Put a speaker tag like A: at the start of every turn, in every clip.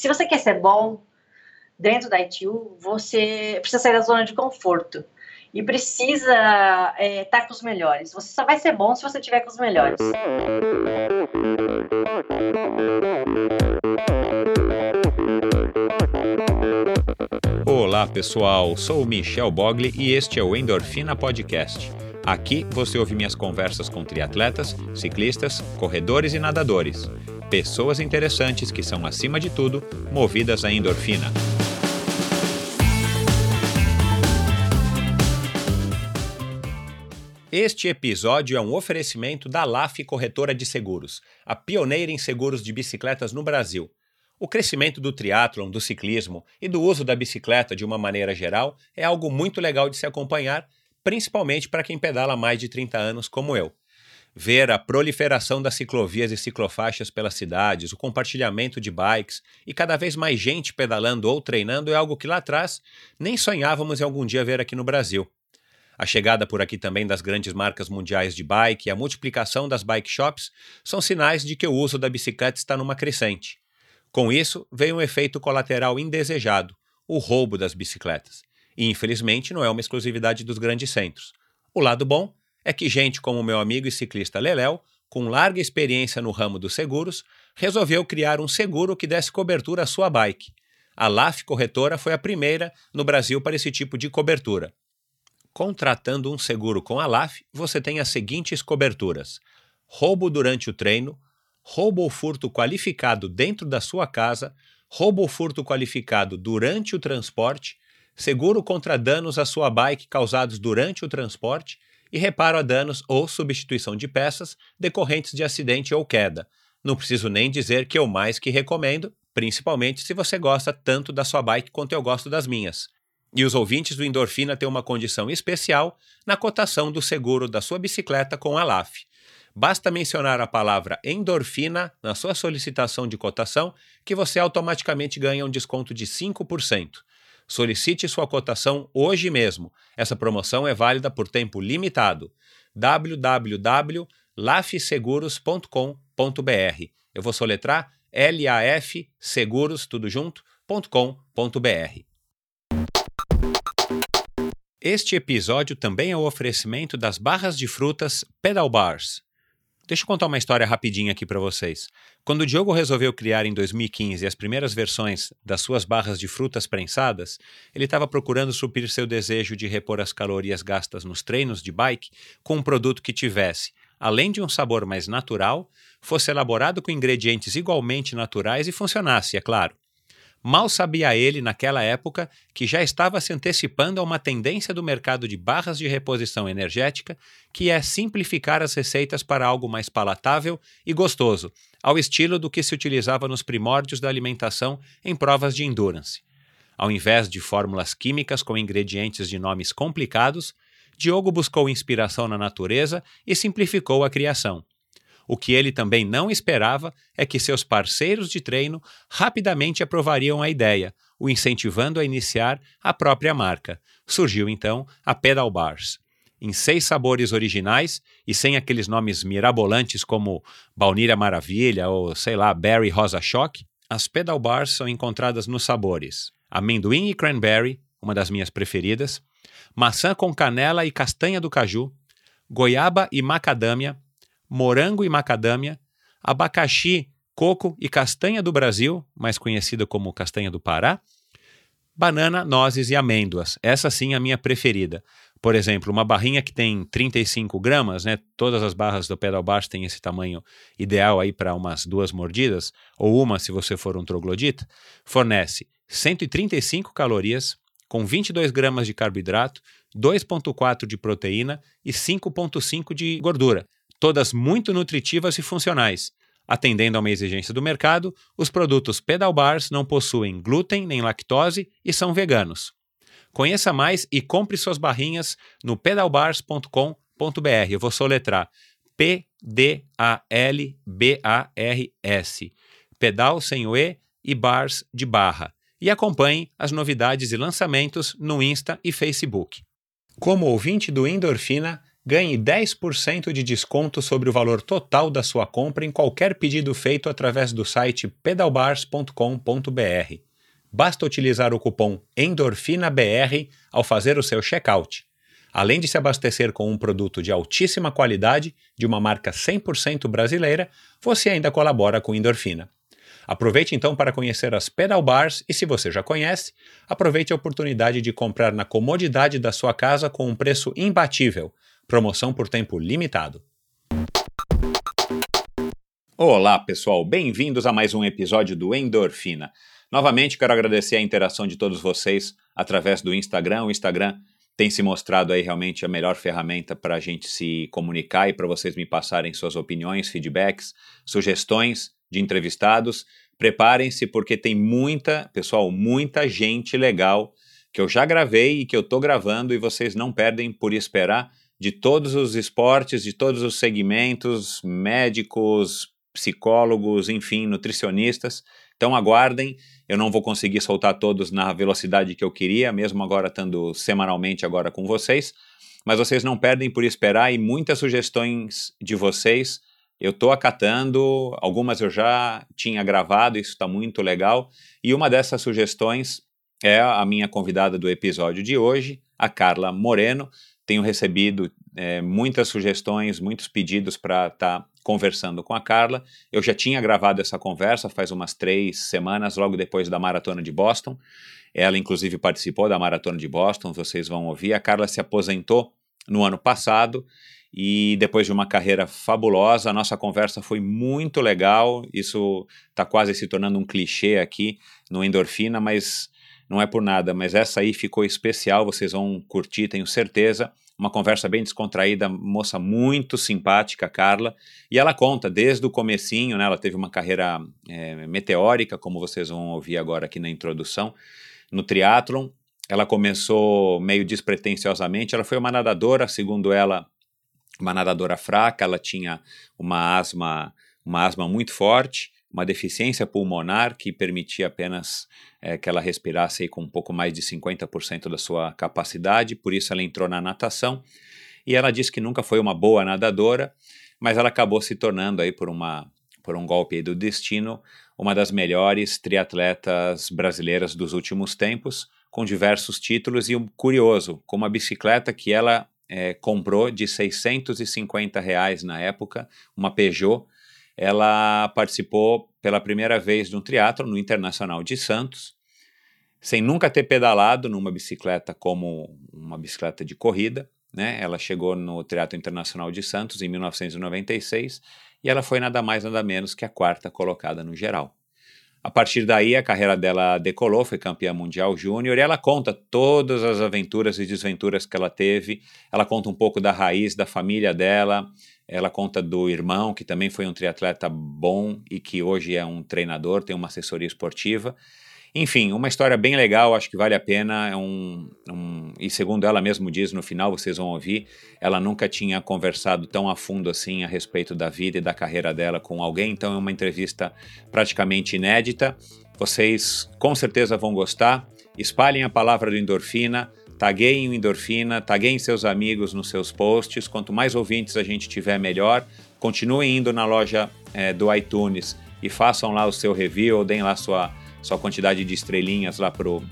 A: Se você quer ser bom dentro da ITU, você precisa sair da zona de conforto e precisa estar é, tá com os melhores. Você só vai ser bom se você estiver com os melhores.
B: Olá pessoal, sou Michel Bogli e este é o Endorfina Podcast. Aqui você ouve minhas conversas com triatletas, ciclistas, corredores e nadadores. Pessoas interessantes que são, acima de tudo, movidas à endorfina. Este episódio é um oferecimento da LAF Corretora de Seguros, a pioneira em seguros de bicicletas no Brasil. O crescimento do triatlon, do ciclismo e do uso da bicicleta de uma maneira geral é algo muito legal de se acompanhar, principalmente para quem pedala mais de 30 anos como eu. Ver a proliferação das ciclovias e ciclofaixas pelas cidades, o compartilhamento de bikes e cada vez mais gente pedalando ou treinando é algo que lá atrás nem sonhávamos em algum dia ver aqui no Brasil. A chegada por aqui também das grandes marcas mundiais de bike e a multiplicação das bike shops são sinais de que o uso da bicicleta está numa crescente. Com isso, veio um efeito colateral indesejado, o roubo das bicicletas. E infelizmente não é uma exclusividade dos grandes centros. O lado bom é que gente como meu amigo e ciclista Leléu, com larga experiência no ramo dos seguros, resolveu criar um seguro que desse cobertura à sua bike. A LAF Corretora foi a primeira no Brasil para esse tipo de cobertura. Contratando um seguro com a LAF, você tem as seguintes coberturas: roubo durante o treino, roubo ou furto qualificado dentro da sua casa, roubo ou furto qualificado durante o transporte, seguro contra danos à sua bike causados durante o transporte e reparo a danos ou substituição de peças decorrentes de acidente ou queda. Não preciso nem dizer que eu mais que recomendo, principalmente se você gosta tanto da sua bike quanto eu gosto das minhas. E os ouvintes do Endorfina têm uma condição especial na cotação do seguro da sua bicicleta com a LAF. Basta mencionar a palavra endorfina na sua solicitação de cotação que você automaticamente ganha um desconto de 5%. Solicite sua cotação hoje mesmo. Essa promoção é válida por tempo limitado. www.lafseguros.com.br. Eu vou soletrar L-A-F seguros, tudo junto.com.br. Este episódio também é o oferecimento das barras de frutas Pedal Bars. Deixa eu contar uma história rapidinha aqui para vocês. Quando o Diogo resolveu criar em 2015 as primeiras versões das suas barras de frutas prensadas, ele estava procurando suprir seu desejo de repor as calorias gastas nos treinos de bike com um produto que tivesse, além de um sabor mais natural, fosse elaborado com ingredientes igualmente naturais e funcionasse, é claro. Mal sabia ele, naquela época, que já estava se antecipando a uma tendência do mercado de barras de reposição energética, que é simplificar as receitas para algo mais palatável e gostoso, ao estilo do que se utilizava nos primórdios da alimentação em provas de endurance. Ao invés de fórmulas químicas com ingredientes de nomes complicados, Diogo buscou inspiração na natureza e simplificou a criação. O que ele também não esperava é que seus parceiros de treino rapidamente aprovariam a ideia, o incentivando a iniciar a própria marca. Surgiu então a Pedal Bars. Em seis sabores originais e sem aqueles nomes mirabolantes como Baunilha Maravilha ou, sei lá, Berry Rosa Choque, as Pedal Bars são encontradas nos sabores amendoim e cranberry, uma das minhas preferidas, maçã com canela e castanha do caju, goiaba e macadâmia, morango e macadâmia, abacaxi, coco e castanha do Brasil, mais conhecida como castanha do Pará, banana, nozes e amêndoas. Essa sim é a minha preferida. Por exemplo, uma barrinha que tem 35 gramas, né? Todas as barras do pedal bar têm esse tamanho ideal aí para umas duas mordidas, ou uma se você for um troglodita, fornece 135 calorias, com 22 gramas de carboidrato, 2,4 de proteína e 5,5 de gordura todas muito nutritivas e funcionais. Atendendo a uma exigência do mercado, os produtos Pedal Bars não possuem glúten nem lactose e são veganos. Conheça mais e compre suas barrinhas no pedalbars.com.br. Eu vou soletrar P-D-A-L-B-A-R-S. Pedal sem o E e bars de barra. E acompanhe as novidades e lançamentos no Insta e Facebook. Como ouvinte do Endorfina, ganhe 10% de desconto sobre o valor total da sua compra em qualquer pedido feito através do site pedalbars.com.br. Basta utilizar o cupom ENDORFINABR ao fazer o seu checkout. Além de se abastecer com um produto de altíssima qualidade, de uma marca 100% brasileira, você ainda colabora com Endorfina. Aproveite então para conhecer as pedal bars e, se você já conhece, aproveite a oportunidade de comprar na comodidade da sua casa com um preço imbatível. Promoção por tempo limitado. Olá, pessoal, bem-vindos a mais um episódio do Endorfina. Novamente, quero agradecer a interação de todos vocês através do Instagram. O Instagram tem se mostrado aí realmente a melhor ferramenta para a gente se comunicar e para vocês me passarem suas opiniões, feedbacks, sugestões de entrevistados. Preparem-se porque tem muita, pessoal, muita gente legal que eu já gravei e que eu estou gravando e vocês não perdem por esperar de todos os esportes, de todos os segmentos, médicos, psicólogos, enfim, nutricionistas. Então aguardem, eu não vou conseguir soltar todos na velocidade que eu queria, mesmo agora estando semanalmente agora com vocês, mas vocês não perdem por esperar e muitas sugestões de vocês eu estou acatando, algumas eu já tinha gravado, isso está muito legal. E uma dessas sugestões é a minha convidada do episódio de hoje, a Carla Moreno. Tenho recebido é, muitas sugestões, muitos pedidos para estar tá conversando com a Carla. Eu já tinha gravado essa conversa faz umas três semanas, logo depois da maratona de Boston. Ela, inclusive, participou da maratona de Boston, vocês vão ouvir. A Carla se aposentou no ano passado e depois de uma carreira fabulosa, a nossa conversa foi muito legal. Isso está quase se tornando um clichê aqui no Endorfina, mas não é por nada. Mas essa aí ficou especial, vocês vão curtir, tenho certeza. Uma conversa bem descontraída, moça muito simpática, Carla. E ela conta desde o comecinho, né? Ela teve uma carreira é, meteórica, como vocês vão ouvir agora aqui na introdução, no triatlon. Ela começou meio despretensiosamente. Ela foi uma nadadora, segundo ela, uma nadadora fraca, ela tinha uma asma, uma asma muito forte, uma deficiência pulmonar que permitia apenas é, que ela respirasse com um pouco mais de 50% da sua capacidade, por isso ela entrou na natação e ela disse que nunca foi uma boa nadadora, mas ela acabou se tornando aí por uma por um golpe do destino, uma das melhores triatletas brasileiras dos últimos tempos, com diversos títulos e um curioso, com uma bicicleta que ela é, comprou de 650 reais na época, uma Peugeot. Ela participou pela primeira vez um triatlo no Internacional de Santos, sem nunca ter pedalado numa bicicleta como uma bicicleta de corrida. Né? Ela chegou no Triatlo Internacional de Santos em 1996 e ela foi nada mais nada menos que a quarta colocada no geral. A partir daí, a carreira dela decolou, foi campeã mundial júnior, e ela conta todas as aventuras e desventuras que ela teve. Ela conta um pouco da raiz da família dela, ela conta do irmão, que também foi um triatleta bom e que hoje é um treinador, tem uma assessoria esportiva. Enfim, uma história bem legal, acho que vale a pena. É um, um, e segundo ela mesmo diz no final, vocês vão ouvir, ela nunca tinha conversado tão a fundo assim a respeito da vida e da carreira dela com alguém, então é uma entrevista praticamente inédita. Vocês com certeza vão gostar. Espalhem a palavra do Endorfina, tagueiem o Endorfina, tagueiem seus amigos nos seus posts. Quanto mais ouvintes a gente tiver, melhor. Continuem indo na loja é, do iTunes e façam lá o seu review ou deem lá sua sua quantidade de estrelinhas lá pro,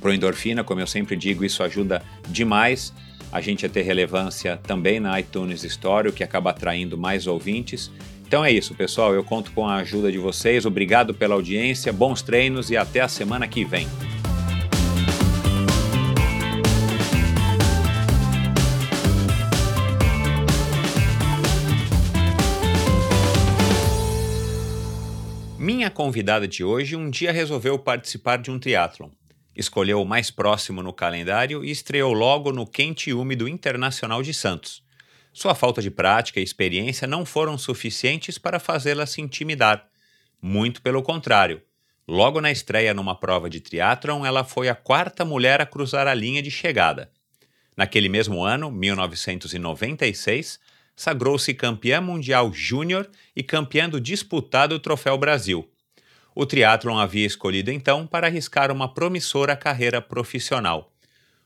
B: pro endorfina, como eu sempre digo, isso ajuda demais a gente a ter relevância também na iTunes Store, o que acaba atraindo mais ouvintes. Então é isso, pessoal. Eu conto com a ajuda de vocês. Obrigado pela audiência, bons treinos e até a semana que vem. Minha convidada de hoje um dia resolveu participar de um triatlon. Escolheu o mais próximo no calendário e estreou logo no quente e úmido Internacional de Santos. Sua falta de prática e experiência não foram suficientes para fazê-la se intimidar. Muito pelo contrário. Logo na estreia numa prova de triatlon, ela foi a quarta mulher a cruzar a linha de chegada. Naquele mesmo ano, 1996, sagrou-se campeã mundial júnior e campeã do disputado Troféu Brasil. O triatlon havia escolhido então para arriscar uma promissora carreira profissional.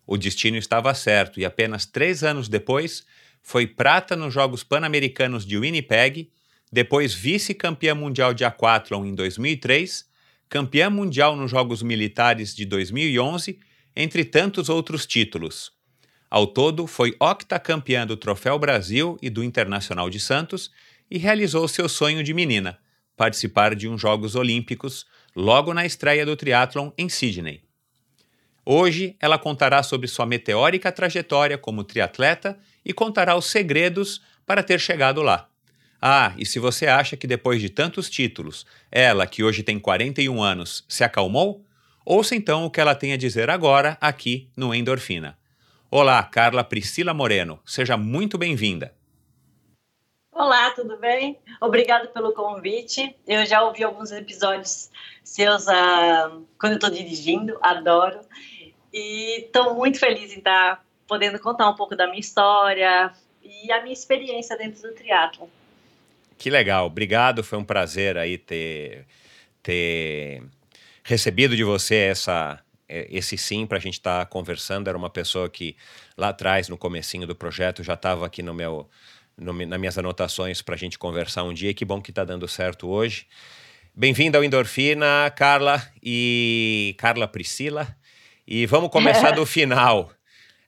B: O destino estava certo e apenas três anos depois foi prata nos Jogos Pan-Americanos de Winnipeg, depois vice-campeã mundial de aquathlon em 2003, campeã mundial nos Jogos Militares de 2011, entre tantos outros títulos. Ao todo, foi octacampeã do Troféu Brasil e do Internacional de Santos e realizou seu sonho de menina, participar de uns Jogos Olímpicos, logo na estreia do triatlon em Sydney. Hoje, ela contará sobre sua meteórica trajetória como triatleta e contará os segredos para ter chegado lá. Ah, e se você acha que depois de tantos títulos, ela, que hoje tem 41 anos, se acalmou, ouça então o que ela tem a dizer agora aqui no Endorfina. Olá, Carla Priscila Moreno, seja muito bem-vinda.
A: Olá, tudo bem? Obrigado pelo convite. Eu já ouvi alguns episódios seus uh, quando estou dirigindo, adoro. E estou muito feliz em estar podendo contar um pouco da minha história e a minha experiência dentro do triatlo.
B: Que legal, obrigado. Foi um prazer aí ter, ter recebido de você essa é, esse sim para a gente estar tá conversando. Era uma pessoa que lá atrás, no comecinho do projeto, já estava aqui no meu, no, nas minhas anotações para a gente conversar um dia. Que bom que está dando certo hoje. Bem-vinda ao Endorfina, Carla e Carla Priscila. E vamos começar do final.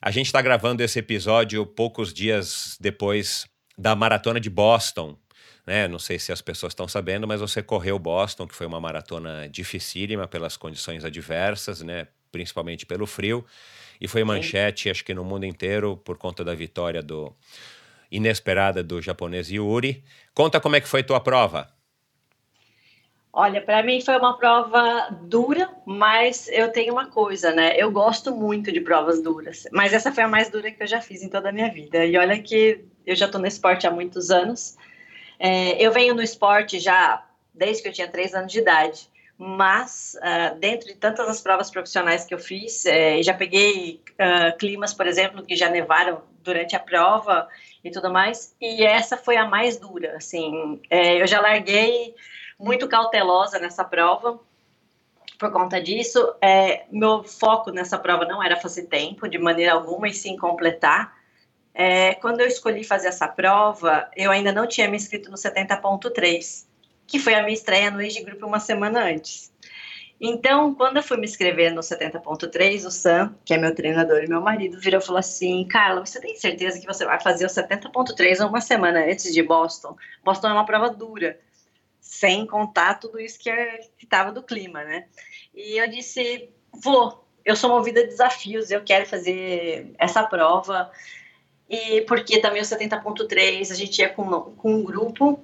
B: A gente está gravando esse episódio poucos dias depois da maratona de Boston. Né? Não sei se as pessoas estão sabendo, mas você correu Boston, que foi uma maratona dificílima pelas condições adversas, né? principalmente pelo frio, e foi manchete, acho que no mundo inteiro, por conta da vitória do inesperada do japonês Yuri. Conta como é que foi tua prova.
A: Olha, para mim foi uma prova dura, mas eu tenho uma coisa, né? Eu gosto muito de provas duras, mas essa foi a mais dura que eu já fiz em toda a minha vida. E olha que eu já estou no esporte há muitos anos. É, eu venho no esporte já desde que eu tinha três anos de idade, mas uh, dentro de tantas as provas profissionais que eu fiz, é, já peguei uh, climas, por exemplo, que já nevaram durante a prova e tudo mais, e essa foi a mais dura. Assim, é, eu já larguei muito cautelosa nessa prova. Por conta disso, é, meu foco nessa prova não era fazer tempo de maneira alguma, e sim completar. É, quando eu escolhi fazer essa prova, eu ainda não tinha me inscrito no 70.3, que foi a minha estreia no Age Group uma semana antes. Então, quando eu fui me inscrever no 70.3, o Sam, que é meu treinador e meu marido, virou e falou assim: Carla, você tem certeza que você vai fazer o 70.3 uma semana antes de Boston? Boston é uma prova dura sem contar tudo isso que é, estava do clima, né? E eu disse, vou, eu sou movida a desafios, eu quero fazer essa prova, e porque também o 70.3, a gente ia com, com um grupo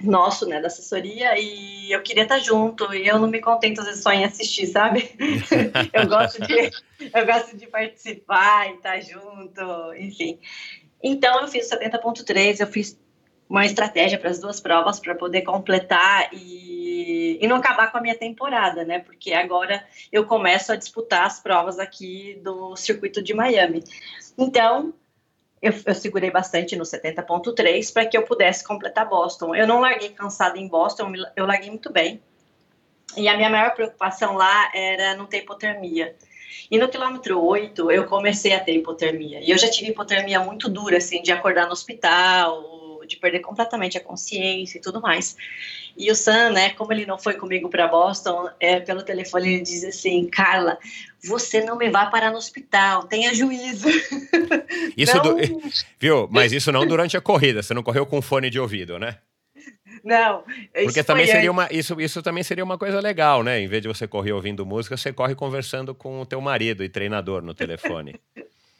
A: nosso, né, da assessoria, e eu queria estar junto, e eu não me contento às vezes só em assistir, sabe? eu gosto de eu gosto de participar e estar junto, enfim. Então eu fiz o 70.3, eu fiz uma estratégia para as duas provas para poder completar e, e não acabar com a minha temporada, né? Porque agora eu começo a disputar as provas aqui do circuito de Miami. Então, eu, eu segurei bastante no 70.3 para que eu pudesse completar Boston. Eu não larguei cansada em Boston, eu larguei muito bem. E a minha maior preocupação lá era não ter hipotermia. E no quilômetro 8, eu comecei a ter hipotermia. E eu já tive hipotermia muito dura, assim, de acordar no hospital, de perder completamente a consciência e tudo mais. E o Sam, né, como ele não foi comigo para Boston, é, pelo telefone ele diz assim, Carla, você não me vai parar no hospital, tenha juízo.
B: Isso, não... do, viu? Mas isso não durante a corrida, você não correu com fone de ouvido, né?
A: Não.
B: Porque também seria uma, isso, isso também seria uma coisa legal, né? Em vez de você correr ouvindo música, você corre conversando com o teu marido e treinador no telefone.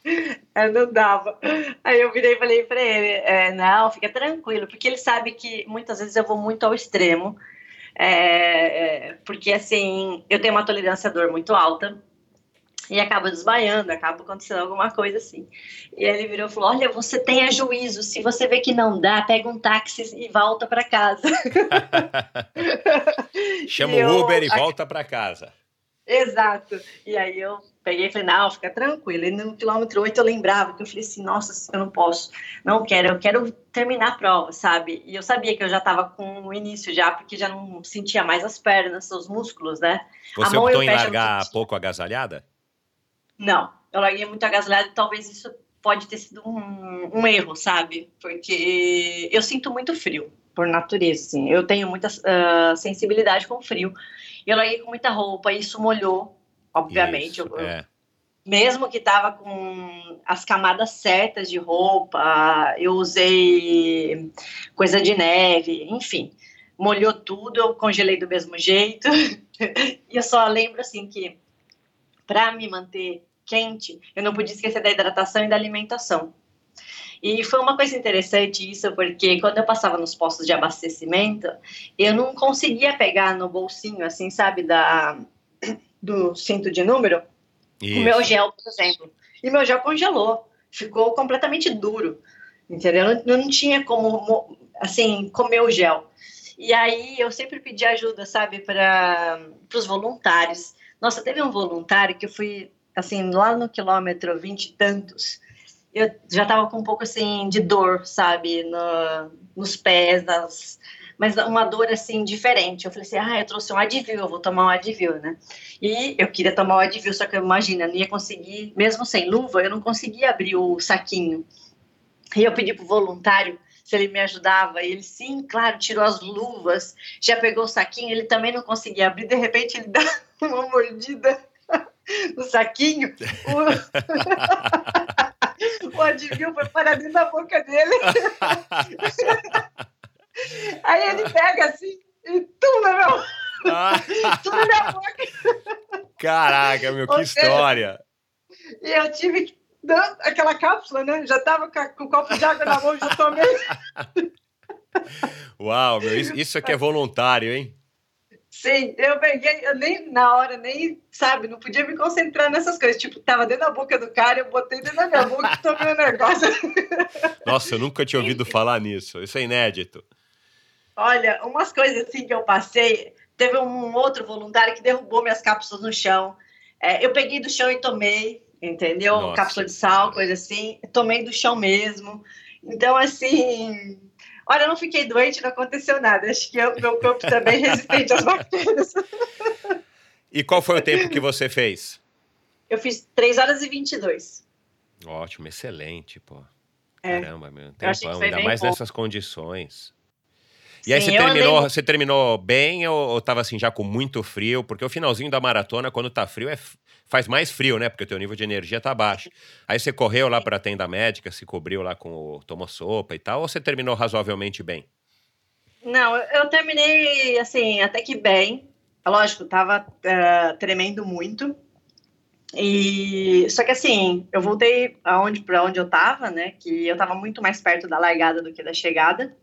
A: Eu não dava. Aí eu virei e falei para ele: é, não, fica tranquilo, porque ele sabe que muitas vezes eu vou muito ao extremo, é, é, porque assim, eu tenho uma tolerância à dor muito alta e acaba desmaiando, acaba acontecendo alguma coisa assim. E ele virou e falou: Olha, você tem juízo, se você vê que não dá, pega um táxi e volta para casa.
B: Chama o Uber e volta para casa.
A: Exato. E aí eu peguei e falei, não, fica tranquilo. E no quilômetro 8 eu lembrava que eu falei assim, nossa, eu não posso, não quero, eu quero terminar a prova, sabe? E eu sabia que eu já estava com o início já, porque já não sentia mais as pernas, os músculos, né?
B: Você optou em largar pouco agasalhada?
A: Não, eu larguei muito agasalhada e talvez isso pode ter sido um, um, erro, sabe? Porque eu sinto muito frio, por natureza, assim. Eu tenho muita uh, sensibilidade com frio. Eu larguei com muita roupa, isso molhou, obviamente. Isso, eu, é. Mesmo que tava com as camadas certas de roupa, eu usei coisa de neve, enfim. Molhou tudo, eu congelei do mesmo jeito. e eu só lembro, assim, que para me manter quente, eu não podia esquecer da hidratação e da alimentação. E foi uma coisa interessante isso, porque quando eu passava nos postos de abastecimento, eu não conseguia pegar no bolsinho, assim, sabe, da, do cinto de número, isso. o meu gel, por exemplo. E meu gel congelou, ficou completamente duro, entendeu? Eu não, não tinha como, assim, comer o gel. E aí eu sempre pedi ajuda, sabe, para os voluntários. Nossa, teve um voluntário que eu fui assim, lá no quilômetro vinte e tantos, eu já tava com um pouco, assim, de dor, sabe, no, nos pés, nas, mas uma dor, assim, diferente. Eu falei assim, ah, eu trouxe um Advil, eu vou tomar um Advil, né? E eu queria tomar o um Advil, só que imagina, não ia conseguir, mesmo sem luva, eu não conseguia abrir o saquinho. E eu pedi pro voluntário se ele me ajudava. E ele, sim, claro, tirou as luvas, já pegou o saquinho, ele também não conseguia abrir, de repente ele dá uma mordida no saquinho, o, o adivinho foi parar dentro da boca dele. Aí ele pega assim e tum, na minha boca.
B: Caraca, meu, que Ou história.
A: Seja, e eu tive que dar aquela cápsula, né? Já tava com o copo de água na mão, já tomei.
B: Uau, meu, isso, aqui é voluntário, hein?
A: Sim, eu peguei, eu nem na hora, nem, sabe, não podia me concentrar nessas coisas. Tipo, tava dentro da boca do cara, eu botei dentro da minha boca e tomei o negócio.
B: Nossa, eu nunca tinha ouvido falar nisso. Isso é inédito.
A: Olha, umas coisas assim que eu passei. Teve um outro voluntário que derrubou minhas cápsulas no chão. É, eu peguei do chão e tomei, entendeu? Nossa. Cápsula de sal, coisa assim. Tomei do chão mesmo. Então, assim, Olha, eu não fiquei doente, não aconteceu nada. Acho que o meu corpo também é resistente às bactérias.
B: E qual foi o tempo que você fez?
A: Eu fiz 3 horas e 22.
B: Ótimo, excelente, pô. É. Caramba, meu tempão, ainda mais bom. nessas condições. E Sim, aí você terminou, andei... você terminou bem ou, ou tava assim já com muito frio? Porque o finalzinho da maratona, quando tá frio, é faz mais frio, né? Porque o teu nível de energia tá baixo. Aí você correu lá para a tenda médica, se cobriu lá com o tomou sopa e tal, ou você terminou razoavelmente bem?
A: Não, eu terminei assim até que bem. Lógico, tava uh, tremendo muito. E só que assim, eu voltei aonde para onde eu tava, né? Que eu tava muito mais perto da largada do que da chegada.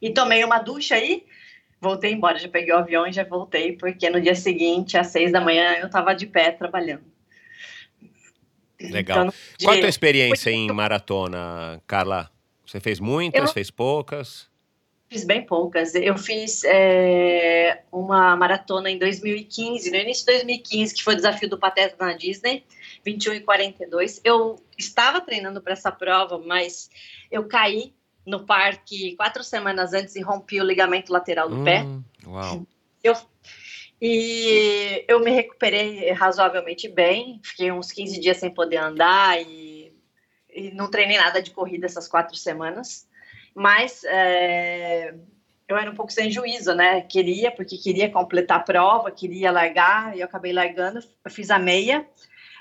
A: E tomei uma ducha aí voltei embora, já peguei o avião e já voltei, porque no dia seguinte, às seis da manhã, eu estava de pé trabalhando.
B: Legal. Então, Qual a tua experiência em maratona, Carla? Você fez muitas, eu... fez poucas?
A: Fiz bem poucas. Eu fiz é, uma maratona em 2015, no início de 2015, que foi o desafio do Pateta na Disney, 21 e 42. Eu estava treinando para essa prova, mas eu caí no parque quatro semanas antes e rompi o ligamento lateral do hum, pé.
B: Uau.
A: Eu, e eu me recuperei razoavelmente bem, fiquei uns 15 dias sem poder andar e, e não treinei nada de corrida essas quatro semanas. Mas é, eu era um pouco sem juízo, né? Queria, porque queria completar a prova, queria largar, e eu acabei largando. Eu fiz a meia.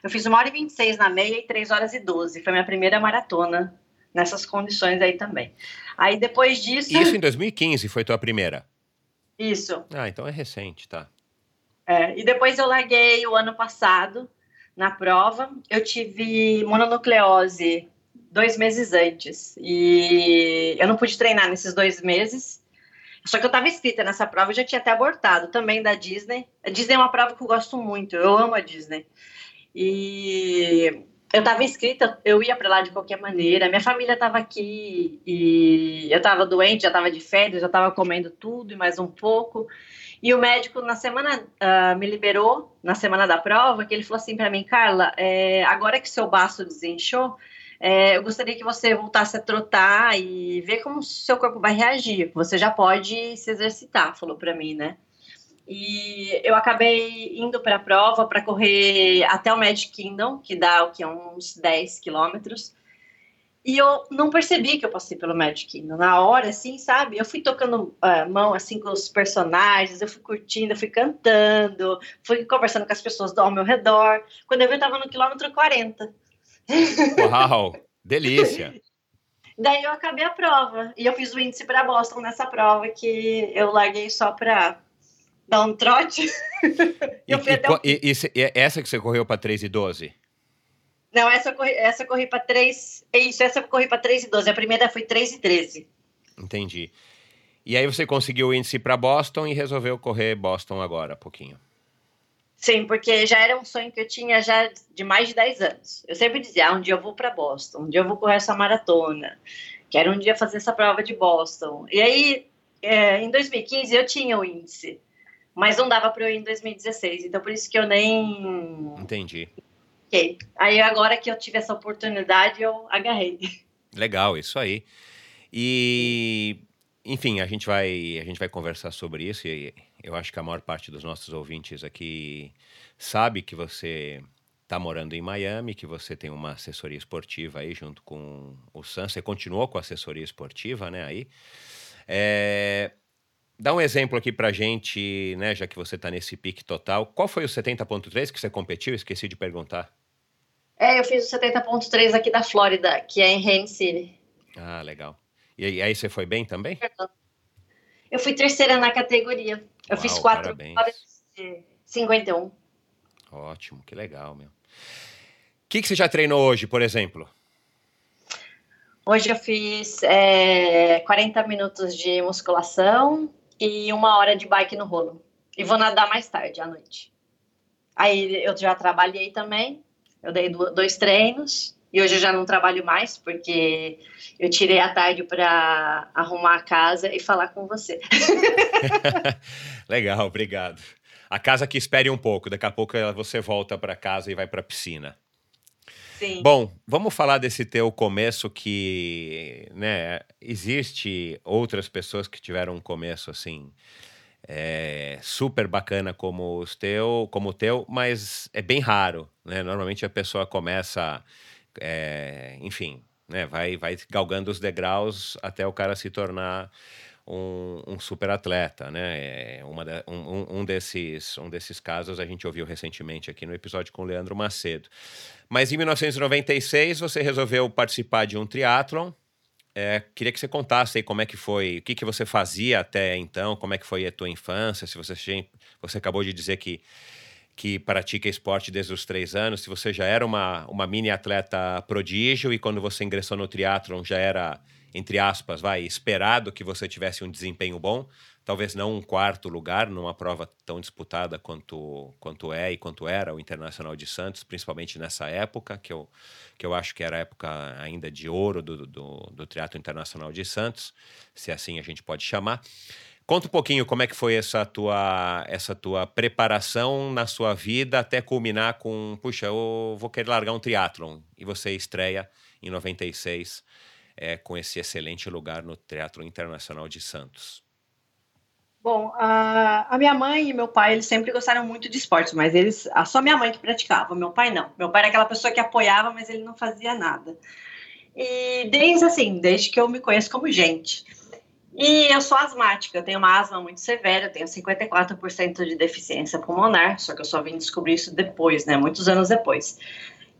A: Eu fiz uma hora e 26 na meia e 3 horas e 12. Foi minha primeira maratona nessas condições aí também. Aí depois disso.
B: Isso em 2015 foi tua primeira?
A: Isso.
B: Ah, então é recente, tá.
A: É, e depois eu larguei o ano passado na prova. Eu tive mononucleose dois meses antes. E eu não pude treinar nesses dois meses. Só que eu estava inscrita nessa prova, eu já tinha até abortado, também da Disney. A Disney é uma prova que eu gosto muito, eu amo a Disney. E eu estava inscrita, eu ia para lá de qualquer maneira. Minha família estava aqui e eu estava doente, já estava de férias, já estava comendo tudo e mais um pouco. E o médico, na semana, uh, me liberou, na semana da prova, que ele falou assim para mim, Carla, é, agora que seu baço desinchou, é, eu gostaria que você voltasse a trotar e ver como seu corpo vai reagir. Você já pode se exercitar, falou para mim, né? E eu acabei indo para a prova para correr até o Magic Kingdom, que dá o que uns 10 quilômetros. E eu não percebi que eu passei pelo Magic Kingdom. Na hora, assim, sabe? Eu fui tocando uh, mão, assim, com os personagens, eu fui curtindo, eu fui cantando, fui conversando com as pessoas ao meu redor. Quando eu vi, eu tava no quilômetro 40.
B: Uau! Delícia!
A: Daí eu acabei a prova. E eu fiz o índice para Boston nessa prova, que eu larguei só para dar um trote.
B: e, e, e, e, essa que você correu para 3 e 12?
A: Não, essa eu corri, essa eu corri para 3. É isso, essa eu corri para 3 e 12. A primeira foi 3 e 13.
B: Entendi. E aí você conseguiu o índice para Boston e resolveu correr Boston agora, pouquinho.
A: Sim, porque já era um sonho que eu tinha já de mais de 10 anos. Eu sempre dizia, ah, um dia eu vou para Boston, um dia eu vou correr essa maratona, quero um dia fazer essa prova de Boston. E aí, é, em 2015, eu tinha o índice, mas não dava para eu ir em 2016, então por isso que eu nem...
B: Entendi.
A: Okay. Aí agora que eu tive essa oportunidade, eu agarrei.
B: Legal, isso aí. E enfim, a gente vai a gente vai conversar sobre isso e eu acho que a maior parte dos nossos ouvintes aqui sabe que você está morando em Miami, que você tem uma assessoria esportiva aí junto com o Sam. Você continuou com a assessoria esportiva, né? Aí, é... dá um exemplo aqui para gente, né? Já que você está nesse pique total. Qual foi o 70.3 que você competiu? Esqueci de perguntar.
A: É, eu fiz o 70.3 aqui da Flórida, que é em Haines City.
B: Ah, legal. E aí você foi bem também?
A: Eu fui terceira na categoria. Eu Uau, fiz quatro horas de 51.
B: Ótimo, que legal, meu. O que, que você já treinou hoje, por exemplo?
A: Hoje eu fiz é, 40 minutos de musculação e uma hora de bike no rolo. E vou nadar mais tarde, à noite. Aí eu já trabalhei também. Eu dei dois treinos. E hoje eu já não trabalho mais, porque eu tirei a tarde para arrumar a casa e falar com você.
B: Legal, obrigado. A casa que espere um pouco, daqui a pouco você volta para casa e vai para a piscina.
A: Sim.
B: Bom, vamos falar desse teu começo que, né, existe outras pessoas que tiveram um começo assim é, super bacana como os teu, como o teu, mas é bem raro, né? Normalmente a pessoa começa é, enfim, né, vai, vai galgando os degraus até o cara se tornar um, um super atleta, né? É uma um, um, desses, um desses casos a gente ouviu recentemente aqui no episódio com o Leandro Macedo. Mas em 1996 você resolveu participar de um triatlon. É, queria que você contasse aí como é que foi, o que, que você fazia até então, como é que foi a tua infância, se você, você acabou de dizer que que pratica esporte desde os três anos, se você já era uma, uma mini atleta prodígio e quando você ingressou no triatlon já era, entre aspas, vai, esperado que você tivesse um desempenho bom, talvez não um quarto lugar numa prova tão disputada quanto, quanto é e quanto era o Internacional de Santos, principalmente nessa época, que eu, que eu acho que era a época ainda de ouro do, do, do Triatlo Internacional de Santos, se assim a gente pode chamar. Conta um pouquinho como é que foi essa tua, essa tua preparação na sua vida até culminar com, puxa, eu vou querer largar um triatlon. E você estreia em 96 é, com esse excelente lugar no Teatro Internacional de Santos.
A: Bom, a, a, minha mãe e meu pai, eles sempre gostaram muito de esportes, mas eles, a, só minha mãe que praticava, meu pai não. Meu pai era aquela pessoa que apoiava, mas ele não fazia nada. E desde assim, desde que eu me conheço como gente. E eu sou asmática, eu tenho uma asma muito severa, eu tenho 54% de deficiência pulmonar, só que eu só vim descobrir isso depois, né, muitos anos depois.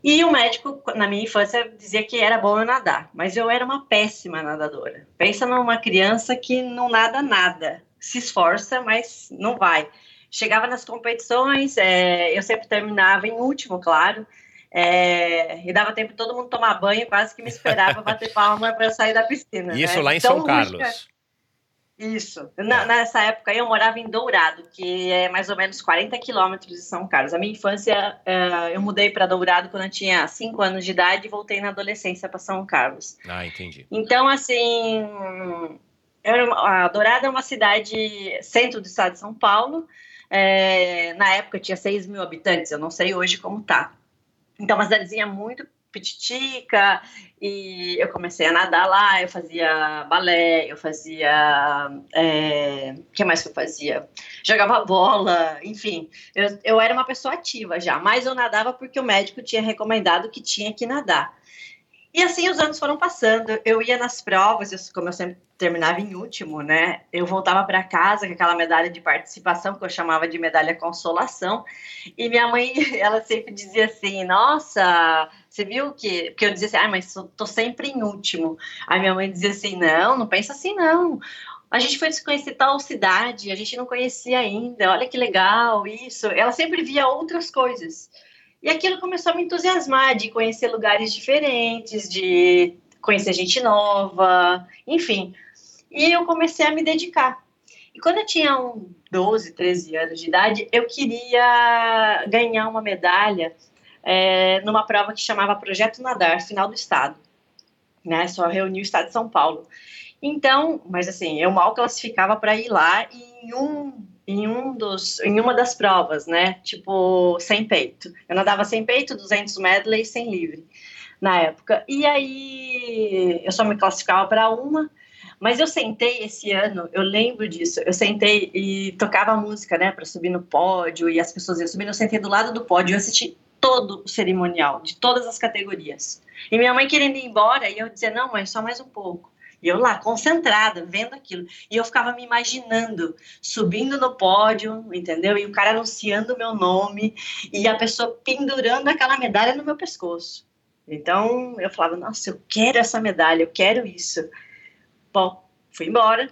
A: E o médico, na minha infância, dizia que era bom eu nadar, mas eu era uma péssima nadadora. Pensa numa criança que não nada nada, se esforça, mas não vai. Chegava nas competições, é, eu sempre terminava em último, claro, é, e dava tempo todo mundo tomar banho, quase que me esperava bater palma para eu sair da piscina.
B: Isso né? lá em São Carlos.
A: Isso. Na, nessa época eu morava em Dourado, que é mais ou menos 40 quilômetros de São Carlos. A minha infância, uh, eu mudei para Dourado quando eu tinha 5 anos de idade e voltei na adolescência para São Carlos.
B: Ah, entendi.
A: Então, assim, a Dourado é uma cidade centro do estado de São Paulo. É, na época tinha 6 mil habitantes, eu não sei hoje como tá. Então, uma cidadezinha muito pititica, e eu comecei a nadar lá, eu fazia balé, eu fazia. É, o que mais que eu fazia? Jogava bola, enfim. Eu, eu era uma pessoa ativa já, mas eu nadava porque o médico tinha recomendado que tinha que nadar. E assim os anos foram passando. Eu ia nas provas, eu, como eu sempre terminava em último, né? Eu voltava para casa com aquela medalha de participação que eu chamava de medalha consolação. E minha mãe, ela sempre dizia assim: "Nossa, você viu que porque eu dizia assim: "Ah, mas tô sempre em último". Aí minha mãe dizia assim: "Não, não pensa assim não. A gente foi desconhecer tal cidade, a gente não conhecia ainda. Olha que legal isso". Ela sempre via outras coisas. E aquilo começou a me entusiasmar de conhecer lugares diferentes, de conhecer gente nova, enfim. E eu comecei a me dedicar. E quando eu tinha uns 12, 13 anos de idade, eu queria ganhar uma medalha é, numa prova que chamava Projeto Nadar, final do estado. Né? Só reuniu o estado de São Paulo. Então, mas assim, eu mal classificava para ir lá e em um em um dos em uma das provas, né? Tipo, sem peito. Eu nadava sem peito, 200 medley sem livre na época. E aí eu só me classificava para uma, mas eu sentei esse ano, eu lembro disso. Eu sentei e tocava música, né, para subir no pódio e as pessoas iam subindo. Eu sentei do lado do pódio e assisti todo o cerimonial, de todas as categorias. E minha mãe querendo ir embora, e eu dizia: "Não, mãe, só mais um pouco". E eu lá, concentrada, vendo aquilo. E eu ficava me imaginando, subindo no pódio, entendeu? E o cara anunciando o meu nome, e a pessoa pendurando aquela medalha no meu pescoço. Então, eu falava, nossa, eu quero essa medalha, eu quero isso. Bom, fui embora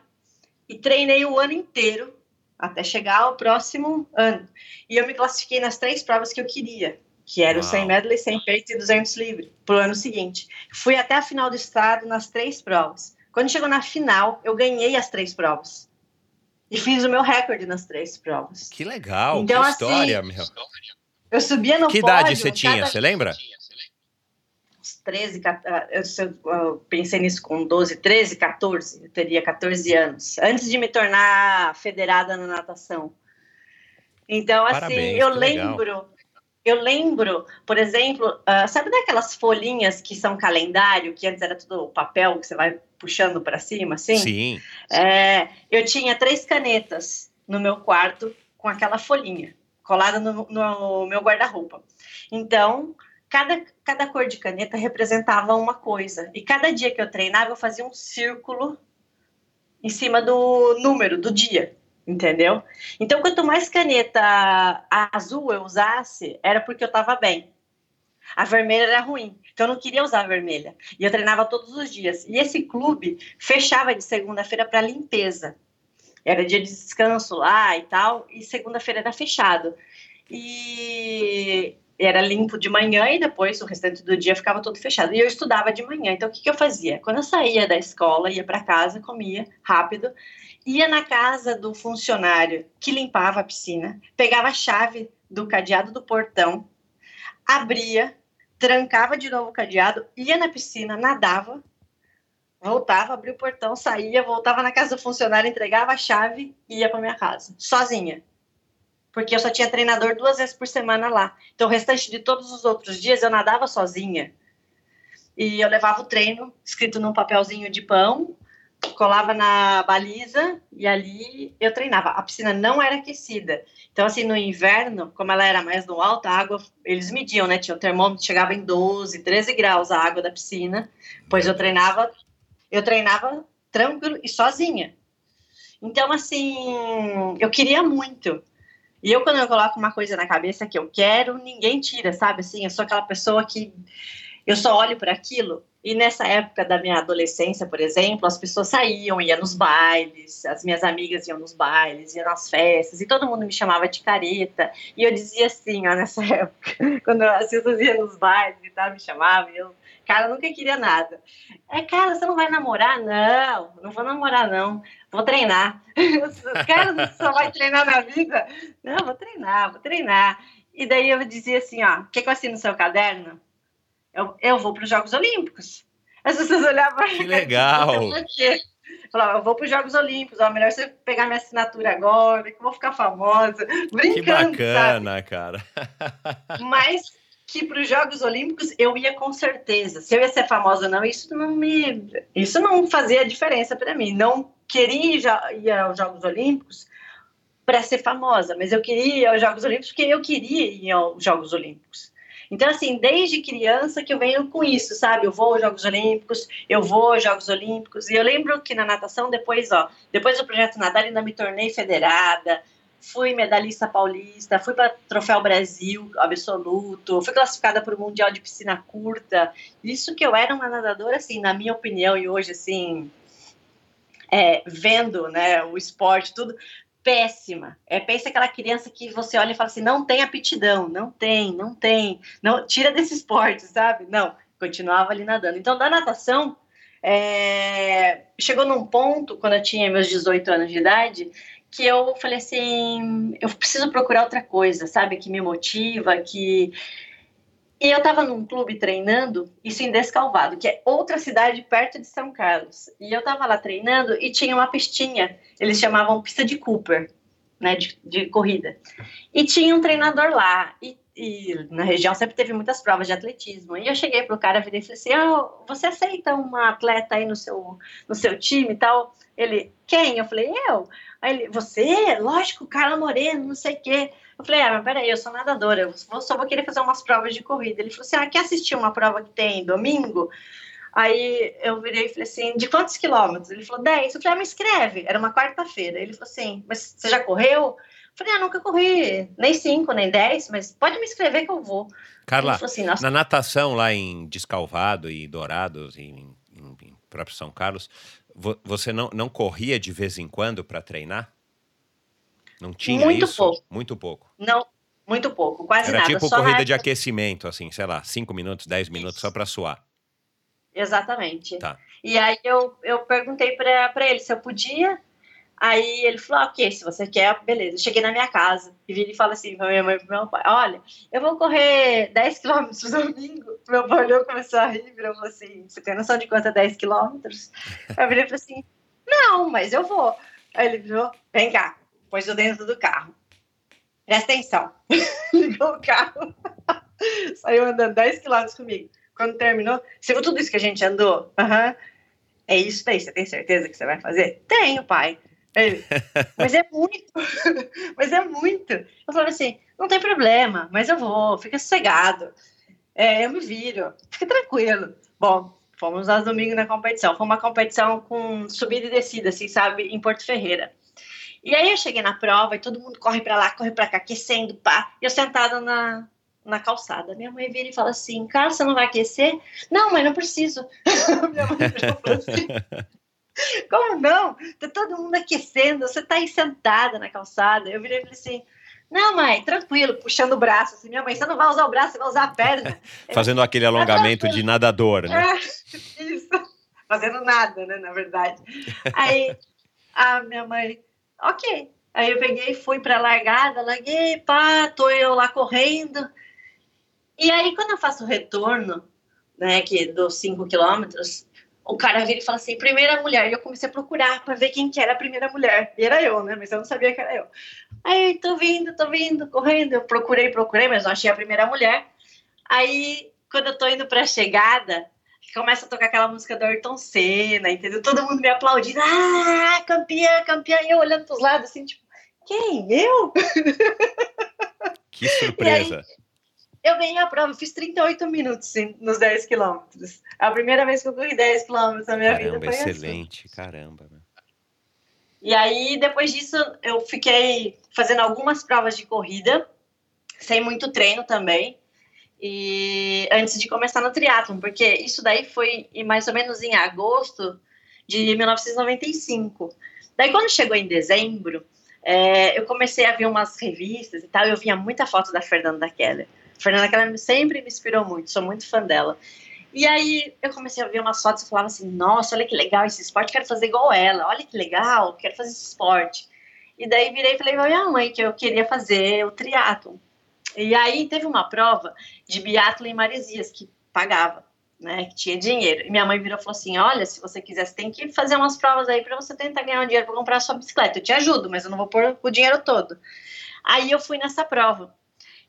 A: e treinei o ano inteiro até chegar ao próximo ano. E eu me classifiquei nas três provas que eu queria, que era Uau. o 100 medley, 100 peito e 200 livre, para o ano seguinte. Fui até a final do estado nas três provas. Quando chegou na final, eu ganhei as três provas. E fiz o meu recorde nas três provas.
B: Que legal, então, que assim, história, assim, meu.
A: Eu subia no
B: Que pódio, idade você tinha, você lembra?
A: 13, 14, eu, eu pensei nisso com 12, 13, 14, eu teria 14 anos, antes de me tornar federada na natação. Então, assim, Parabéns, eu lembro, legal. Eu lembro, por exemplo, uh, sabe daquelas folhinhas que são calendário, que antes era tudo papel que você vai puxando para cima, assim?
B: Sim.
A: É, eu tinha três canetas no meu quarto com aquela folhinha colada no, no meu guarda-roupa. Então, cada, cada cor de caneta representava uma coisa. E cada dia que eu treinava, eu fazia um círculo em cima do número do dia entendeu? Então, quanto mais caneta azul eu usasse, era porque eu estava bem. A vermelha era ruim, então eu não queria usar a vermelha. E eu treinava todos os dias. E esse clube fechava de segunda-feira para limpeza. Era dia de descanso lá e tal, e segunda-feira era fechado. E era limpo de manhã e depois o restante do dia ficava todo fechado. E eu estudava de manhã, então o que, que eu fazia? Quando eu saía da escola, ia para casa, comia rápido ia na casa do funcionário que limpava a piscina, pegava a chave do cadeado do portão, abria, trancava de novo o cadeado, ia na piscina, nadava, voltava, abria o portão, saía, voltava na casa do funcionário, entregava a chave e ia para minha casa, sozinha. Porque eu só tinha treinador duas vezes por semana lá. Então, o restante de todos os outros dias eu nadava sozinha. E eu levava o treino escrito num papelzinho de pão colava na baliza e ali eu treinava. A piscina não era aquecida. Então, assim, no inverno, como ela era mais no alto, a água, eles mediam, né? Tinha o termômetro, chegava em 12, 13 graus a água da piscina. Pois eu treinava, eu treinava tranquilo e sozinha. Então, assim, eu queria muito. E eu, quando eu coloco uma coisa na cabeça que eu quero, ninguém tira, sabe? Assim, eu sou aquela pessoa que eu só olho para aquilo e nessa época da minha adolescência, por exemplo, as pessoas saíam, iam nos bailes, as minhas amigas iam nos bailes, iam nas festas, e todo mundo me chamava de careta. E eu dizia assim, ó, nessa época, quando as pessoas iam nos bailes e tal, me chamavam, e eu, cara, nunca queria nada. É, cara, você não vai namorar? Não, não vou namorar, não. Vou treinar. cara, você só vai treinar na vida? Não, vou treinar, vou treinar. E daí eu dizia assim, ó, o que, que eu assino no seu caderno? Eu, eu vou para os Jogos Olímpicos. As pessoas olhavam.
B: Que legal!
A: Falava, eu vou para os Jogos Olímpicos, ó, melhor você pegar minha assinatura agora, que eu vou ficar famosa. Brincando,
B: que bacana,
A: sabe?
B: cara.
A: Mas que para os Jogos Olímpicos eu ia com certeza. Se eu ia ser famosa ou não, isso não me, isso não fazia diferença para mim. Não queria ir aos Jogos Olímpicos para ser famosa, mas eu queria ir aos Jogos Olímpicos porque eu queria ir aos Jogos Olímpicos. Então, assim, desde criança que eu venho com isso, sabe? Eu vou aos Jogos Olímpicos, eu vou aos Jogos Olímpicos. E eu lembro que na natação, depois, ó, depois do projeto Nadar, ainda me tornei federada, fui medalhista paulista, fui para Troféu Brasil absoluto, fui classificada para o Mundial de Piscina Curta. Isso que eu era uma nadadora, assim, na minha opinião, e hoje, assim, é, vendo né, o esporte, tudo, péssima. É, pensa aquela criança que você olha e fala assim, não tem aptidão, não tem, não tem, não tira desse esporte, sabe? Não, continuava ali nadando. Então, da natação, é, chegou num ponto, quando eu tinha meus 18 anos de idade, que eu falei assim, eu preciso procurar outra coisa, sabe, que me motiva, que e eu estava num clube treinando, isso em Descalvado, que é outra cidade perto de São Carlos. E eu estava lá treinando e tinha uma pistinha, eles chamavam pista de Cooper, né, de, de corrida. E tinha um treinador lá, e, e, na região sempre teve muitas provas de atletismo. E eu cheguei pro cara, virei e falei assim, oh, você aceita uma atleta aí no seu, no seu time e tal? Ele, quem? Eu falei, eu. Aí ele, você? Lógico, Carla Moreno, não sei o quê. Eu falei, ah, mas peraí, eu sou nadadora, eu só vou querer fazer umas provas de corrida. Ele falou assim, ah, quer assistir uma prova que tem domingo? Aí eu virei e falei assim, de quantos quilômetros? Ele falou, 10. Eu falei, ah, me inscreve. Era uma quarta-feira. Ele falou assim, mas você já correu? Eu falei, ah, nunca corri nem 5, nem 10, mas pode me inscrever que eu vou.
B: Carla, assim, na natação lá em Descalvado e Dourados, em, em, em próprio São Carlos, você não, não corria de vez em quando para treinar? Não tinha
A: muito
B: isso?
A: Pouco.
B: Muito pouco.
A: Não, muito pouco, quase
B: Era
A: nada.
B: tipo
A: só
B: corrida de aquecimento, assim, sei lá, 5 minutos, 10 minutos só para suar.
A: Exatamente.
B: Tá.
A: E aí eu, eu perguntei para ele se eu podia. Aí ele falou, ok, se você quer, beleza. Eu cheguei na minha casa e vi ele fala assim pra minha mãe e pro meu pai, olha, eu vou correr 10 quilômetros domingo. Meu pai olhou, começou a rir, virou assim, você tem noção de quanto é 10 quilômetros? Eu virei e falei assim, não, mas eu vou. Aí ele virou, vem cá, pôs eu dentro do carro. Presta atenção. Ligou o carro, saiu andando 10 quilômetros comigo. Quando terminou, você viu tudo isso que a gente andou? Uhum. É isso daí, você tem certeza que você vai fazer? Tenho, pai. Ele, mas é muito, mas é muito. Eu falei assim, não tem problema, mas eu vou, fica sossegado. É, eu me viro, fica tranquilo. Bom, fomos aos domingos na competição. Foi uma competição com subida e descida, assim, sabe, em Porto Ferreira. E aí eu cheguei na prova e todo mundo corre para lá, corre para cá, aquecendo, pá. E eu sentada na, na calçada. Minha mãe vira e fala assim: Cara, você não vai aquecer? Não, mãe, não preciso. Minha mãe falou assim. Como não? Tá todo mundo aquecendo, você tá aí sentada na calçada. Eu virei e falei assim: Não, mãe, tranquilo, puxando o braço. Assim, minha mãe, você não vai usar o braço, você vai usar a perna.
B: Fazendo aquele alongamento de nadador, né?
A: É, isso. Fazendo nada, né, na verdade. Aí a minha mãe, ok. Aí eu peguei fui pra largada, larguei, pá, tô eu lá correndo. E aí, quando eu faço o retorno, né, que dos 5 quilômetros, o cara vira e fala assim, primeira mulher. E eu comecei a procurar para ver quem que era a primeira mulher. E era eu, né? Mas eu não sabia que era eu. Aí, tô vindo, tô vindo, correndo. Eu procurei, procurei, mas não achei a primeira mulher. Aí, quando eu tô indo pra chegada, começa a tocar aquela música do Ayrton Senna, entendeu? Todo mundo me aplaudindo. Ah, campeã, campeã. E eu olhando pros lados, assim, tipo, quem? Eu?
B: Que surpresa.
A: Eu ganhei a prova, fiz 38 minutos sim, nos 10 quilômetros. A primeira vez que eu corri 10 quilômetros na minha
B: caramba,
A: vida.
B: Foi excelente, assim. caramba. Né?
A: E aí, depois disso, eu fiquei fazendo algumas provas de corrida, sem muito treino também. E antes de começar no triatlon, porque isso daí foi mais ou menos em agosto de 1995. Daí, quando chegou em dezembro, é, eu comecei a ver umas revistas e tal, eu via muita foto da Fernanda Keller. Fernanda Keller sempre me inspirou muito, sou muito fã dela. E aí eu comecei a ver umas fotos e falava assim, nossa, olha que legal esse esporte, quero fazer igual ela, olha que legal, quero fazer esse esporte. E daí virei e falei pra minha mãe que eu queria fazer o triatlo. E aí teve uma prova de biatlo em Maresias que pagava, né, que tinha dinheiro. E minha mãe virou e falou assim, olha, se você quiser, você tem que fazer umas provas aí para você tentar ganhar um dinheiro para comprar a sua bicicleta. Eu te ajudo, mas eu não vou pôr o dinheiro todo. Aí eu fui nessa prova.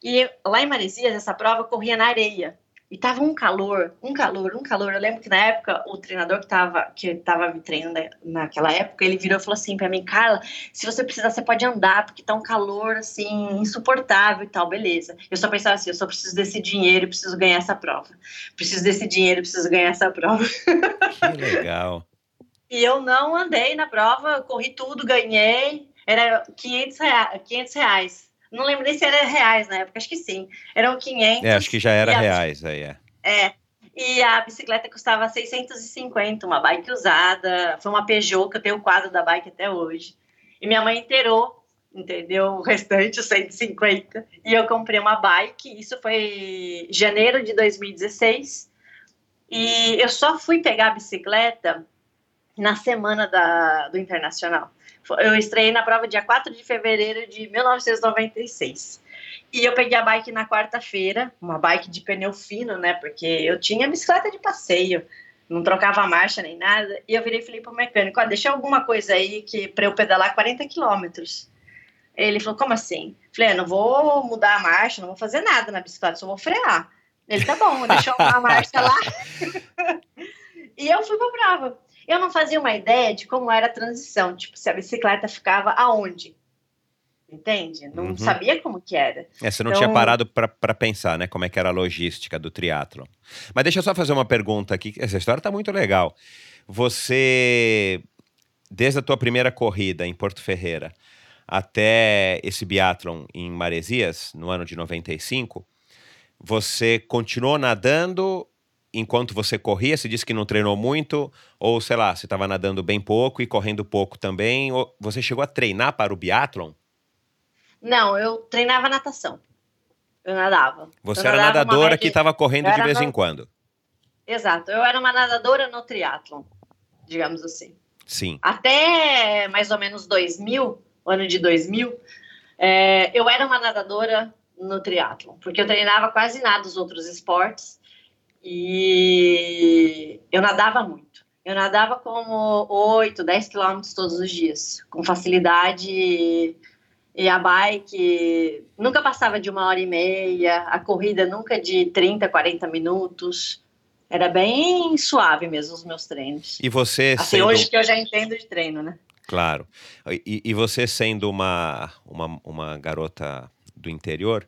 A: E lá em Maresias, essa prova corria na areia. E tava um calor, um calor, um calor. Eu lembro que na época o treinador que tava, que tava me treinando naquela época, ele virou e falou assim para mim, Carla, se você precisar, você pode andar, porque tá um calor assim, insuportável e tal, beleza. Eu só pensava assim, eu só preciso desse dinheiro e preciso ganhar essa prova. Preciso desse dinheiro e preciso ganhar essa prova.
B: Que legal.
A: e eu não andei na prova, corri tudo, ganhei. Era 500 reais. 500 reais não lembro nem se era reais na época, acho que sim. Eram 500.
B: É, acho que já era reais aí, é.
A: É. E a bicicleta custava 650, uma bike usada. Foi uma Peugeot, que eu tenho o quadro da bike até hoje. E minha mãe inteirou, entendeu? O restante, os 150. E eu comprei uma bike, isso foi janeiro de 2016. E eu só fui pegar a bicicleta na semana da, do Internacional. Eu estreiei na prova dia 4 de fevereiro de 1996. E eu peguei a bike na quarta-feira, uma bike de pneu fino, né? Porque eu tinha bicicleta de passeio, não trocava marcha nem nada. E eu virei e falei pro mecânico: ah, deixa alguma coisa aí que para eu pedalar 40 quilômetros. Ele falou: como assim? Falei: ah, não vou mudar a marcha, não vou fazer nada na bicicleta, só vou frear. Ele tá bom, deixou uma marcha lá. e eu fui pra prova. Eu não fazia uma ideia de como era a transição, tipo, se a bicicleta ficava aonde. Entende? Não uhum. sabia como que era.
B: É, você não então... tinha parado para pensar, né, como é que era a logística do triatlo. Mas deixa eu só fazer uma pergunta aqui, essa história tá muito legal. Você, desde a tua primeira corrida em Porto Ferreira até esse biatlon em Maresias, no ano de 95, você continuou nadando enquanto você corria, você disse que não treinou muito, ou sei lá, você estava nadando bem pouco e correndo pouco também, ou você chegou a treinar para o biatlon?
A: Não, eu treinava natação. Eu nadava.
B: Você
A: eu
B: era
A: nadava
B: nadadora que estava correndo de vez no... em quando.
A: Exato, eu era uma nadadora no triatlon, digamos assim.
B: Sim.
A: Até mais ou menos 2000, o ano de 2000, é, eu era uma nadadora no triatlon, porque eu treinava quase nada os outros esportes e eu nadava muito. Eu nadava como 8, 10 quilômetros todos os dias, com facilidade. E a bike nunca passava de uma hora e meia, a corrida nunca de 30, 40 minutos. Era bem suave mesmo os meus treinos.
B: E você
A: assim, sendo... hoje que eu já entendo de treino, né?
B: Claro. E, e você sendo uma, uma, uma garota do interior,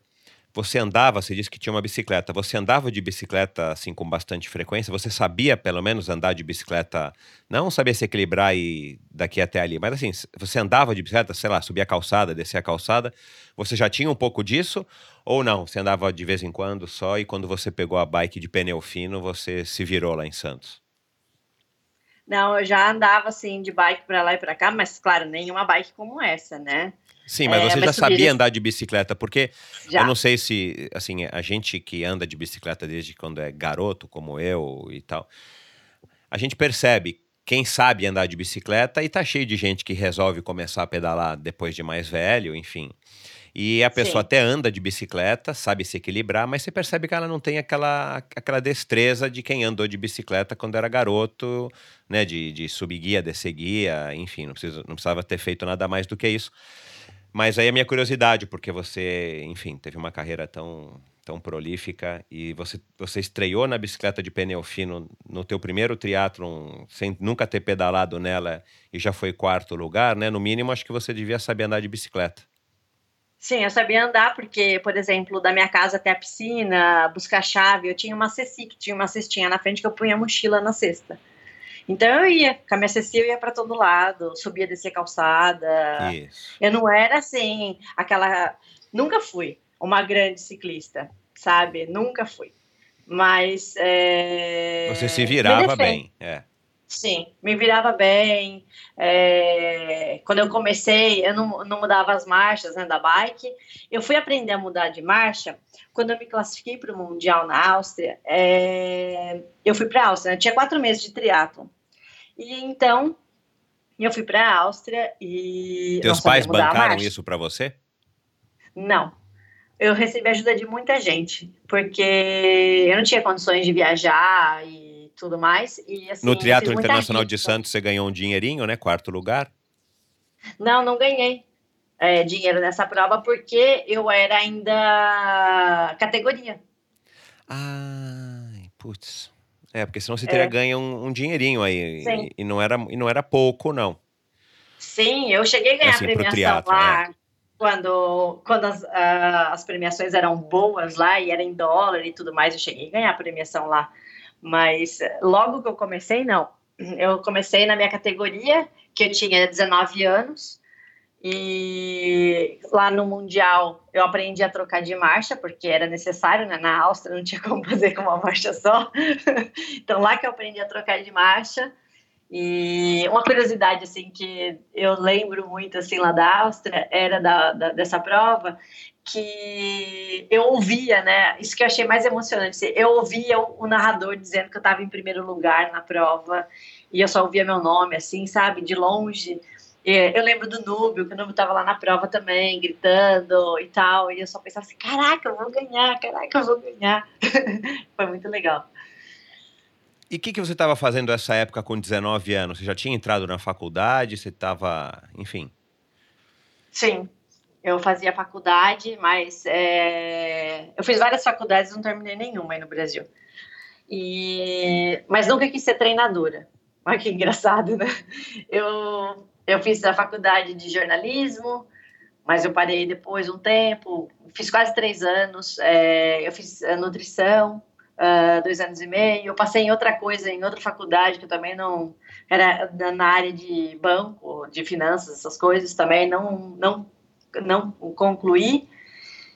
B: você andava, você disse que tinha uma bicicleta. Você andava de bicicleta assim com bastante frequência? Você sabia pelo menos andar de bicicleta? Não sabia se equilibrar e daqui até ali, mas assim, você andava de bicicleta, sei lá, subia a calçada, descia a calçada. Você já tinha um pouco disso ou não? Você andava de vez em quando só e quando você pegou a bike de pneu fino, você se virou lá em Santos?
A: Não, eu já andava assim de bike para lá e para cá, mas claro, nenhuma bike como essa, né?
B: Sim, mas é, você mas já sabia andar de bicicleta, porque já. eu não sei se, assim, a gente que anda de bicicleta desde quando é garoto, como eu e tal, a gente percebe quem sabe andar de bicicleta e tá cheio de gente que resolve começar a pedalar depois de mais velho, enfim. E a pessoa Sim. até anda de bicicleta, sabe se equilibrar, mas você percebe que ela não tem aquela, aquela destreza de quem andou de bicicleta quando era garoto, né? De, de subir guia, descer guia, enfim, não, precisa, não precisava ter feito nada mais do que isso. Mas aí a minha curiosidade, porque você, enfim, teve uma carreira tão, tão prolífica e você, você estreou na bicicleta de pneu fino no teu primeiro triatlon, sem nunca ter pedalado nela e já foi quarto lugar, né? No mínimo, acho que você devia saber andar de bicicleta.
A: Sim, eu sabia andar porque, por exemplo, da minha casa até a piscina, buscar chave, eu tinha uma que tinha uma cestinha na frente que eu punha a mochila na cesta. Então eu ia, com a minha Cecil ia para todo lado, subia, descer calçada. Isso. Eu não era assim, aquela. Nunca fui uma grande ciclista, sabe? Nunca fui. Mas. É...
B: Você se virava bem, é.
A: Sim, me virava bem. É... Quando eu comecei, eu não, não mudava as marchas né, da bike. Eu fui aprender a mudar de marcha quando eu me classifiquei para o Mundial na Áustria. É... Eu fui para a Áustria, né? eu tinha quatro meses de triatlo. E então eu fui para a Áustria e.
B: Teus pais bancaram isso para você?
A: Não. Eu recebi ajuda de muita gente, porque eu não tinha condições de viajar e tudo mais. E, assim,
B: no Teatro Internacional de Santos você ganhou um dinheirinho, né? Quarto lugar?
A: Não, não ganhei é, dinheiro nessa prova porque eu era ainda categoria.
B: Ai, putz. É, porque senão você teria é. ganho um, um, dinheirinho aí. E, e, não era, e não era pouco, não.
A: Sim, eu cheguei a ganhar assim, premiação teatro, lá. Né? Quando, quando as, uh, as premiações eram boas lá e era em dólar e tudo mais, eu cheguei a ganhar premiação lá. Mas logo que eu comecei, não. Eu comecei na minha categoria, que eu tinha 19 anos, e lá no Mundial eu aprendi a trocar de marcha, porque era necessário, né? Na Áustria não tinha como fazer com uma marcha só. então lá que eu aprendi a trocar de marcha. E uma curiosidade, assim, que eu lembro muito, assim, lá da Áustria, era da, da dessa prova, que eu ouvia, né? Isso que eu achei mais emocionante. Eu ouvia o, o narrador dizendo que eu estava em primeiro lugar na prova, e eu só ouvia meu nome, assim, sabe? De longe. Eu lembro do Núbio, que o Núbio estava lá na prova também, gritando e tal, e eu só pensava assim, caraca, eu vou ganhar, caraca, eu vou ganhar. Foi muito legal.
B: E o que, que você estava fazendo essa época com 19 anos? Você já tinha entrado na faculdade? Você estava, enfim?
A: Sim, eu fazia faculdade, mas é... eu fiz várias faculdades, não terminei nenhuma aí no Brasil. E... Mas nunca quis ser treinadora. Olha que engraçado, né? Eu eu fiz a faculdade de jornalismo, mas eu parei depois um tempo, fiz quase três anos, é, eu fiz nutrição, uh, dois anos e meio, eu passei em outra coisa, em outra faculdade, que eu também não, era na área de banco, de finanças, essas coisas, também não, não, não concluí,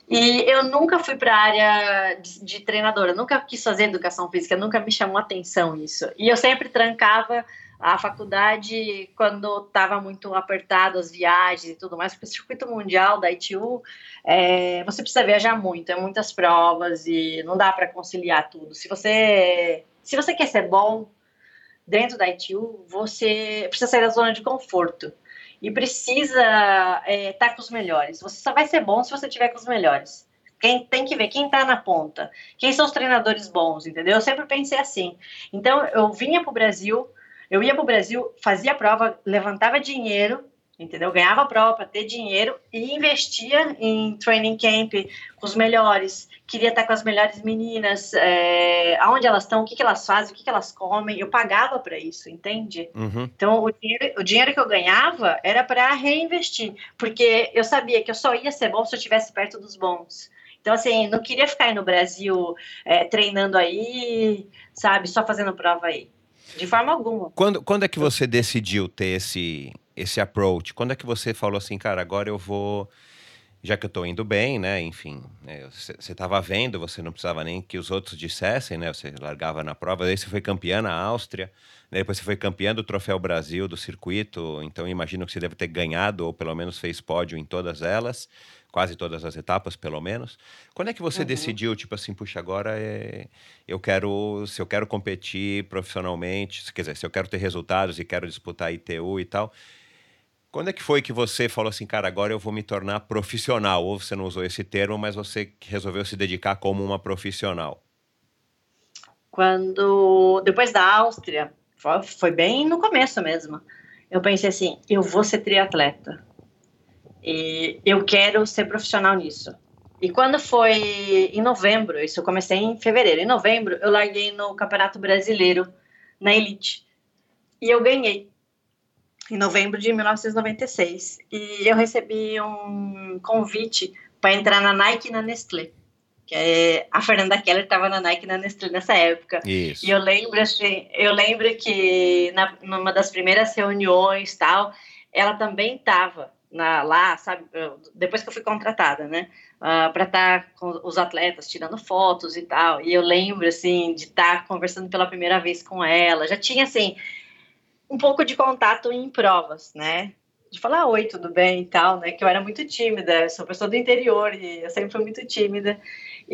A: e eu nunca fui para a área de, de, treinadora, nunca quis fazer educação física, nunca me chamou atenção isso. E eu sempre trancava a faculdade, quando estava muito apertado as viagens e tudo mais, porque o circuito mundial da ITU, é, você precisa viajar muito, é muitas provas e não dá para conciliar tudo. Se você, se você quer ser bom dentro da ITU, você precisa sair da zona de conforto e precisa estar é, tá com os melhores. Você só vai ser bom se você estiver com os melhores. Quem tem que ver quem está na ponta, quem são os treinadores bons, entendeu? Eu sempre pensei assim. Então eu vinha para o Brasil eu ia para o Brasil, fazia prova, levantava dinheiro, entendeu? Ganhava prova para ter dinheiro e investia em training camp com os melhores. Queria estar com as melhores meninas, é, aonde elas estão, o que, que elas fazem, o que, que elas comem. Eu pagava para isso, entende? Uhum. Então, o dinheiro, o dinheiro que eu ganhava era para reinvestir, porque eu sabia que eu só ia ser bom se eu estivesse perto dos bons. Então, assim, não queria ficar aí no Brasil é, treinando aí, sabe, só fazendo prova aí. De forma alguma.
B: Quando, quando é que você decidiu ter esse, esse approach? Quando é que você falou assim, cara, agora eu vou. Já que eu estou indo bem, né? Enfim, né, você estava vendo, você não precisava nem que os outros dissessem, né? Você largava na prova. Daí você foi campeã na Áustria, né, depois você foi campeã do Troféu Brasil do circuito. Então imagino que você deve ter ganhado, ou pelo menos fez pódio em todas elas quase todas as etapas, pelo menos. Quando é que você uhum. decidiu, tipo assim, puxa, agora é, eu quero, se eu quero competir profissionalmente, quer dizer, se eu quero ter resultados e quero disputar ITU e tal, quando é que foi que você falou assim, cara, agora eu vou me tornar profissional? Ou você não usou esse termo, mas você resolveu se dedicar como uma profissional?
A: Quando, depois da Áustria, foi bem no começo mesmo. Eu pensei assim, eu vou ser triatleta. E eu quero ser profissional nisso. E quando foi em novembro, isso eu comecei em fevereiro, em novembro eu larguei no Campeonato Brasileiro, na Elite. E eu ganhei, em novembro de 1996. E eu recebi um convite para entrar na Nike e na Nestlé. Que é, a Fernanda Keller estava na Nike e na Nestlé nessa época. Isso. E eu lembro, assim, eu lembro que na, numa das primeiras reuniões tal, ela também estava na, lá, sabe, depois que eu fui contratada, né, uh, para estar tá com os atletas tirando fotos e tal. E eu lembro, assim, de estar tá conversando pela primeira vez com ela. Já tinha, assim, um pouco de contato em provas, né, de falar oi, tudo bem e tal, né, que eu era muito tímida, sou pessoa do interior e eu sempre fui muito tímida.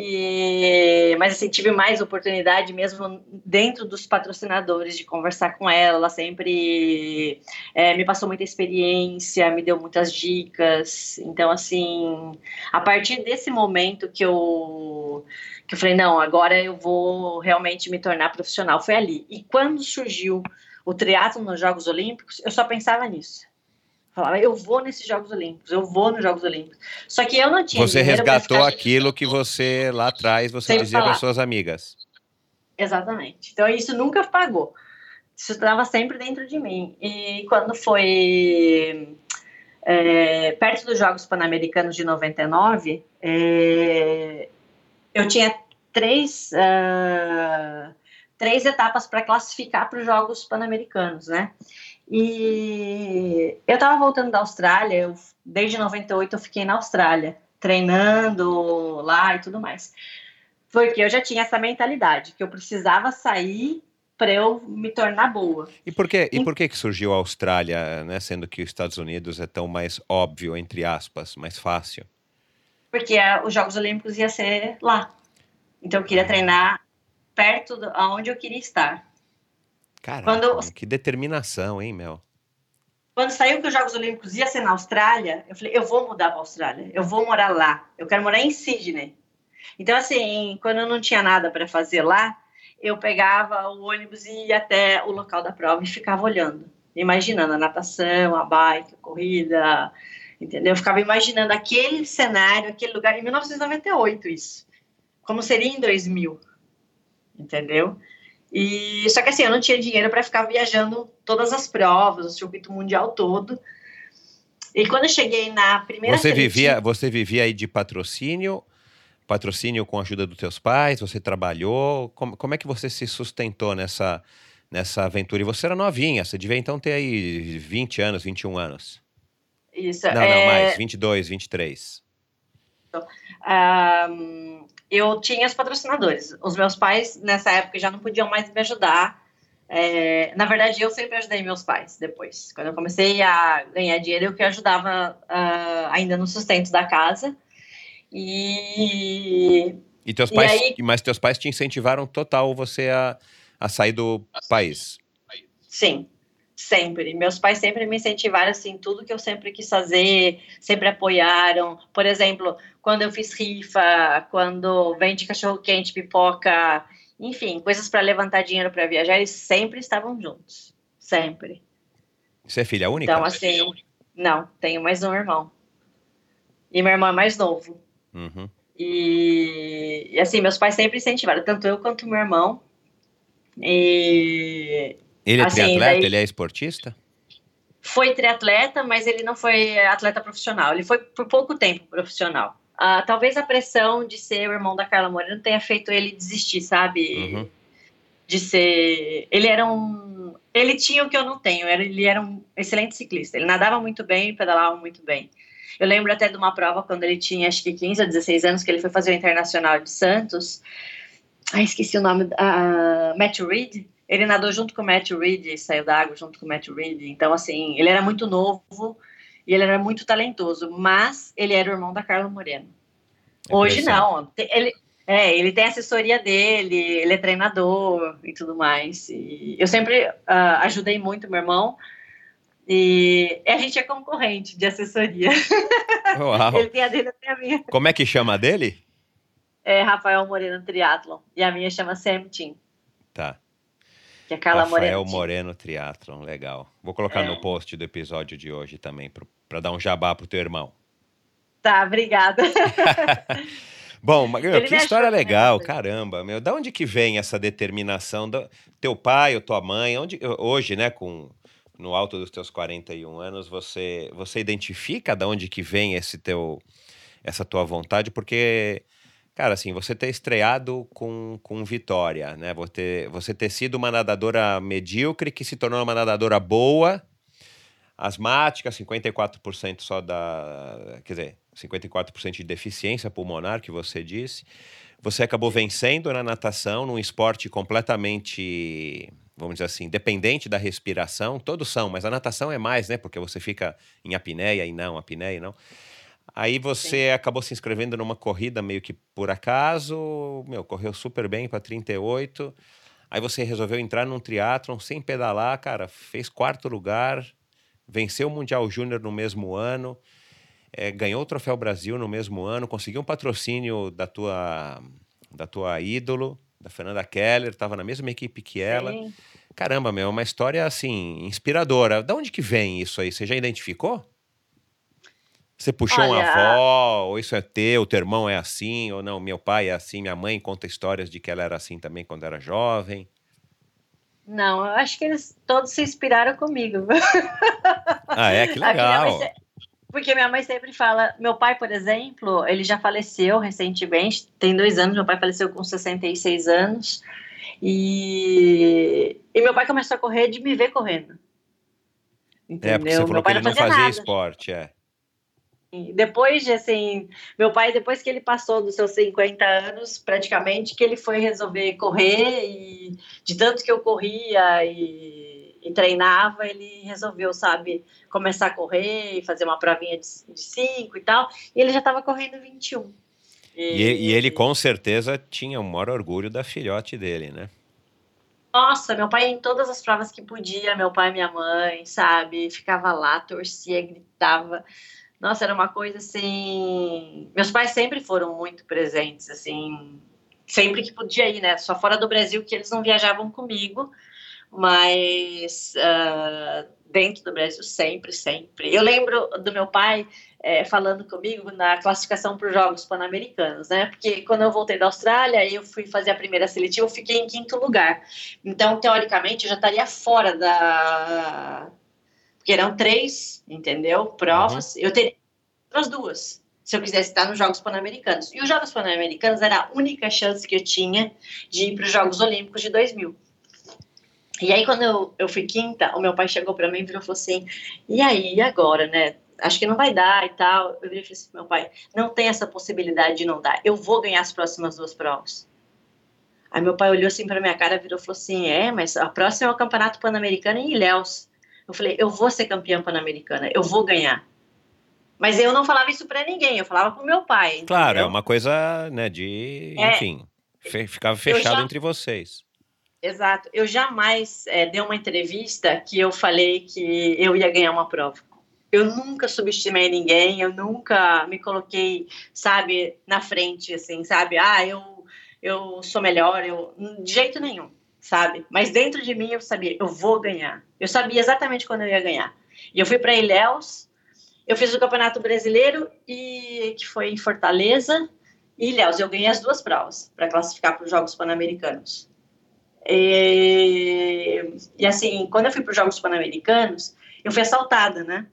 A: E, mas assim, tive mais oportunidade mesmo dentro dos patrocinadores de conversar com ela. Ela sempre é, me passou muita experiência, me deu muitas dicas. Então, assim, a partir desse momento que eu, que eu falei, não, agora eu vou realmente me tornar profissional, foi ali. E quando surgiu o triatlo nos Jogos Olímpicos, eu só pensava nisso. Falava, eu vou nesses Jogos Olímpicos, eu vou nos Jogos Olímpicos. Só que eu não tinha.
B: Você resgatou aquilo que você lá atrás você Sem dizia para suas amigas.
A: Exatamente. Então isso nunca pagou. Isso estava sempre dentro de mim. E quando foi é, perto dos Jogos Pan-Americanos de 99, é, eu tinha três, uh, três etapas para classificar para os Jogos Pan-Americanos, né? E eu estava voltando da Austrália, eu, desde 98 eu fiquei na Austrália, treinando lá e tudo mais. Porque eu já tinha essa mentalidade, que eu precisava sair para eu me tornar boa.
B: E por que, e por que, que surgiu a Austrália, né, sendo que os Estados Unidos é tão mais óbvio, entre aspas, mais fácil?
A: Porque a, os Jogos Olímpicos ia ser lá. Então eu queria treinar perto de onde eu queria estar.
B: Caraca, Quando, que determinação, hein, Mel?
A: Quando saiu que os Jogos Olímpicos ia ser na Austrália, eu falei, eu vou mudar para a Austrália, eu vou morar lá, eu quero morar em Sydney. Então, assim, quando eu não tinha nada para fazer lá, eu pegava o ônibus e ia até o local da prova e ficava olhando, imaginando a natação, a bike, a corrida, entendeu? Eu ficava imaginando aquele cenário, aquele lugar, em 1998 isso, como seria em 2000, entendeu? E só que assim, eu não tinha dinheiro para ficar viajando todas as provas, o circuito mundial todo. E quando eu cheguei na primeira
B: Você vivia, você vivia aí de patrocínio? Patrocínio com a ajuda dos teus pais? Você trabalhou? Como, como é que você se sustentou nessa, nessa aventura? E você era novinha, você devia então ter aí 20 anos, 21 anos.
A: Isso.
B: Não, é... não, mais, 22, 23.
A: Um, eu tinha os patrocinadores. Os meus pais, nessa época, já não podiam mais me ajudar. É, na verdade, eu sempre ajudei meus pais depois. Quando eu comecei a ganhar dinheiro, eu que ajudava uh, ainda no sustento da casa. E.
B: E teus pais, e aí, mas teus pais te incentivaram total você a, a sair do país?
A: Sim, sempre. Meus pais sempre me incentivaram assim, tudo que eu sempre quis fazer, sempre apoiaram. Por exemplo, quando eu fiz rifa, quando vende cachorro quente, pipoca, enfim, coisas para levantar dinheiro para viajar, eles sempre estavam juntos, sempre.
B: Você é filha única?
A: Então assim, não, tenho mais um irmão. E meu irmão é mais novo.
B: Uhum.
A: E, e, assim, meus pais sempre incentivaram, tanto eu quanto meu irmão. E
B: ele é assim, triatleta? Daí... Ele é esportista?
A: Foi triatleta, mas ele não foi atleta profissional. Ele foi por pouco tempo profissional. Uh, talvez a pressão de ser o irmão da Carla Moreno tenha feito ele desistir, sabe? Uhum. De ser. Ele era um. Ele tinha o que eu não tenho. Ele era um excelente ciclista. Ele nadava muito bem, pedalava muito bem. Eu lembro até de uma prova quando ele tinha acho que 15 ou 16 anos, que ele foi fazer o Internacional de Santos. Ai, esqueci o nome. Uh, Matt Reed. Ele nadou junto com o Matt Reed, saiu da água junto com o Matt Reed. Então, assim, ele era muito novo e ele era muito talentoso, mas ele era o irmão da Carla Moreno. É Hoje não. Ele, é, ele tem assessoria dele, ele é treinador e tudo mais. E eu sempre uh, ajudei muito meu irmão. E a gente é concorrente de assessoria.
B: Uau.
A: ele tem a dele, até a minha.
B: Como é que chama a dele?
A: É Rafael Moreno Triathlon. E a minha chama Sam Team.
B: Tá.
A: Que é Carla
B: Rafael Moreno. Moreno Triathlon, legal. Vou colocar é. no post do episódio de hoje também, para dar um jabá pro teu irmão.
A: Tá, obrigada.
B: Bom, meu, que história legal, caramba, meu. Da onde que vem essa determinação? Do, teu pai ou tua mãe? Onde, hoje, né, com no alto dos teus 41 anos, você você identifica da onde que vem esse teu essa tua vontade? Porque Cara, assim, você ter estreado com, com vitória, né? Você, você ter sido uma nadadora medíocre que se tornou uma nadadora boa, asmática, 54% só da. Quer dizer, 54% de deficiência pulmonar, que você disse. Você acabou vencendo na natação, num esporte completamente, vamos dizer assim, dependente da respiração. Todos são, mas a natação é mais, né? Porque você fica em apneia e não, apneia e não. Aí você Sim. acabou se inscrevendo numa corrida meio que por acaso, meu, correu super bem para 38. Aí você resolveu entrar num triatlon sem pedalar, cara, fez quarto lugar, venceu o Mundial Júnior no mesmo ano, é, ganhou o Troféu Brasil no mesmo ano, conseguiu um patrocínio da tua, da tua ídolo, da Fernanda Keller, estava na mesma equipe que ela. Sim. Caramba, meu, é uma história assim, inspiradora. Da onde que vem isso aí? Você já identificou? Você puxou Olha... uma avó, ou isso é teu, teu irmão é assim, ou não, meu pai é assim, minha mãe conta histórias de que ela era assim também quando era jovem.
A: Não, eu acho que eles todos se inspiraram comigo.
B: Ah, é? Que legal.
A: Porque minha mãe sempre fala, meu pai, por exemplo, ele já faleceu recentemente, tem dois anos, meu pai faleceu com 66 anos, e, e meu pai começou a correr de me ver correndo.
B: Entendeu? É, porque você falou meu pai que ele não fazia, fazia esporte, é.
A: Depois de, assim, meu pai, depois que ele passou dos seus 50 anos, praticamente, que ele foi resolver correr e de tanto que eu corria e, e treinava, ele resolveu, sabe, começar a correr e fazer uma provinha de 5 e tal, e ele já estava correndo 21.
B: E, e, e ele com certeza tinha o maior orgulho da filhote dele, né?
A: Nossa, meu pai em todas as provas que podia, meu pai e minha mãe, sabe, ficava lá, torcia, gritava. Nossa, era uma coisa assim. Meus pais sempre foram muito presentes, assim, sempre que podia ir, né? Só fora do Brasil que eles não viajavam comigo, mas uh, dentro do Brasil sempre, sempre. Eu lembro do meu pai é, falando comigo na classificação para os Jogos Pan-Americanos, né? Porque quando eu voltei da Austrália, eu fui fazer a primeira seletiva, eu fiquei em quinto lugar. Então, teoricamente, eu já estaria fora da porque eram três, entendeu? Provas. Uhum. Eu teria as duas, se eu quisesse estar nos Jogos Pan-Americanos. E os Jogos Pan-Americanos era a única chance que eu tinha de ir para os Jogos Olímpicos de 2000. E aí, quando eu, eu fui quinta, o meu pai chegou para mim e falou assim: e aí, e agora, né? Acho que não vai dar e tal. Eu falei assim: meu pai, não tem essa possibilidade de não dar. Eu vou ganhar as próximas duas provas. Aí meu pai olhou assim para minha cara, virou e falou assim: é, mas a próxima é o Campeonato Pan-Americano em Ilhéus. Eu falei, eu vou ser campeã pan-americana, eu vou ganhar. Mas eu não falava isso para ninguém, eu falava pro meu pai. Entendeu?
B: Claro, é uma coisa, né, de, é, enfim, ficava fechado já, entre vocês.
A: Exato. Eu jamais é, dei uma entrevista que eu falei que eu ia ganhar uma prova. Eu nunca subestimei ninguém, eu nunca me coloquei, sabe, na frente, assim, sabe? Ah, eu, eu sou melhor, eu... De jeito nenhum sabe? Mas dentro de mim eu sabia, eu vou ganhar. Eu sabia exatamente quando eu ia ganhar. E eu fui para Ilhéus, eu fiz o Campeonato Brasileiro e que foi em Fortaleza e Ilhéus. Eu ganhei as duas provas para classificar para os Jogos Pan-Americanos. E, e, assim, quando eu fui para os Jogos Pan-Americanos, eu fui assaltada, né?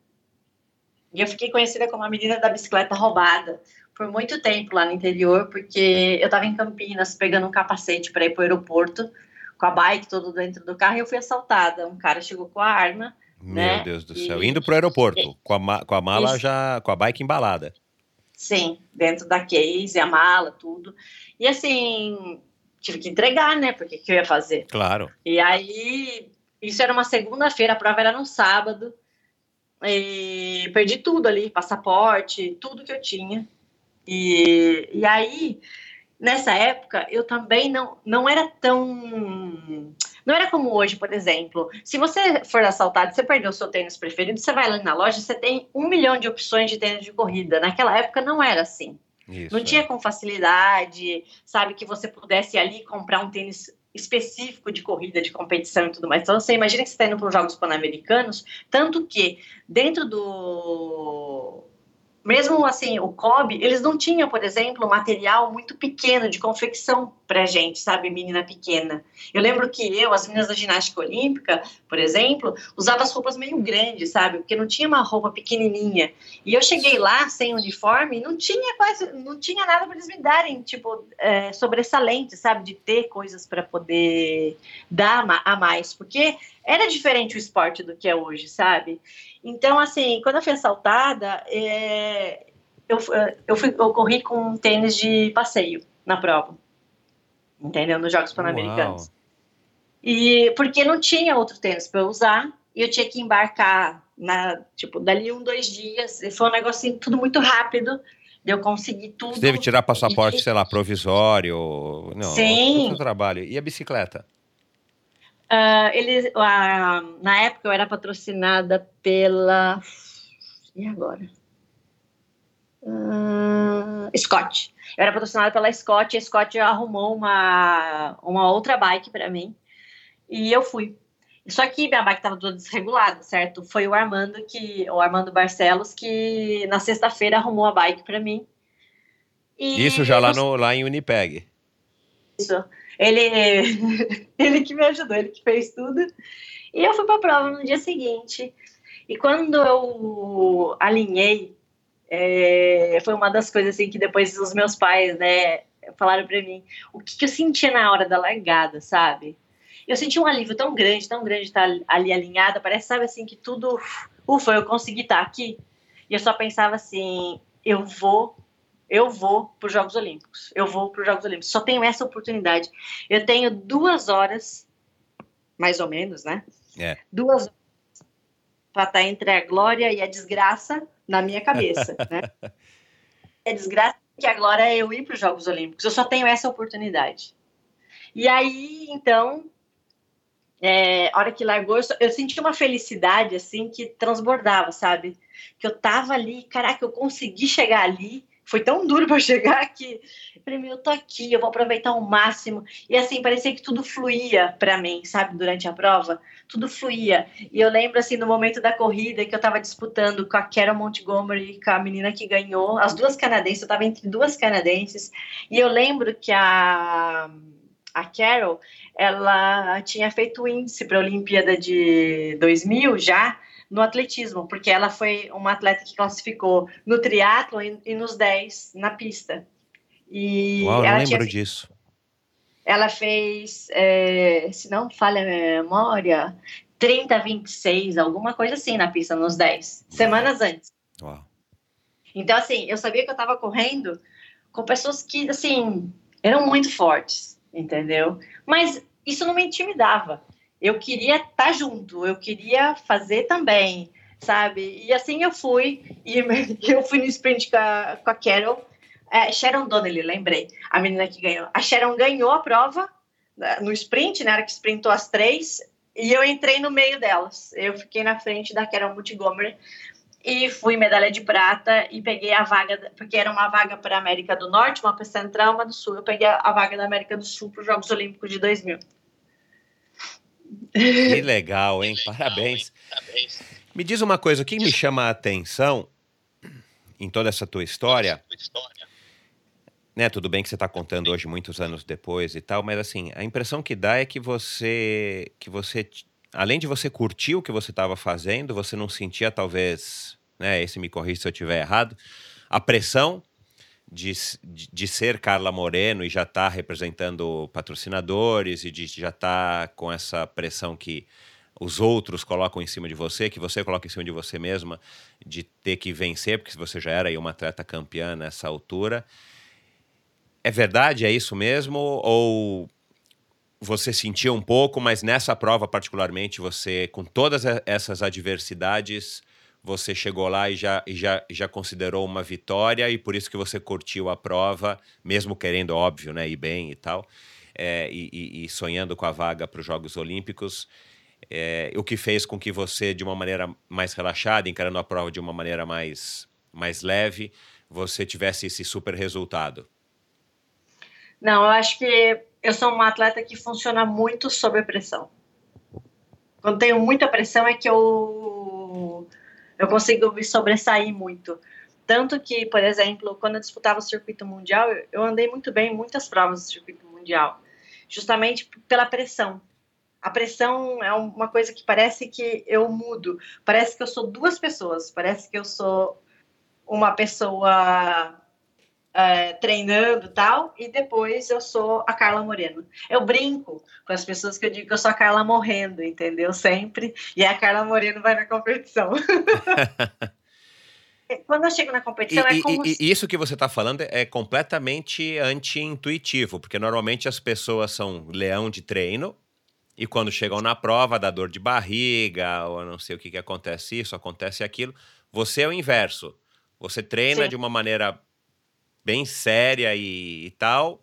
A: E eu fiquei conhecida como a menina da bicicleta roubada por muito tempo lá no interior, porque eu estava em Campinas pegando um capacete para ir para o aeroporto com a bike todo dentro do carro e eu fui assaltada. Um cara chegou com a arma.
B: Meu
A: né?
B: Deus do céu. Indo pro aeroporto, e... com, a com a mala Isso. já, com a bike embalada.
A: Sim, dentro da case, a mala, tudo. E assim, tive que entregar, né? Porque que eu ia fazer?
B: Claro.
A: E aí, isso era uma segunda-feira, a prova era no sábado. E perdi tudo ali, passaporte, tudo que eu tinha. E, e aí, nessa época eu também não, não era tão. Não era como hoje, por exemplo. Se você for assaltado, você perdeu o seu tênis preferido, você vai lá na loja, você tem um milhão de opções de tênis de corrida. Naquela época não era assim. Isso, não é. tinha com facilidade, sabe, que você pudesse ali comprar um tênis específico de corrida, de competição e tudo mais. Então, você imagina que você está indo para os Jogos Pan-Americanos, tanto que dentro do mesmo assim, o COB, eles não tinham, por exemplo, material muito pequeno de confecção pra gente, sabe, menina pequena. Eu lembro que eu, as meninas da ginástica olímpica, por exemplo, usava as roupas meio grandes, sabe, porque não tinha uma roupa pequenininha. E eu cheguei lá sem uniforme, não tinha quase, não tinha nada para eles me darem, tipo, é, sobressalente, sabe, de ter coisas para poder dar a mais, porque era diferente o esporte do que é hoje, sabe? Então, assim, quando eu fui assaltada, é, eu, eu, fui, eu corri com um tênis de passeio na prova, entendeu? Nos Jogos Pan-Americanos. E porque não tinha outro tênis para eu usar, e eu tinha que embarcar na, tipo, dali um, dois dias, e foi um negocinho tudo muito rápido, eu consegui tudo. Você
B: que tirar passaporte, e... sei lá, provisório? Não,
A: Sim.
B: trabalho. E a bicicleta?
A: Uh, ele, uh, na época eu era patrocinada pela. E agora? Uh, Scott. Eu era patrocinada pela Scott e a Scott arrumou uma, uma outra bike para mim e eu fui. Só que minha bike estava toda desregulada, certo? Foi o Armando que, o Armando Barcelos, que na sexta-feira arrumou a bike para mim.
B: E Isso já lá, no, lá em Winnipeg.
A: Isso. Ele, ele que me ajudou, ele que fez tudo. E eu fui para a prova no dia seguinte. E quando eu alinhei, é, foi uma das coisas assim que depois os meus pais, né, falaram para mim o que, que eu sentia na hora da largada, sabe? eu senti um alívio tão grande, tão grande estar ali alinhada, parece, sabe assim, que tudo, ufa, eu consegui estar aqui. E eu só pensava assim, eu vou, eu vou para os Jogos Olímpicos, eu vou para os Jogos Olímpicos, só tenho essa oportunidade. Eu tenho duas horas, mais ou menos, né?
B: É.
A: Duas horas para estar entre a glória e a desgraça na minha cabeça, né? É desgraça que a glória é eu ir para os Jogos Olímpicos, eu só tenho essa oportunidade. E aí, então, é, a hora que largou, eu, eu, senti uma felicidade, assim, que transbordava, sabe? Que eu tava ali, caraca, eu consegui chegar ali. Foi tão duro para chegar que, para mim, eu tô aqui, eu vou aproveitar ao máximo. E assim, parecia que tudo fluía para mim, sabe? Durante a prova, tudo fluía. E eu lembro, assim, no momento da corrida que eu tava disputando com a Carol Montgomery, com a menina que ganhou, as duas canadenses, eu tava entre duas canadenses. E eu lembro que a a Carol, ela tinha feito o índice para a Olimpíada de 2000 já no atletismo, porque ela foi uma atleta que classificou no triatlo e, e nos 10 na pista.
B: E Uau, ela não lembro tinha, disso.
A: Ela fez, é, se não falha a memória, 30, 26, alguma coisa assim na pista, nos 10, semanas antes.
B: Uau.
A: Então, assim, eu sabia que eu estava correndo com pessoas que, assim, eram muito fortes entendeu? Mas isso não me intimidava. Eu queria estar tá junto, eu queria fazer também, sabe? E assim eu fui, e eu fui no sprint com a, com a Carol, é, Sharon Donnelly, lembrei, a menina que ganhou. A Sharon ganhou a prova né, no sprint, né, era que sprintou as três, e eu entrei no meio delas. Eu fiquei na frente da Carol Montgomery, e fui medalha de prata e peguei a vaga, porque era uma vaga para a América do Norte, uma para Central, uma do Sul. Eu peguei a vaga da América do Sul para os Jogos Olímpicos de 2000.
B: Que legal, hein? Parabéns. Me diz uma coisa, o que me chama a atenção em toda essa tua história, né? Tudo bem que você está contando hoje muitos anos depois e tal, mas assim, a impressão que dá é que você, que você, além de você curtir o que você estava fazendo, você não sentia talvez né? Esse me corrija se eu estiver errado. A pressão de, de, ser Carla Moreno e já estar tá representando patrocinadores e de já estar tá com essa pressão que os outros colocam em cima de você, que você coloca em cima de você mesma, de ter que vencer, porque você já era uma atleta campeã nessa altura. É verdade? É isso mesmo? Ou você sentia um pouco, mas nessa prova particularmente, você, com todas essas adversidades, você chegou lá e já, e já, já considerou uma vitória e por isso que você curtiu a prova, mesmo querendo, óbvio, né, ir bem e tal, é, e, e, sonhando com a vaga para os Jogos Olímpicos, é, o que fez com que você, de uma maneira mais relaxada, encarando a prova de uma maneira mais, mais leve, você tivesse esse super resultado?
A: Não, eu acho que eu sou uma atleta que funciona muito sob pressão. Quando tenho muita pressão é que eu eu consigo me sobressair muito. Tanto que, por exemplo, quando eu disputava o circuito mundial, eu andei muito bem em muitas provas do circuito mundial, justamente pela pressão. A pressão é uma coisa que parece que eu mudo, parece que eu sou duas pessoas, parece que eu sou uma pessoa é, treinando tal, e depois eu sou a Carla Moreno. Eu brinco com as pessoas que eu digo que eu sou a Carla morrendo, entendeu? Sempre. E a Carla Moreno vai na competição. Quando eu chego na competição,
B: e,
A: é como.
B: E, e isso que você está falando é completamente anti-intuitivo, porque normalmente as pessoas são leão de treino, e quando chegam na prova, dá dor de barriga, ou não sei o que, que acontece isso, acontece aquilo. Você é o inverso. Você treina Sim. de uma maneira bem séria e, e tal,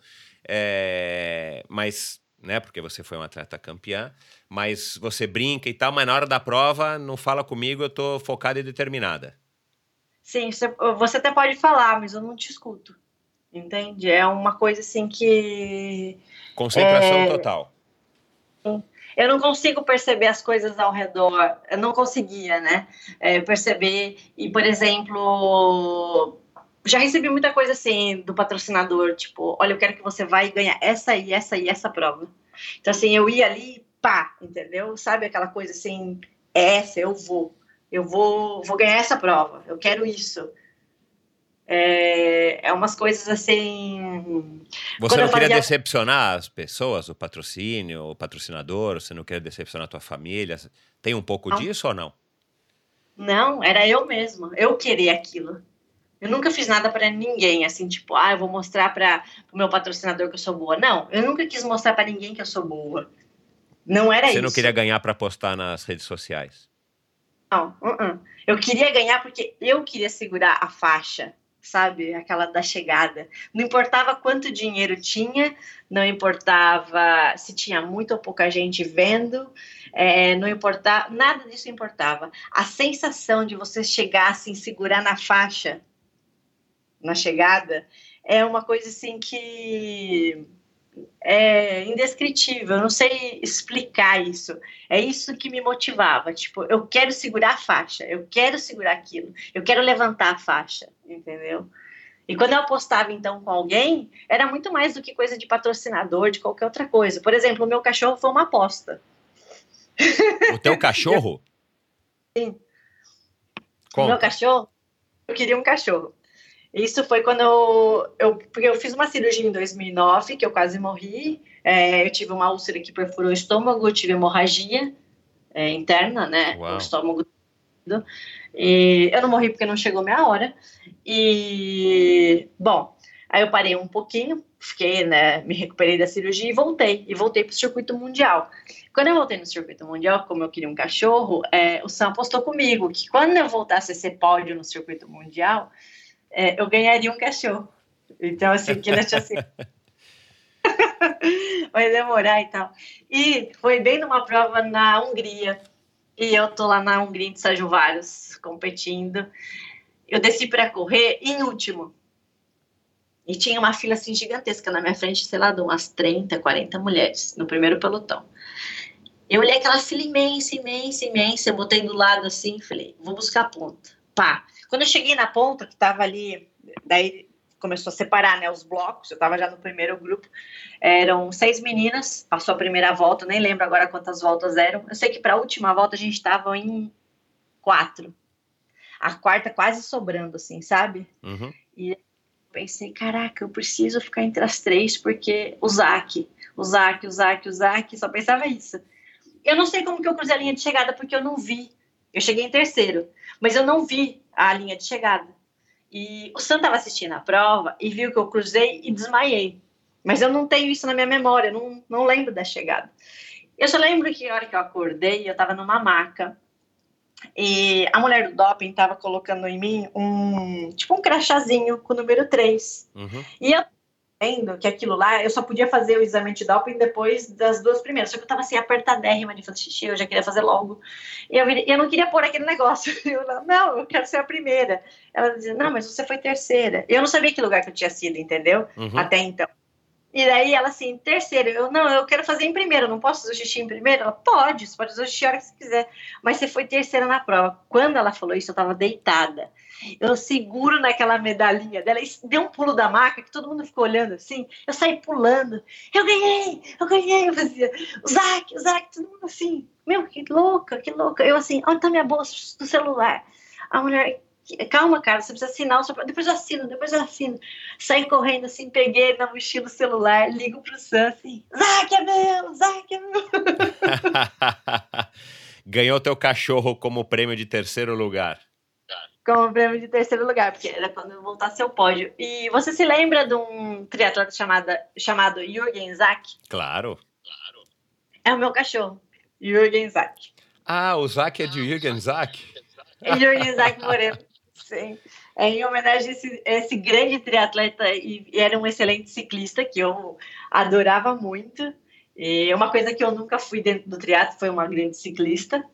B: é, mas, né, porque você foi uma atleta campeã, mas você brinca e tal, mas na hora da prova não fala comigo, eu tô focada e determinada.
A: Sim, você até pode falar, mas eu não te escuto, entende? É uma coisa assim que...
B: Concentração é... total.
A: eu não consigo perceber as coisas ao redor, eu não conseguia, né? É, perceber, e por exemplo, já recebi muita coisa assim do patrocinador, tipo, olha, eu quero que você vá e ganhe essa e essa e essa prova. Então, assim, eu ia ali, pá, entendeu? Sabe aquela coisa assim, essa, eu vou, eu vou, vou ganhar essa prova, eu quero isso. É, é umas coisas assim.
B: Você não queria decepcionar as pessoas, o patrocínio, o patrocinador, você não queria decepcionar a tua família? Tem um pouco não. disso ou não?
A: Não, era eu mesma. Eu queria aquilo. Eu nunca fiz nada para ninguém, assim, tipo, ah, eu vou mostrar para o meu patrocinador que eu sou boa. Não, eu nunca quis mostrar para ninguém que eu sou boa. Não era
B: Você
A: isso.
B: Você não queria ganhar para postar nas redes sociais?
A: Não, uh -uh. eu queria ganhar porque eu queria segurar a faixa sabe? Aquela da chegada. Não importava quanto dinheiro tinha, não importava se tinha muita ou pouca gente vendo, é, não importava, nada disso importava. A sensação de você chegar assim, segurar na faixa, na chegada, é uma coisa assim que é indescritível, eu não sei explicar isso. É isso que me motivava, tipo, eu quero segurar a faixa, eu quero segurar aquilo, eu quero levantar a faixa, entendeu? E quando eu apostava então com alguém, era muito mais do que coisa de patrocinador, de qualquer outra coisa. Por exemplo, o meu cachorro foi uma aposta.
B: O teu cachorro?
A: Sim. Conta. O meu cachorro, eu queria um cachorro. Isso foi quando eu, eu, porque eu fiz uma cirurgia em 2009, que eu quase morri. É, eu tive uma úlcera que perfurou o estômago, eu tive hemorragia é, interna, né? Uau. O estômago. E eu não morri porque não chegou minha hora. E, bom, aí eu parei um pouquinho, fiquei, né? Me recuperei da cirurgia e voltei. E voltei para o circuito mundial. Quando eu voltei no circuito mundial, como eu queria um cachorro, é, o Sam postou comigo que quando eu voltasse a ser pódio no circuito mundial é, eu ganharia um cachorro. Então, assim, que ele achou assim. vai demorar e tal. E foi bem numa prova na Hungria. E eu tô lá na Hungria de Sérgio Vários, competindo. Eu desci para correr em último. E tinha uma fila assim gigantesca na minha frente, sei lá, de umas 30, 40 mulheres no primeiro pelotão. Eu olhei aquela fila imensa, imensa, imensa, eu botei do lado assim, falei, vou buscar a ponta. Pá, quando eu cheguei na ponta, que estava ali, daí começou a separar né, os blocos, eu estava já no primeiro grupo, eram seis meninas, passou a primeira volta, nem lembro agora quantas voltas eram, eu sei que para a última volta a gente estava em quatro, a quarta quase sobrando, assim, sabe? Uhum. E pensei, caraca, eu preciso ficar entre as três, porque o Zac, o Zac, o Zac, o Zac, só pensava isso. Eu não sei como que eu cruzei a linha de chegada, porque eu não vi, eu cheguei em terceiro, mas eu não vi a linha de chegada. E o Sam estava assistindo a prova e viu que eu cruzei e desmaiei. Mas eu não tenho isso na minha memória, não, não lembro da chegada. Eu só lembro que na hora que eu acordei, eu estava numa maca e a mulher do doping estava colocando em mim um tipo um crachazinho com o número 3. Uhum. E eu vendo que aquilo lá, eu só podia fazer o exame de doping depois das duas primeiras. Só que eu tava assim, apertadérrima de fazer xixi, eu já queria fazer logo. E eu, eu não queria pôr aquele negócio. Eu, não, eu quero ser a primeira. Ela dizia, não, mas você foi terceira. Eu não sabia que lugar que eu tinha sido, entendeu? Uhum. Até então. E daí ela assim, terceira, eu não, eu quero fazer em primeiro, não posso fazer o xixi em primeiro? Ela, pode, você pode fazer o xixi a hora que você quiser. Mas você foi terceira na prova. Quando ela falou isso, eu tava deitada. Eu seguro naquela medalhinha dela, deu um pulo da maca que todo mundo ficou olhando assim. Eu saí pulando. Eu ganhei, eu ganhei. Eu fazia, o Zac, o Zac, todo mundo assim. Meu, que louca, que louca. Eu assim, onde tá minha bolsa do celular? A mulher, calma, cara, você precisa assinar o seu... Depois eu assino, depois eu assino. Saí correndo assim, peguei na mochila o celular, ligo pro Sam assim, Zac é meu, Zac é meu.
B: Ganhou teu cachorro como prêmio de terceiro lugar
A: como prêmio de terceiro lugar, porque era quando eu voltasse ao pódio. E você se lembra de um triatleta chamada, chamado Jürgen Zack?
B: Claro. claro.
A: É o meu cachorro, Jürgen Zack.
B: Ah, o Zack é de Jürgen Zack?
A: É Jürgen Zack Moreno, sim. É em homenagem a esse, esse grande triatleta e, e era um excelente ciclista que eu adorava muito. E uma coisa que eu nunca fui dentro do triatlo foi uma grande ciclista.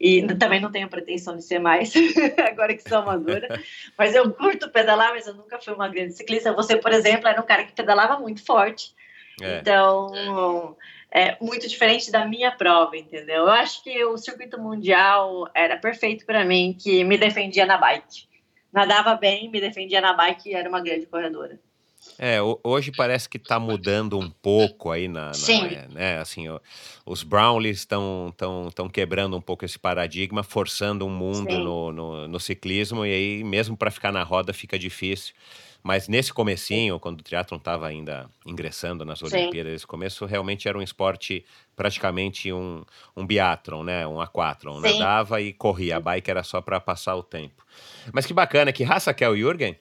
A: E também não tenho pretensão de ser mais, agora que sou amadora. Mas eu curto pedalar, mas eu nunca fui uma grande ciclista. Você, por exemplo, era um cara que pedalava muito forte. É. Então, é muito diferente da minha prova, entendeu? Eu acho que o circuito mundial era perfeito para mim, que me defendia na bike. Nadava bem, me defendia na bike e era uma grande corredora.
B: É, hoje parece que está mudando um pouco aí na, na
A: Sim.
B: é, né? Assim, os Brownlees estão tão, tão quebrando um pouco esse paradigma, forçando um mundo no, no, no, ciclismo e aí mesmo para ficar na roda fica difícil. Mas nesse comecinho, quando o triatlon estava ainda ingressando nas Olimpíadas, esse começo realmente era um esporte praticamente um, um biathlon, né? Um aquatron. Sim. Nadava e corria. A bike era só para passar o tempo. Mas que bacana. Que raça que é o Jürgen?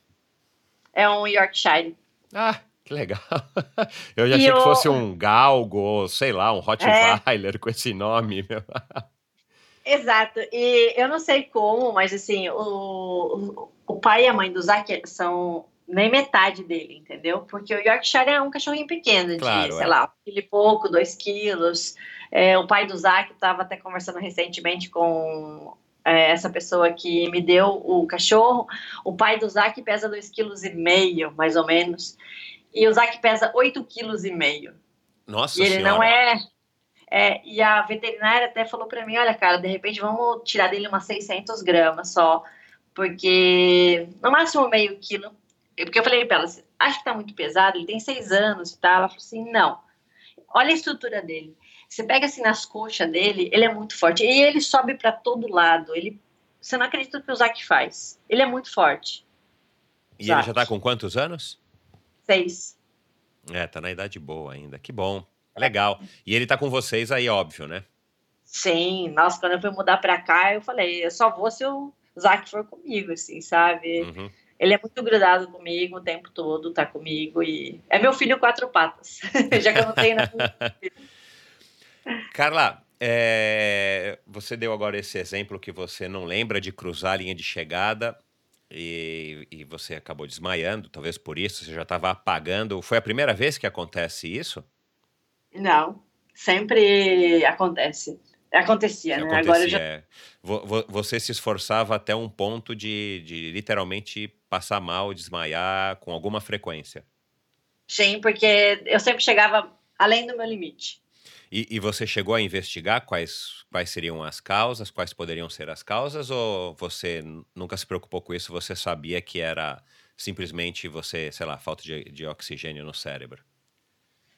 A: É um Yorkshire.
B: Ah, que legal. Eu já e achei que fosse um galgo, ou sei lá, um Rottweiler é... com esse nome.
A: Exato. E eu não sei como, mas assim, o, o pai e a mãe do Zac são nem metade dele, entendeu? Porque o Yorkshire é um cachorrinho pequeno, de, claro, sei é. lá, um quilo e pouco, dois quilos. É, o pai do Zac estava até conversando recentemente com é, essa pessoa que me deu o cachorro. O pai do Zac pesa dois quilos e meio, mais ou menos. E o Zac pesa oito quilos e meio.
B: Nossa
A: E ele
B: senhora.
A: não é... É, e a veterinária até falou para mim, olha, cara, de repente vamos tirar dele umas 600 gramas só, porque no máximo meio quilo porque eu falei para ela, assim, acho que tá muito pesado, ele tem seis anos e tal. Ela falou assim, não. Olha a estrutura dele. Você pega assim nas coxas dele, ele é muito forte. E ele sobe para todo lado. Ele, você não acredita o que o Zac faz. Ele é muito forte.
B: E Zac. ele já tá com quantos anos?
A: Seis.
B: É, tá na idade boa ainda. Que bom. Legal. E ele tá com vocês aí, óbvio, né?
A: Sim. Nossa, quando eu fui mudar para cá, eu falei, eu só vou se o Zac for comigo, assim, sabe? Uhum. Ele é muito grudado comigo o tempo todo, tá comigo e é meu filho quatro patas, já que eu não tenho nada.
B: Carla, é, você deu agora esse exemplo que você não lembra de cruzar a linha de chegada e, e você acabou desmaiando, talvez por isso você já estava apagando. Foi a primeira vez que acontece isso?
A: Não, sempre acontece. Acontecia, né?
B: Acontecia, Agora já... É. Você se esforçava até um ponto de, de literalmente passar mal, desmaiar com alguma frequência.
A: Sim, porque eu sempre chegava além do meu limite.
B: E, e, você chegou a investigar quais, quais seriam as causas, quais poderiam ser as causas, ou você nunca se preocupou com isso? Você sabia que era simplesmente você, sei lá, falta de, de oxigênio no cérebro?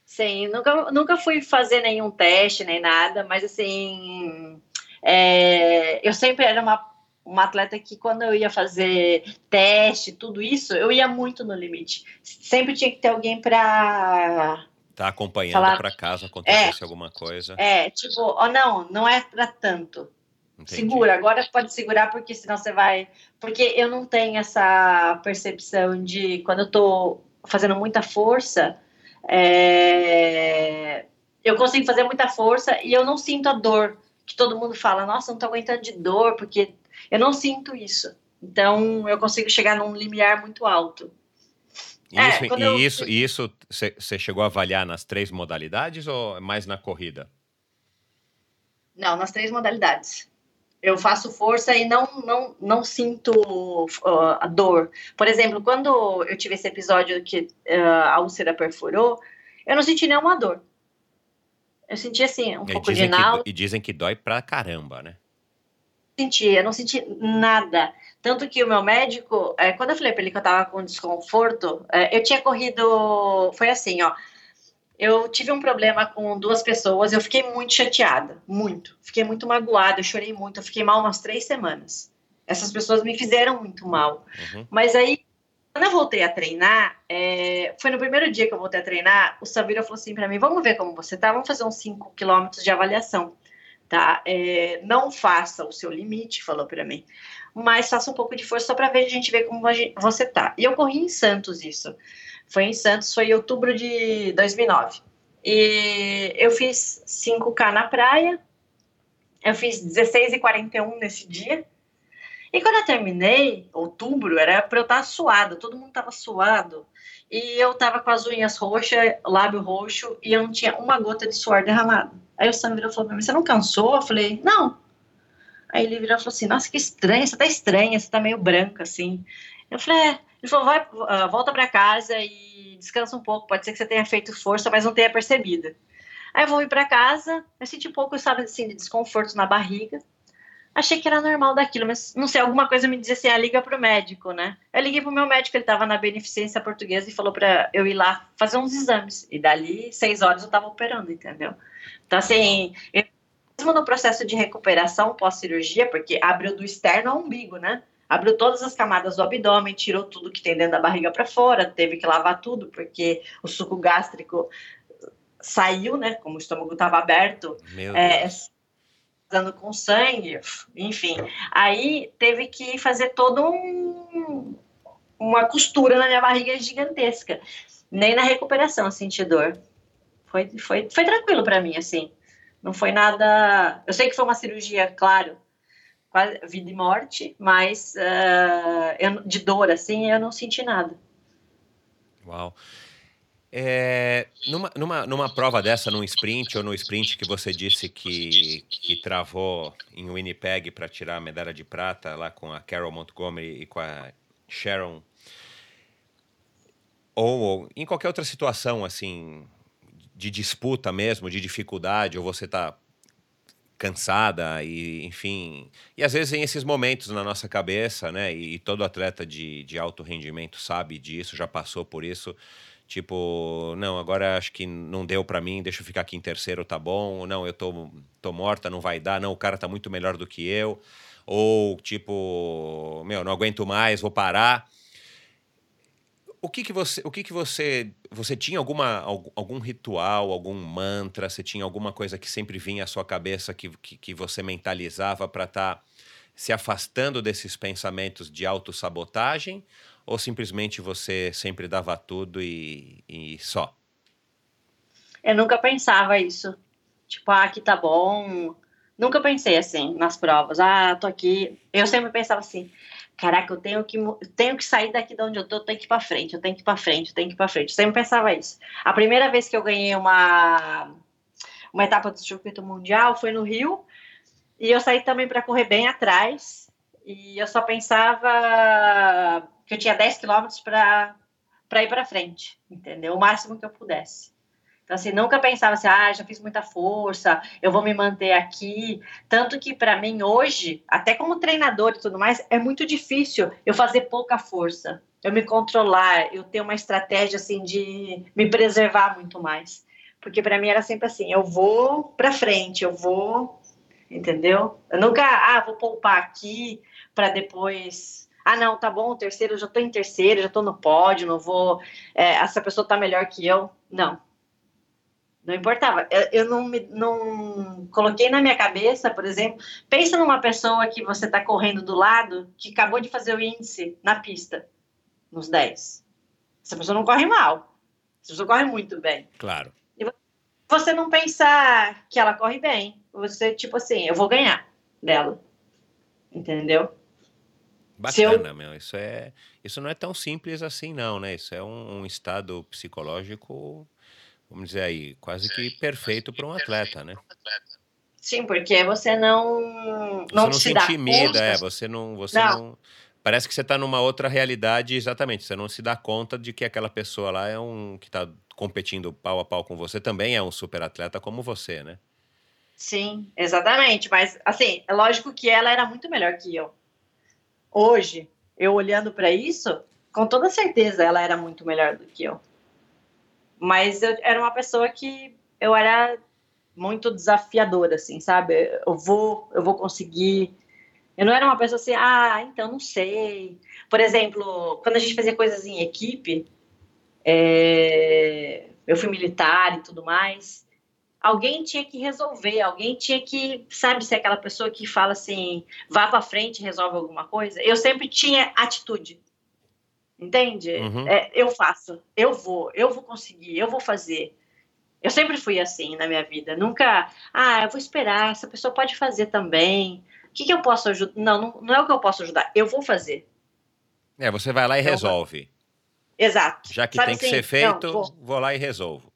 A: Sim, nunca, nunca fui fazer nenhum teste nem nada, mas assim, é, eu sempre era uma, uma atleta que quando eu ia fazer teste, tudo isso, eu ia muito no limite. Sempre tinha que ter alguém para
B: tá acompanhando para caso acontecesse é, alguma coisa.
A: É, tipo, oh, não, não é para tanto. Entendi. Segura, agora pode segurar porque senão você vai. Porque eu não tenho essa percepção de quando eu tô fazendo muita força, é... Eu consigo fazer muita força e eu não sinto a dor. Que todo mundo fala, nossa, não tô aguentando de dor, porque eu não sinto isso. Então, eu consigo chegar num limiar muito alto.
B: Isso, é, e eu... isso, isso você chegou a avaliar nas três modalidades ou mais na corrida?
A: Não, nas três modalidades eu faço força e não não, não sinto uh, a dor. Por exemplo, quando eu tive esse episódio que uh, a úlcera perfurou, eu não senti nenhuma dor. Eu senti assim, um e pouco de náusea.
B: E dizem que dói pra caramba, né?
A: Senti, eu não senti nada. Tanto que o meu médico, é, quando eu falei pra ele que eu tava com desconforto, é, eu tinha corrido. Foi assim, ó eu tive um problema com duas pessoas, eu fiquei muito chateada, muito. Fiquei muito magoada, eu chorei muito, eu fiquei mal umas três semanas. Essas pessoas me fizeram muito mal. Uhum. Mas aí, quando eu voltei a treinar, é, foi no primeiro dia que eu voltei a treinar, o Sabira falou assim para mim, vamos ver como você tá, vamos fazer uns 5 quilômetros de avaliação, tá? É, não faça o seu limite, falou para mim, mas faça um pouco de força só para ver a gente ver como você tá. E eu corri em Santos isso. Foi em Santos, foi em outubro de 2009. E eu fiz 5K na praia, eu fiz 16 e 41 nesse dia. E quando eu terminei, outubro, era para eu estar suado, todo mundo estava suado. E eu estava com as unhas roxas, lábio roxo, e eu não tinha uma gota de suor derramado. Aí o Sam virou e falou Você não cansou? Eu falei: Não. Aí ele virou e falou assim: Nossa, que estranha, você tá estranha, você tá meio branca assim. Eu falei: É. Ele falou, vai, uh, volta para casa e descansa um pouco. Pode ser que você tenha feito força, mas não tenha percebido. Aí eu vou ir para casa, eu senti um pouco, sabe, assim, de desconforto na barriga. Achei que era normal daquilo, mas não sei, alguma coisa me dizia assim, ah, liga pro médico, né? Eu liguei pro meu médico, ele tava na Beneficência Portuguesa e falou para eu ir lá fazer uns exames. E dali, seis horas, eu tava operando, entendeu? Então, assim, eu, mesmo no processo de recuperação pós-cirurgia, porque abriu do externo ao umbigo, né? Abriu todas as camadas do abdômen, tirou tudo que tem dentro da barriga para fora, teve que lavar tudo, porque o suco gástrico saiu, né? Como o estômago estava aberto.
B: Meu é, Deus
A: dando com sangue, enfim. Aí teve que fazer todo um, uma costura na minha barriga gigantesca. Nem na recuperação eu senti dor. Foi, foi, foi tranquilo para mim, assim. Não foi nada. Eu sei que foi uma cirurgia, claro, quase vida e morte, mas uh, eu, de dor, assim, eu não senti nada.
B: Uau. É, numa, numa, numa prova dessa, num sprint ou no sprint que você disse que, que travou em Winnipeg para tirar a medalha de prata lá com a Carol Montgomery e com a Sharon, ou, ou em qualquer outra situação assim de disputa mesmo, de dificuldade, ou você está cansada e enfim e às vezes em esses momentos na nossa cabeça né e, e todo atleta de, de alto rendimento sabe disso já passou por isso Tipo, não, agora acho que não deu para mim, deixa eu ficar aqui em terceiro, tá bom. Não, eu tô, tô morta, não vai dar. Não, o cara tá muito melhor do que eu. Ou, tipo, meu, não aguento mais, vou parar. O que que você, o que que você, você tinha alguma, algum ritual, algum mantra, você tinha alguma coisa que sempre vinha à sua cabeça que, que, que você mentalizava para estar tá se afastando desses pensamentos de autossabotagem? Ou simplesmente você sempre dava tudo e, e só?
A: Eu nunca pensava isso. Tipo, ah, aqui tá bom. Nunca pensei assim nas provas. Ah, tô aqui. Eu sempre pensava assim: caraca, eu tenho que, eu tenho que sair daqui de onde eu tô, eu tenho que ir pra frente, eu tenho que ir pra frente, eu tenho que ir pra frente. Eu sempre pensava isso. A primeira vez que eu ganhei uma, uma etapa do circuito mundial foi no Rio. E eu saí também para correr bem atrás. E eu só pensava que eu tinha 10 quilômetros para ir para frente, entendeu? O máximo que eu pudesse. Então, assim, nunca pensava assim, ah, já fiz muita força, eu vou me manter aqui. Tanto que, para mim, hoje, até como treinador e tudo mais, é muito difícil eu fazer pouca força, eu me controlar, eu ter uma estratégia, assim, de me preservar muito mais. Porque para mim era sempre assim, eu vou para frente, eu vou, entendeu? Eu nunca, ah, vou poupar aqui para depois ah, não, tá bom, terceiro, já tô em terceiro, já tô no pódio, não vou. É, essa pessoa tá melhor que eu. Não. Não importava. Eu, eu não, me, não coloquei na minha cabeça, por exemplo, pensa numa pessoa que você tá correndo do lado, que acabou de fazer o índice na pista, nos 10. Essa pessoa não corre mal. Essa pessoa corre muito bem.
B: Claro.
A: E você não pensar que ela corre bem. Você, tipo assim, eu vou ganhar dela. Entendeu?
B: Bacana, eu... meu. Isso, é, isso não é tão simples assim, não, né? Isso é um, um estado psicológico, vamos dizer aí, quase que perfeito para um atleta, né?
A: Sim, porque você não.
B: Não, você não se, se intimida, é. Você não. Você não. não parece que você está numa outra realidade, exatamente. Você não se dá conta de que aquela pessoa lá é um que está competindo pau a pau com você, também é um super atleta como você, né?
A: Sim, exatamente. Mas, assim, é lógico que ela era muito melhor que eu hoje, eu olhando para isso, com toda certeza ela era muito melhor do que eu. Mas eu era uma pessoa que eu era muito desafiadora, assim, sabe? Eu vou, eu vou conseguir. Eu não era uma pessoa assim, ah, então não sei. Por exemplo, quando a gente fazia coisas em equipe, é... eu fui militar e tudo mais alguém tinha que resolver, alguém tinha que, sabe, ser aquela pessoa que fala assim, vá para frente, resolve alguma coisa. Eu sempre tinha atitude, entende? Uhum. É, eu faço, eu vou, eu vou conseguir, eu vou fazer. Eu sempre fui assim na minha vida, nunca, ah, eu vou esperar, essa pessoa pode fazer também. O que, que eu posso ajudar? Não, não, não é o que eu posso ajudar, eu vou fazer.
B: É, você vai lá e eu resolve. Vou.
A: Exato.
B: Já que Sabe tem que assim, ser feito, vou. vou lá e resolvo.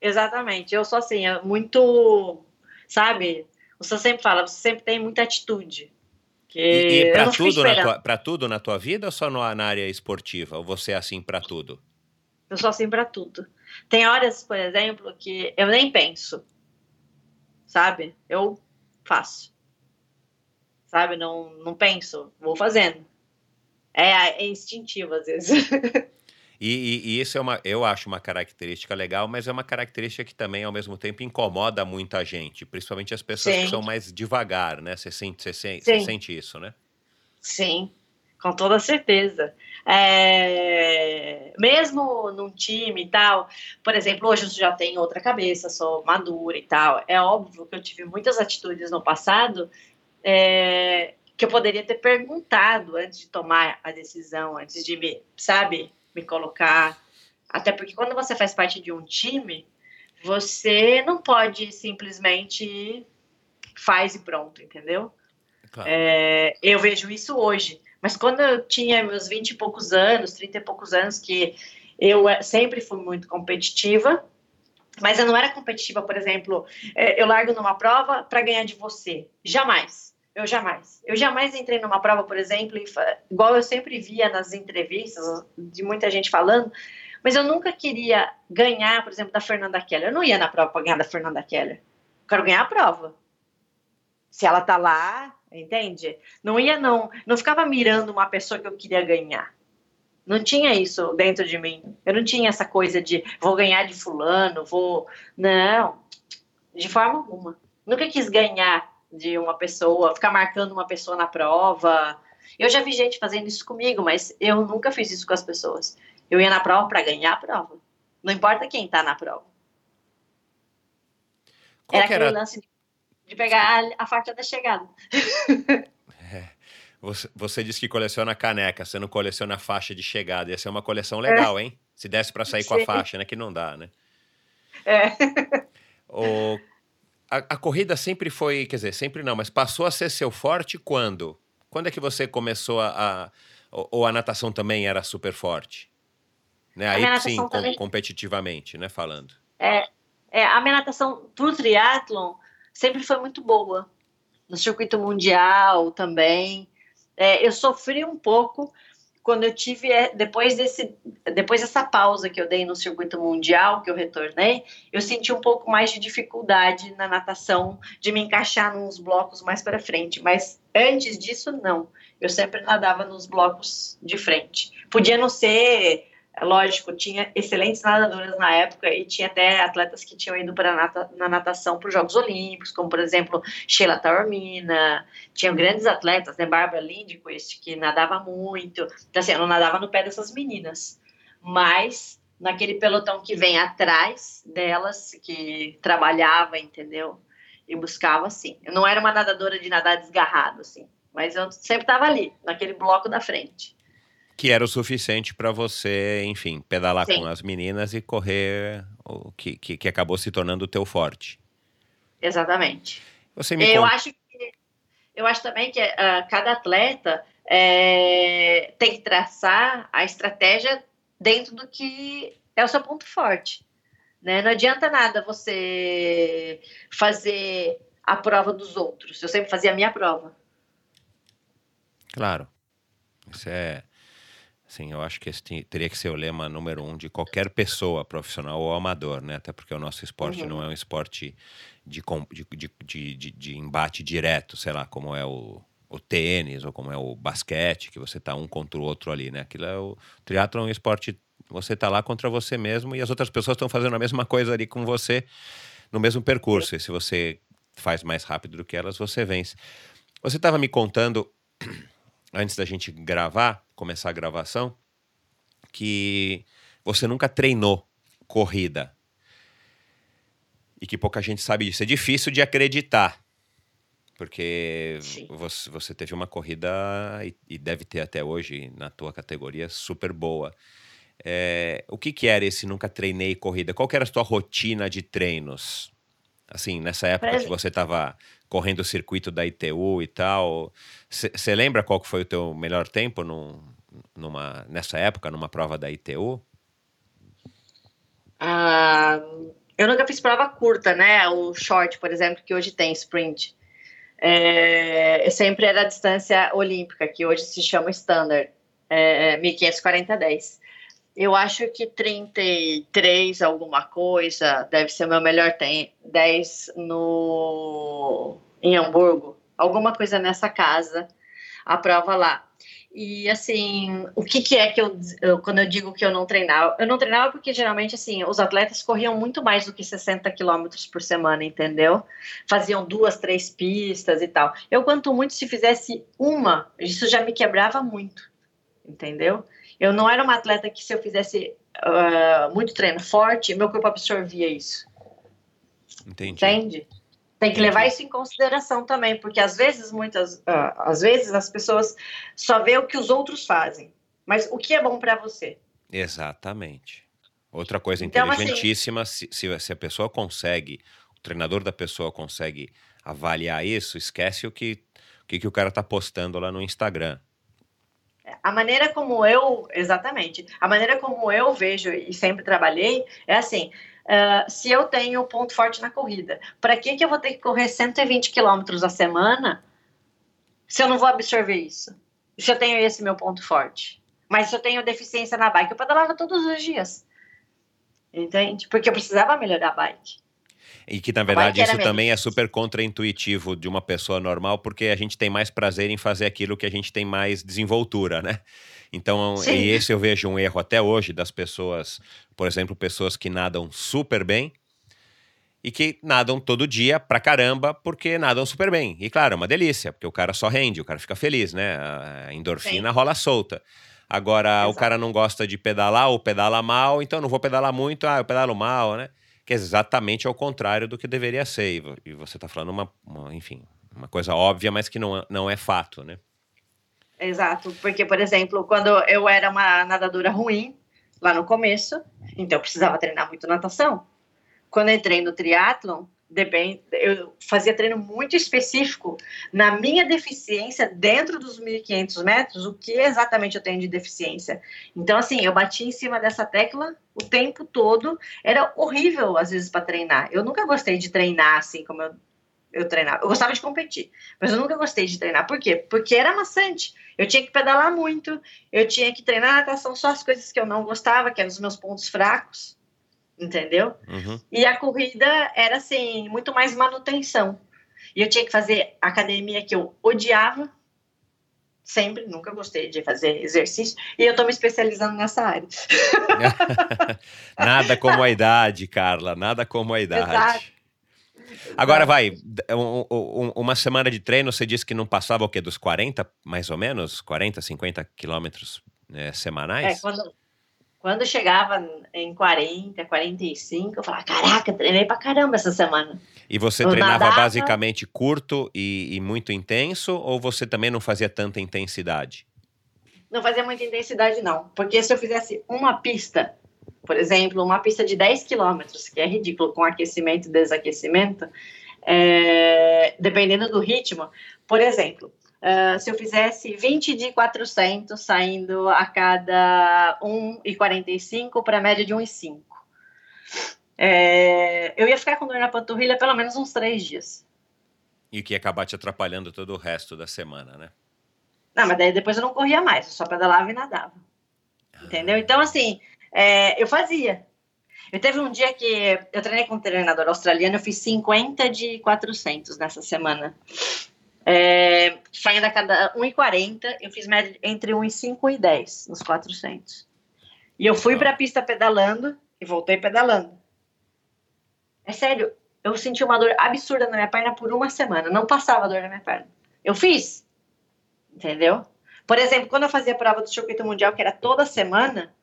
A: Exatamente. Eu sou assim, é muito, sabe? Você sempre fala, você sempre tem muita atitude.
B: E, e para tudo, na tua, tudo na tua vida ou só no, na área esportiva? Ou você é assim para tudo?
A: Eu sou assim para tudo. Tem horas, por exemplo, que eu nem penso, sabe? Eu faço, sabe? Não, não penso, vou fazendo. É, é instintivo às vezes.
B: E, e, e, isso é uma, eu acho uma característica legal, mas é uma característica que também, ao mesmo tempo, incomoda muita gente, principalmente as pessoas Sim. que são mais devagar, né? Você sente, você sente, você sente isso, né?
A: Sim, com toda certeza. É... Mesmo num time e tal, por exemplo, hoje eu já tenho outra cabeça, sou madura e tal. É óbvio que eu tive muitas atitudes no passado é... que eu poderia ter perguntado antes de tomar a decisão, antes de me, sabe? Me colocar. Até porque quando você faz parte de um time, você não pode simplesmente faz e pronto, entendeu? Claro. É, eu vejo isso hoje. Mas quando eu tinha meus 20 e poucos anos, 30 e poucos anos, que eu é, sempre fui muito competitiva, mas eu não era competitiva, por exemplo, é, eu largo numa prova para ganhar de você. Jamais. Eu jamais. Eu jamais entrei numa prova, por exemplo, igual eu sempre via nas entrevistas de muita gente falando, mas eu nunca queria ganhar, por exemplo, da Fernanda Keller. Eu não ia na prova para ganhar da Fernanda Keller. Eu quero ganhar a prova. Se ela tá lá, entende? Não ia, não. Não ficava mirando uma pessoa que eu queria ganhar. Não tinha isso dentro de mim. Eu não tinha essa coisa de vou ganhar de fulano, vou. Não, de forma alguma. Nunca quis ganhar de uma pessoa, ficar marcando uma pessoa na prova. Eu já vi gente fazendo isso comigo, mas eu nunca fiz isso com as pessoas. Eu ia na prova para ganhar a prova. Não importa quem tá na prova. Qual era aquele era... lance de pegar a, a faixa da chegada.
B: É. Você, você disse que coleciona caneca, você não coleciona faixa de chegada. Ia ser uma coleção legal, é. hein? Se desse para sair Sim. com a faixa, né? Que não dá, né?
A: É.
B: O a, a, corrida sempre foi, quer dizer, sempre não, mas passou a ser seu forte quando? Quando é que você começou a. a ou, ou a natação também era super forte? Né? Aí sim, com, também... competitivamente, né? Falando.
A: É, é, a minha natação pro triatlon sempre foi muito boa. No circuito mundial também. É, eu sofri um pouco quando eu tive é, depois desse depois dessa pausa que eu dei no circuito mundial que eu retornei eu senti um pouco mais de dificuldade na natação de me encaixar nos blocos mais para frente. Mas antes disso não. Eu sempre nadava nos blocos de frente. Podia não ser lógico, tinha excelentes nadadoras na época e tinha até atletas que tinham ido para nata, na natação para os Jogos Olímpicos, como por exemplo Sheila Taormina, tinham grandes atletas, né, Barbara Lindquist, que nadava muito, então assim, eu não nadava no pé dessas meninas, mas naquele pelotão que vem atrás delas, que trabalhava, entendeu? E buscava, assim. Eu não era uma nadadora de nadar desgarrado, assim, mas eu sempre estava ali, naquele bloco da frente.
B: Que era o suficiente para você, enfim, pedalar Sim. com as meninas e correr o que, que, que, acabou se tornando o teu forte.
A: Exatamente. Você me eu, acho que, eu acho também que uh, cada atleta é, tem que traçar a estratégia dentro do que é o seu ponto forte. Né? Não adianta nada você fazer a prova dos outros. Eu sempre fazia a minha prova.
B: Claro. Isso é Sim, eu acho que esse teria que ser o lema número um de qualquer pessoa, profissional ou amador, né? Até porque o nosso esporte uhum. não é um esporte de, de, de, de, de embate direto, sei lá, como é o, o tênis ou como é o basquete, que você tá um contra o outro ali, né? Aquilo é o, triatlo é um esporte, você tá lá contra você mesmo e as outras pessoas estão fazendo a mesma coisa ali com você no mesmo percurso. E se você faz mais rápido do que elas, você vence. Você estava me contando antes da gente gravar, começar a gravação, que você nunca treinou corrida. E que pouca gente sabe disso. É difícil de acreditar. Porque você, você, teve uma corrida e, e, deve ter até hoje na tua categoria super boa. É, o que, que era esse nunca treinei corrida? Qual era a tua rotina de treinos? Assim, nessa época que você estava correndo o circuito da ITU e tal. Você lembra qual foi o teu melhor tempo num, numa, nessa época, numa prova da ITU?
A: Ah, eu nunca fiz prova curta, né? O short, por exemplo, que hoje tem sprint. É, sempre era a distância olímpica, que hoje se chama standard, é, 1540 10. Eu acho que 33 alguma coisa deve ser o meu melhor tempo. 10 no em Hamburgo, alguma coisa nessa casa, a prova lá. E assim, o que, que é que eu, eu, quando eu digo que eu não treinava? Eu não treinava porque geralmente assim, os atletas corriam muito mais do que 60 quilômetros por semana, entendeu? Faziam duas, três pistas e tal. Eu, quanto muito, se fizesse uma, isso já me quebrava muito, entendeu? Eu não era uma atleta que se eu fizesse uh, muito treino forte, meu corpo absorvia isso.
B: Entendi.
A: Entende? Tem que levar isso em consideração também, porque às vezes, muitas, uh, às vezes as pessoas só vê o que os outros fazem, mas o que é bom para você.
B: Exatamente. Outra coisa então, assim, inteligentíssima, assim, se, se a pessoa consegue, o treinador da pessoa consegue avaliar isso, esquece o que o que, que o cara está postando lá no Instagram.
A: A maneira como eu, exatamente, a maneira como eu vejo e sempre trabalhei é assim: uh, se eu tenho ponto forte na corrida, para que, que eu vou ter que correr 120 quilômetros a semana se eu não vou absorver isso? Se eu tenho esse meu ponto forte. Mas se eu tenho deficiência na bike, eu pedalava todos os dias. Entende? Porque eu precisava melhorar a bike.
B: E que, na verdade, isso também é super contraintuitivo de uma pessoa normal, porque a gente tem mais prazer em fazer aquilo que a gente tem mais desenvoltura, né? Então, Sim. e esse eu vejo um erro até hoje das pessoas, por exemplo, pessoas que nadam super bem e que nadam todo dia pra caramba porque nadam super bem. E claro, é uma delícia, porque o cara só rende, o cara fica feliz, né? A endorfina Sim. rola solta. Agora, Exato. o cara não gosta de pedalar ou pedala mal, então não vou pedalar muito, ah, eu pedalo mal, né? Que é exatamente ao contrário do que deveria ser. E você está falando uma, uma, enfim, uma coisa óbvia, mas que não, não é fato, né?
A: Exato, porque, por exemplo, quando eu era uma nadadora ruim, lá no começo, então eu precisava treinar muito natação. Quando entrei no triatlon, eu fazia treino muito específico na minha deficiência dentro dos 1.500 metros, o que exatamente eu tenho de deficiência. Então, assim, eu bati em cima dessa tecla o tempo todo. Era horrível, às vezes, para treinar. Eu nunca gostei de treinar assim como eu eu treinava. Eu gostava de competir, mas eu nunca gostei de treinar. Por quê? Porque era maçante. Eu tinha que pedalar muito, eu tinha que treinar natação, só as coisas que eu não gostava, que eram os meus pontos fracos, entendeu? Uhum. E a corrida era assim, muito mais manutenção. E eu tinha que fazer academia que eu odiava, sempre, nunca gostei de fazer exercício, e eu tô me especializando nessa área.
B: nada como a idade, Carla, nada como a idade. Exato. Agora vai, um, um, uma semana de treino, você disse que não passava o quê? Dos 40, mais ou menos? 40, 50 quilômetros é, semanais?
A: É, quando, quando chegava em 40, 45, eu falava, caraca, treinei pra caramba essa semana.
B: E você eu treinava nadava... basicamente curto e, e muito intenso, ou você também não fazia tanta intensidade?
A: Não fazia muita intensidade, não. Porque se eu fizesse uma pista por exemplo, uma pista de 10 quilômetros, que é ridículo com aquecimento e desaquecimento, é, dependendo do ritmo. Por exemplo, uh, se eu fizesse 20 de 400 saindo a cada 1,45 para a média de 1,5, é, eu ia ficar com dor na panturrilha pelo menos uns três dias.
B: E que ia acabar te atrapalhando todo o resto da semana, né?
A: Não, mas daí depois eu não corria mais, eu só pedalava e nadava. Ah. Entendeu? Então, assim, é, eu fazia. Eu teve um dia que eu treinei com um treinador australiano, eu fiz 50 de 400 nessa semana. É, saindo a cada 1,40, eu fiz média entre 1,5 e 10 nos 400. E eu fui para a pista pedalando e voltei pedalando. É sério, eu senti uma dor absurda na minha perna por uma semana. Não passava dor na minha perna. Eu fiz. Entendeu? Por exemplo, quando eu fazia a prova do circuito mundial, que era toda semana,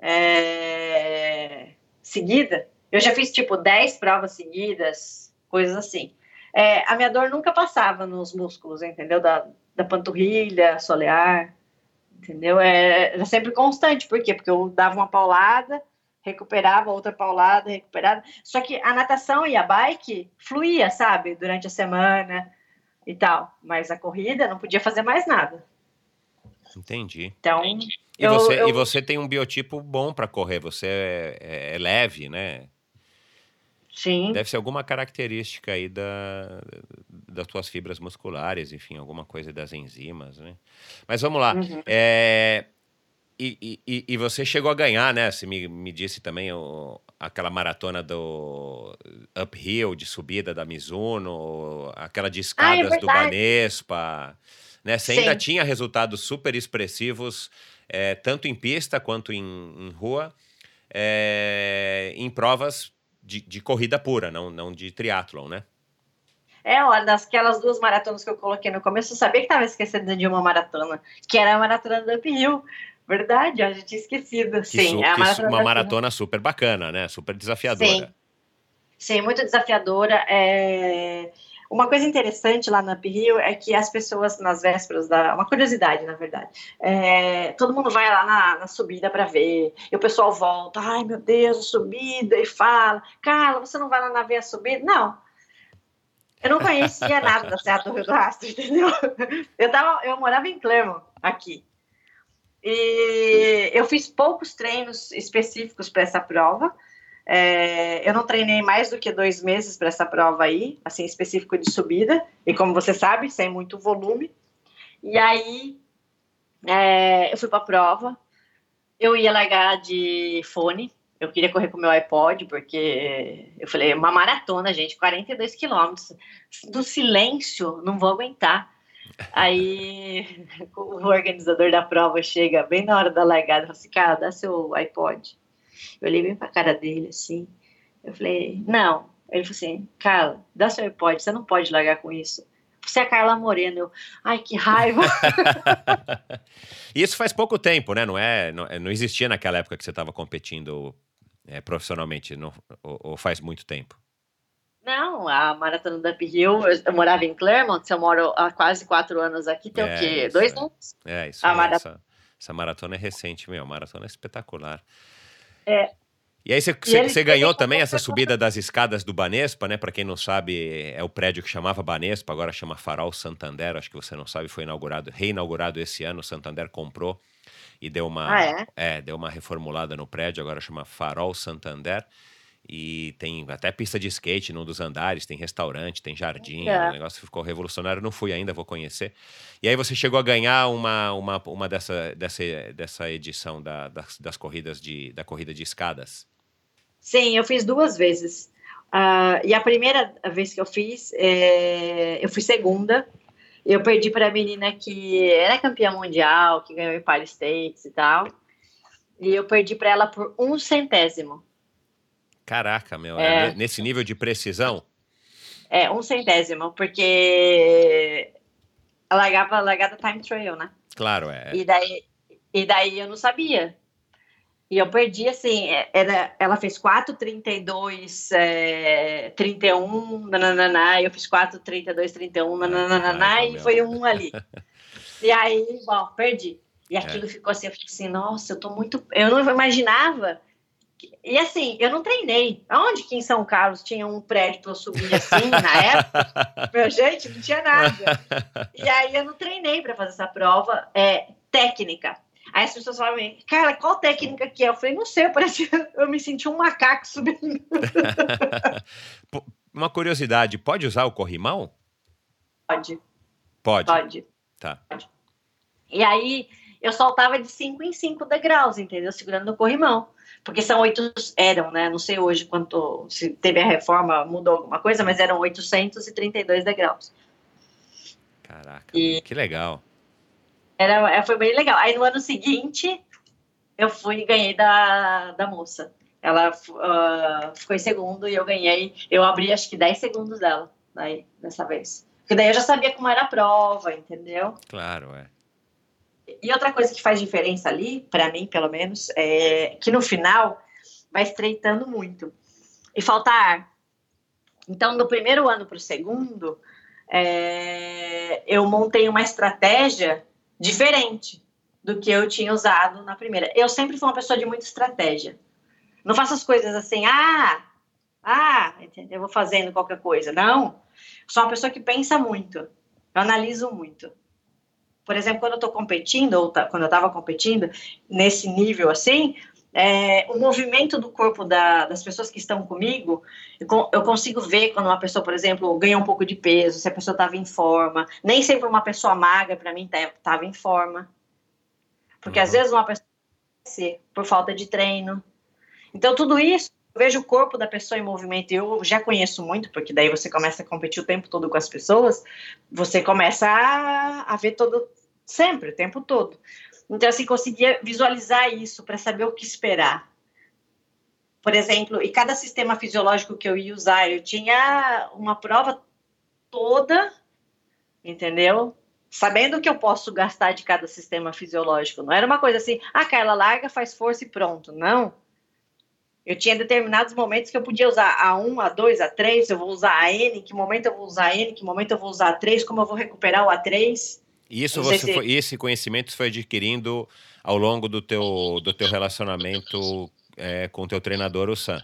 A: é, seguida. Eu já fiz tipo 10 provas seguidas, coisas assim. É, a minha dor nunca passava nos músculos, entendeu? Da, da panturrilha, solear, entendeu? É, era sempre constante, por quê? Porque eu dava uma paulada, recuperava outra paulada, recuperava. Só que a natação e a bike fluía, sabe? Durante a semana e tal. Mas a corrida não podia fazer mais nada.
B: Entendi.
A: Então,
B: e, eu, você, eu... e você tem um biotipo bom para correr, você é, é, é, leve, né?
A: Sim.
B: Deve ser alguma característica aí da, das tuas fibras musculares, enfim, alguma coisa das enzimas, né? Mas vamos lá. Uhum. É, e, e, e, você chegou a ganhar, né? Você me, me disse também o, aquela maratona do uphill, de subida da Mizuno, aquela de escadas ah, é do Banespa. Né? Você Sim. ainda tinha resultados super expressivos, é, tanto em pista quanto em, em rua, é, em provas de, de, corrida pura, não, não de triatlon, né?
A: É, ó, daquelas duas maratonas que eu coloquei no começo, eu sabia que estava esquecendo de uma maratona, que era a maratona do uphill. Verdade, a gente tinha esquecido.
B: Que Sim, é maratona uma maratona super bacana, né? Super desafiadora.
A: Sim, Sim muito desafiadora. É... Uma coisa interessante lá na Uphill é que as pessoas nas vésperas da. Uma curiosidade, na verdade. É... Todo mundo vai lá na, na subida para ver. E o pessoal volta. Ai, meu Deus, a subida. E fala: Carla, você não vai lá na ver a subida? Não. Eu não conhecia nada da Serra do Rio do Rastro, entendeu? Eu, tava, eu morava em Clermont, aqui. E eu fiz poucos treinos específicos para essa prova. É, eu não treinei mais do que dois meses para essa prova aí, assim, específico de subida. E como você sabe, sem muito volume. E aí, é, eu fui para a prova. Eu ia largar de fone. Eu queria correr com meu iPod, porque eu falei, uma maratona, gente, 42 quilômetros. Do silêncio, não vou aguentar. Aí o organizador da prova chega bem na hora da largada fala assim, cara, dá seu iPod. Eu olhei bem pra cara dele, assim. Eu falei, não. Ele falou assim, Carla, dá seu iPod, você não pode largar com isso. Você é a Carla Moreno. Eu, ai, que raiva.
B: isso faz pouco tempo, né? Não é, não, não existia naquela época que você estava competindo é, profissionalmente, não, ou, ou faz muito tempo?
A: Não, a Maratona da Uphill, eu morava em Claremont, eu moro há quase quatro anos aqui, tem é, o quê? Dois
B: é.
A: anos?
B: É, isso a é, essa, essa, maratona é recente, meu, a maratona é espetacular.
A: É.
B: E aí você, você ganhou também essa subida das escadas do Banespa, né? Para quem não sabe, é o prédio que chamava Banespa, agora chama Farol Santander, acho que você não sabe, foi inaugurado, reinaugurado esse ano, o Santander comprou e deu uma,
A: ah, é?
B: é? deu uma reformulada no prédio, agora chama Farol Santander. E tem até pista de skate num dos andares, tem restaurante, tem jardim. É. O negócio ficou revolucionário. Não fui ainda, vou conhecer. E aí você chegou a ganhar uma, uma, uma dessa, dessa, dessa edição da, das, das corridas de, da corrida de escadas?
A: Sim, eu fiz duas vezes. Uh, e a primeira vez que eu fiz, é, eu fui segunda. Eu perdi para a menina que era campeã mundial, que ganhou em Paris States e tal. E eu perdi para ela por um centésimo.
B: Caraca, meu, é, é nesse nível de precisão?
A: É, um centésimo, porque largava a largada time trial, né?
B: Claro, é.
A: E daí, e daí eu não sabia. E eu perdi, assim, é, era, ela fez 4,32, é, 31, nanananá, eu fiz 4,32, 31, nanananá, e foi um ali. e aí, bom, perdi. E aquilo é. ficou assim, eu fiquei assim, nossa, eu tô muito... Eu não imaginava e assim, eu não treinei. Aonde que em São Carlos tinha um prédio para eu subir assim na época? Meu, gente, não tinha nada. E aí eu não treinei para fazer essa prova é, técnica. Aí as pessoas falavam, cara, qual técnica que é? Eu falei, não sei, eu, parecia, eu me senti um macaco subindo.
B: Uma curiosidade, pode usar o corrimão?
A: Pode.
B: Pode?
A: Pode.
B: Tá.
A: Pode. E aí eu soltava de 5 em 5 degraus, entendeu? Segurando o corrimão porque são oito, eram, né? Não sei hoje quanto, se teve a reforma, mudou alguma coisa, mas eram 832 degraus.
B: Caraca, e que legal.
A: Era, é, foi bem legal. Aí no ano seguinte, eu fui e ganhei da, da moça. Ela uh, ficou em segundo e eu ganhei. Eu abri acho que 10 segundos dela, daí, dessa vez. Porque daí eu já sabia como era a prova, entendeu?
B: Claro, é.
A: E outra coisa que faz diferença ali, para mim, pelo menos, é que no final vai estreitando muito e falta ar. Então, do primeiro ano para o segundo, é, eu montei uma estratégia diferente do que eu tinha usado na primeira. Eu sempre fui uma pessoa de muita estratégia. Não faço as coisas assim, ah, ah, eu vou fazendo qualquer coisa. Não. Sou uma pessoa que pensa muito. Eu analiso muito. Por exemplo, quando eu estou competindo, ou tá, quando eu estava competindo, nesse nível assim, é, o movimento do corpo da, das pessoas que estão comigo, eu, eu, consigo ver quando uma pessoa, por exemplo, ganhou um pouco de peso, se a pessoa estava em forma. Nem sempre uma pessoa magra, para mim, estava em forma. Porque uhum. às vezes uma pessoa por falta de treino. Então, tudo isso, eu vejo o corpo da pessoa em movimento, eu já conheço muito, porque daí você começa a competir o tempo todo com as pessoas, você começa a, a ver todo, sempre, o tempo todo. Então, assim, conseguia visualizar isso para saber o que esperar. Por exemplo, e cada sistema fisiológico que eu ia usar, eu tinha uma prova toda, entendeu? Sabendo que eu posso gastar de cada sistema fisiológico. Não era uma coisa assim, ah, Carla, larga, faz força e pronto. Não. Eu tinha determinados momentos que eu podia usar A1, A2, A3, eu vou usar a N, que momento eu vou usar a N, que momento eu vou usar A3, como eu vou recuperar o A3.
B: E isso você se... foi, esse conhecimento foi adquirindo ao longo do teu, do teu relacionamento é, com o teu treinador, o Sam.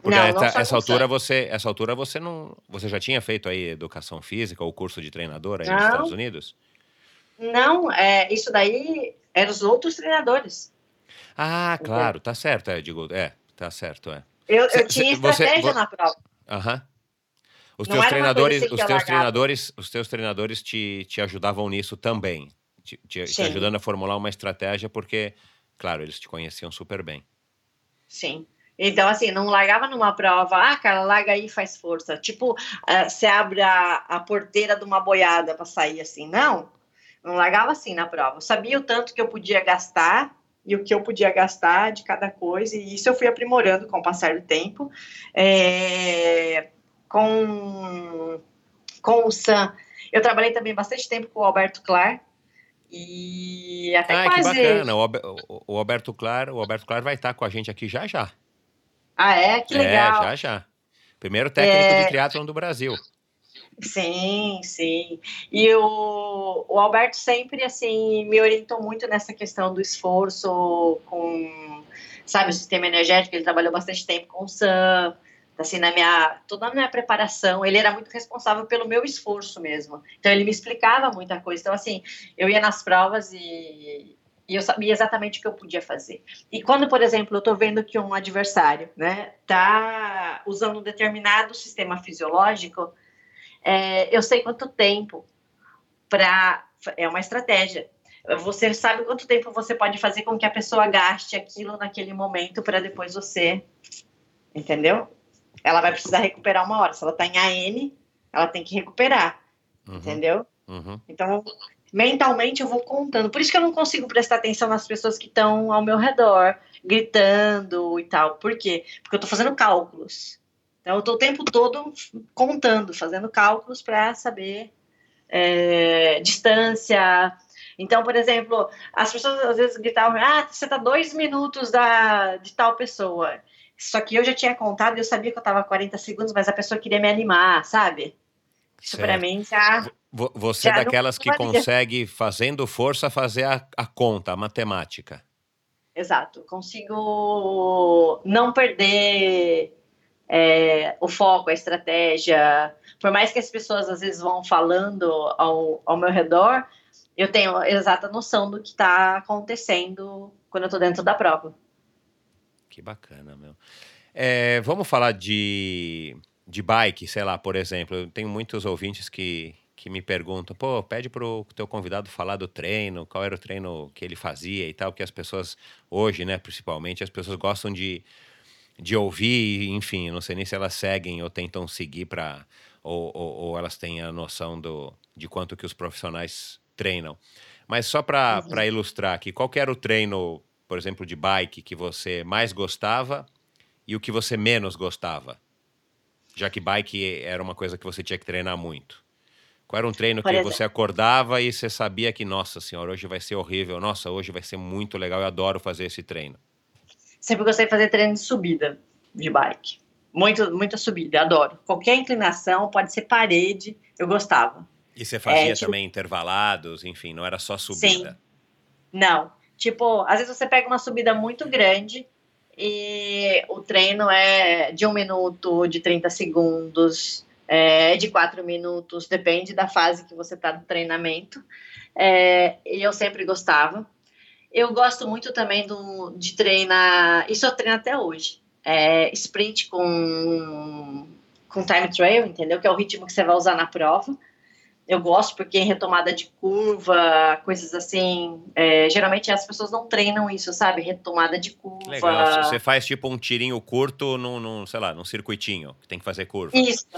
B: Porque não, essa, essa altura você, essa altura você não, você já tinha feito aí educação física ou curso de treinador aí não, nos Estados Unidos?
A: Não, é, isso daí eram os outros treinadores.
B: Ah, claro, tá certo, é, digo, é, tá certo, é.
A: Eu, eu tinha estratégia você, na prova.
B: Aham. Os teus treinadores, os teus treinadores, os teus treinadores te, te ajudavam nisso também, te, te, te, ajudando a formular uma estratégia, porque, claro, eles te conheciam super bem.
A: Sim. Então, assim, não largava numa prova, ah, cara, larga aí e faz força. Tipo, uh, você abre a, a porteira de uma boiada para sair assim. Não, não largava assim na prova. Eu sabia o tanto que eu podia gastar e o que eu podia gastar de cada coisa, e isso eu fui aprimorando com o passar do tempo. É, com, com o Sam. Eu trabalhei também bastante tempo com o Alberto Clar. E até ah, quase...
B: que bacana. O, o, Alberto Clar, o Alberto Clar vai estar com a gente aqui já já.
A: Ah, é? Que legal.
B: É, já já. Primeiro técnico é... de triatlon do Brasil.
A: Sim, sim. E o, o Alberto sempre, assim, me orientou muito nessa questão do esforço com, sabe, o sistema energético. Ele trabalhou bastante tempo com o SAM assim, na minha, toda a minha preparação, ele era muito responsável pelo meu esforço mesmo. Então, ele me explicava muita coisa. Então, assim, eu ia nas provas e, e eu sabia exatamente o que eu podia fazer. E quando, por exemplo, eu estou vendo que um adversário, né, tá usando um determinado sistema fisiológico, é, eu sei quanto tempo para... É uma estratégia. Você sabe quanto tempo você pode fazer com que a pessoa gaste aquilo naquele momento para depois você... Entendeu? Ela vai precisar recuperar uma hora. Se ela está em AN, ela tem que recuperar. Uhum. Entendeu?
B: Uhum.
A: Então, mentalmente eu vou contando. Por isso que eu não consigo prestar atenção nas pessoas que estão ao meu redor, gritando e tal. Por quê? Porque eu estou fazendo cálculos. Então, eu estou o tempo todo contando, fazendo cálculos para saber é, distância. Então, por exemplo, as pessoas às vezes gritavam: ah, você está dois minutos da, de tal pessoa. Só que eu já tinha contado e eu sabia que eu tava 40 segundos, mas a pessoa queria me animar, sabe? Isso para mim já.
B: Você é daquelas que consegue, fazendo força, fazer a, a conta, a matemática.
A: Exato. Consigo não perder é, o foco, a estratégia. Por mais que as pessoas às vezes vão falando ao, ao meu redor, eu tenho exata noção do que está acontecendo quando eu estou dentro da prova.
B: Que bacana, meu. É, vamos falar de, de bike, sei lá, por exemplo. Eu tenho muitos ouvintes que, que me perguntam, pô, pede pro teu convidado falar do treino, qual era o treino que ele fazia e tal, que as pessoas, hoje, né, principalmente, as pessoas gostam de, de ouvir, enfim, não sei nem se elas seguem ou tentam seguir para ou, ou, ou, elas têm a noção do, de quanto que os profissionais treinam. Mas só para uhum. ilustrar aqui, qual que era o treino por exemplo, de bike que você mais gostava e o que você menos gostava? Já que bike era uma coisa que você tinha que treinar muito. Qual era um treino que você acordava e você sabia que, nossa senhora, hoje vai ser horrível, nossa, hoje vai ser muito legal, eu adoro fazer esse treino?
A: Sempre gostei de fazer treino de subida de bike. Muito, muita subida, adoro. Qualquer inclinação, pode ser parede, eu gostava.
B: E você fazia é, tipo... também intervalados, enfim, não era só subida? Sim.
A: Não, Tipo, às vezes você pega uma subida muito grande e o treino é de um minuto, de 30 segundos, é de quatro minutos, depende da fase que você está no treinamento. É, e eu sempre gostava. Eu gosto muito também do, de treinar, isso eu treino até hoje, é, sprint com, com time trail, entendeu? Que é o ritmo que você vai usar na prova. Eu gosto porque em retomada de curva, coisas assim. É, geralmente as pessoas não treinam isso, sabe? Retomada de curva.
B: Legal. Você faz tipo um tirinho curto num, num sei lá, num circuitinho, que tem que fazer curva.
A: Isso.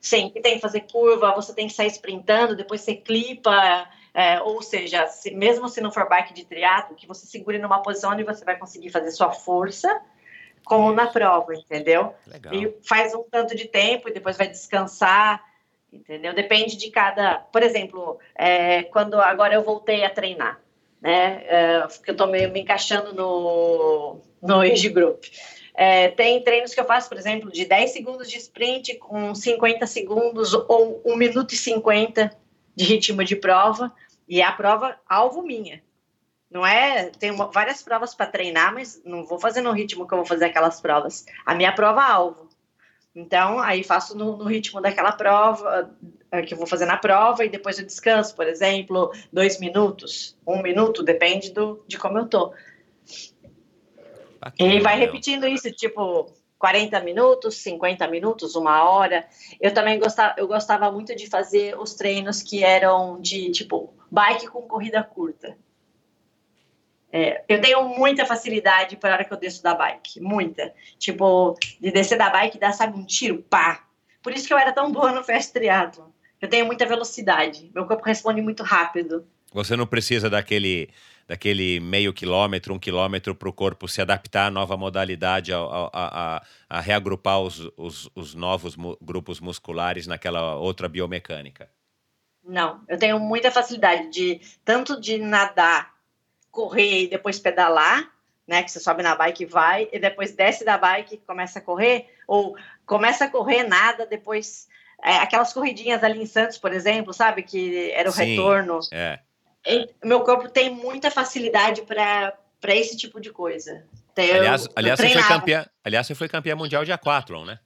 A: Sim, que tem que fazer curva, você tem que sair sprintando, depois você clipa. É, ou seja, se, mesmo se não for bike de triatlo, que você segure numa posição onde você vai conseguir fazer sua força, como na prova, entendeu? Legal. E faz um tanto de tempo e depois vai descansar entendeu? Depende de cada. Por exemplo, é, quando agora eu voltei a treinar, né? É, eu estou me, me, encaixando no, no Age Group. É, tem treinos que eu faço, por exemplo, de 10 segundos de sprint com 50 segundos ou 1 minuto e 50 de ritmo de prova, e é a prova alvo minha. Não é. Tem várias provas para treinar, mas não vou fazer no ritmo que eu vou fazer aquelas provas. A minha prova alvo. Então, aí faço no, no, ritmo daquela prova, é, que eu vou fazer na prova, e depois eu descanso, por exemplo, dois minutos, um minuto, depende do, de como eu tô. Bacana, e vai repetindo isso, tipo, 40 minutos, 50 minutos, uma hora. Eu também gostava, eu gostava muito de fazer os treinos que eram de, tipo, bike com corrida curta. É, eu tenho muita facilidade para a hora que eu desço da bike, muita. Tipo, de descer da bike e dar, sabe, um tiro, pá. Por isso que eu era tão boa no fast triathlon. Eu tenho muita velocidade, meu corpo responde muito rápido.
B: Você não precisa daquele, daquele meio quilômetro, um quilômetro para o corpo se adaptar à nova modalidade, a, a, a, a reagrupar os, os, os novos mu grupos musculares naquela outra biomecânica.
A: Não, eu tenho muita facilidade de tanto de nadar correr e depois pedalar, né? Que você sobe na bike e vai, e depois desce da bike e começa a correr, ou começa a correr nada, depois. É, aquelas corridinhas ali em Santos, por exemplo, sabe? Que era o Sim, retorno. É. E, meu corpo tem muita facilidade para esse tipo de coisa.
B: Então, aliás, eu, aliás, eu você foi campeã, aliás, você foi campeã mundial de aquathlon, né?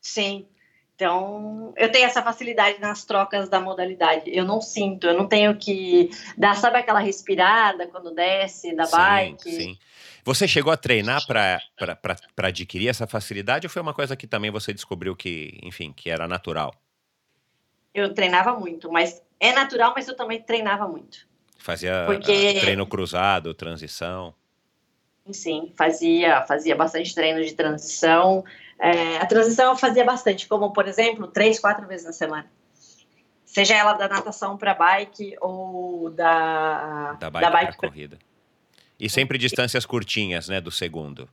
A: Sim. Então, eu tenho essa facilidade nas trocas da modalidade. Eu não sinto, eu não tenho que dar, sabe aquela respirada quando desce da sim, bike? Sim.
B: Você chegou a treinar para adquirir essa facilidade ou foi uma coisa que também você descobriu que, enfim, que era natural?
A: Eu treinava muito, mas é natural, mas eu também treinava muito.
B: Fazia Porque... treino cruzado, transição?
A: Sim, fazia, fazia bastante treino de transição. É, a transição eu fazia bastante, como por exemplo, três, quatro vezes na semana. Seja ela da natação para bike ou da,
B: da bike, da bike pra corrida. E sempre distâncias curtinhas, né, do segundo.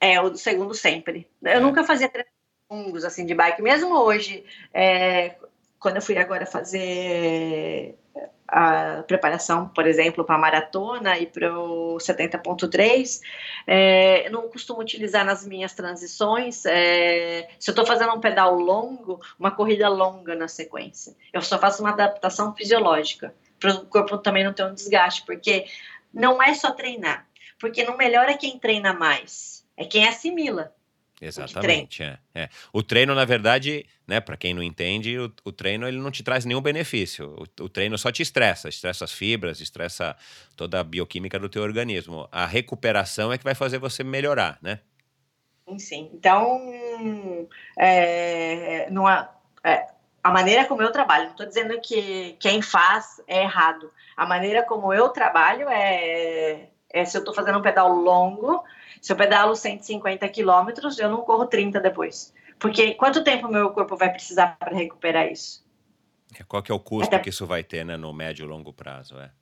A: É, o do segundo sempre. Eu é. nunca fazia treinos longos assim de bike, mesmo hoje. É, quando eu fui agora fazer a preparação, por exemplo, para a maratona e para o 70.3, é, eu não costumo utilizar nas minhas transições. É, se eu estou fazendo um pedal longo, uma corrida longa na sequência, eu só faço uma adaptação fisiológica para o corpo também não ter um desgaste, porque não é só treinar, porque não melhora quem treina mais, é quem assimila.
B: Exatamente. É, é. O treino, na verdade, né, para quem não entende, o, o, treino ele não te traz nenhum benefício. O, o, treino só te estressa, estressa as fibras, estressa toda a bioquímica do teu organismo. A recuperação é que vai fazer você melhorar, né?
A: Sim, sim. Então, é, não é, é, a maneira como eu trabalho, não estou dizendo que quem faz é errado. A maneira como eu trabalho é, é se eu estou fazendo um pedal longo, se eu pedalo 150 quilômetros, eu não corro 30 depois. Porque quanto tempo meu corpo vai precisar para recuperar isso?
B: É, qual que é o custo Até... que isso vai ter né, no médio e longo prazo? É.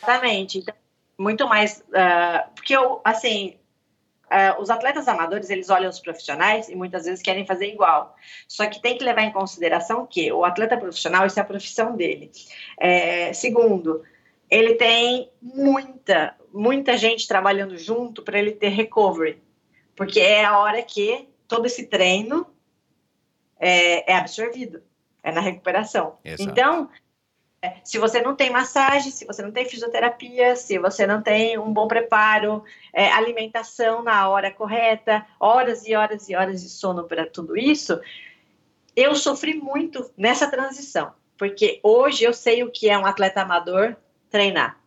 A: Exatamente. Então, muito mais. Uh, porque, eu, assim, uh, os atletas amadores, eles olham os profissionais e muitas vezes querem fazer igual. Só que tem que levar em consideração que o atleta profissional, isso é a profissão dele. É, segundo, ele tem muita, muita gente trabalhando junto para ele ter recovery, porque é a hora que todo esse treino é, é absorvido, é na recuperação. Exato. Então, é, se você não tem massagem, se você não tem fisioterapia, se você não tem um bom preparo, é, alimentação na hora correta, horas e horas e horas de sono para tudo isso, eu sofri muito nessa transição, porque hoje eu sei o que é um atleta amador treinar.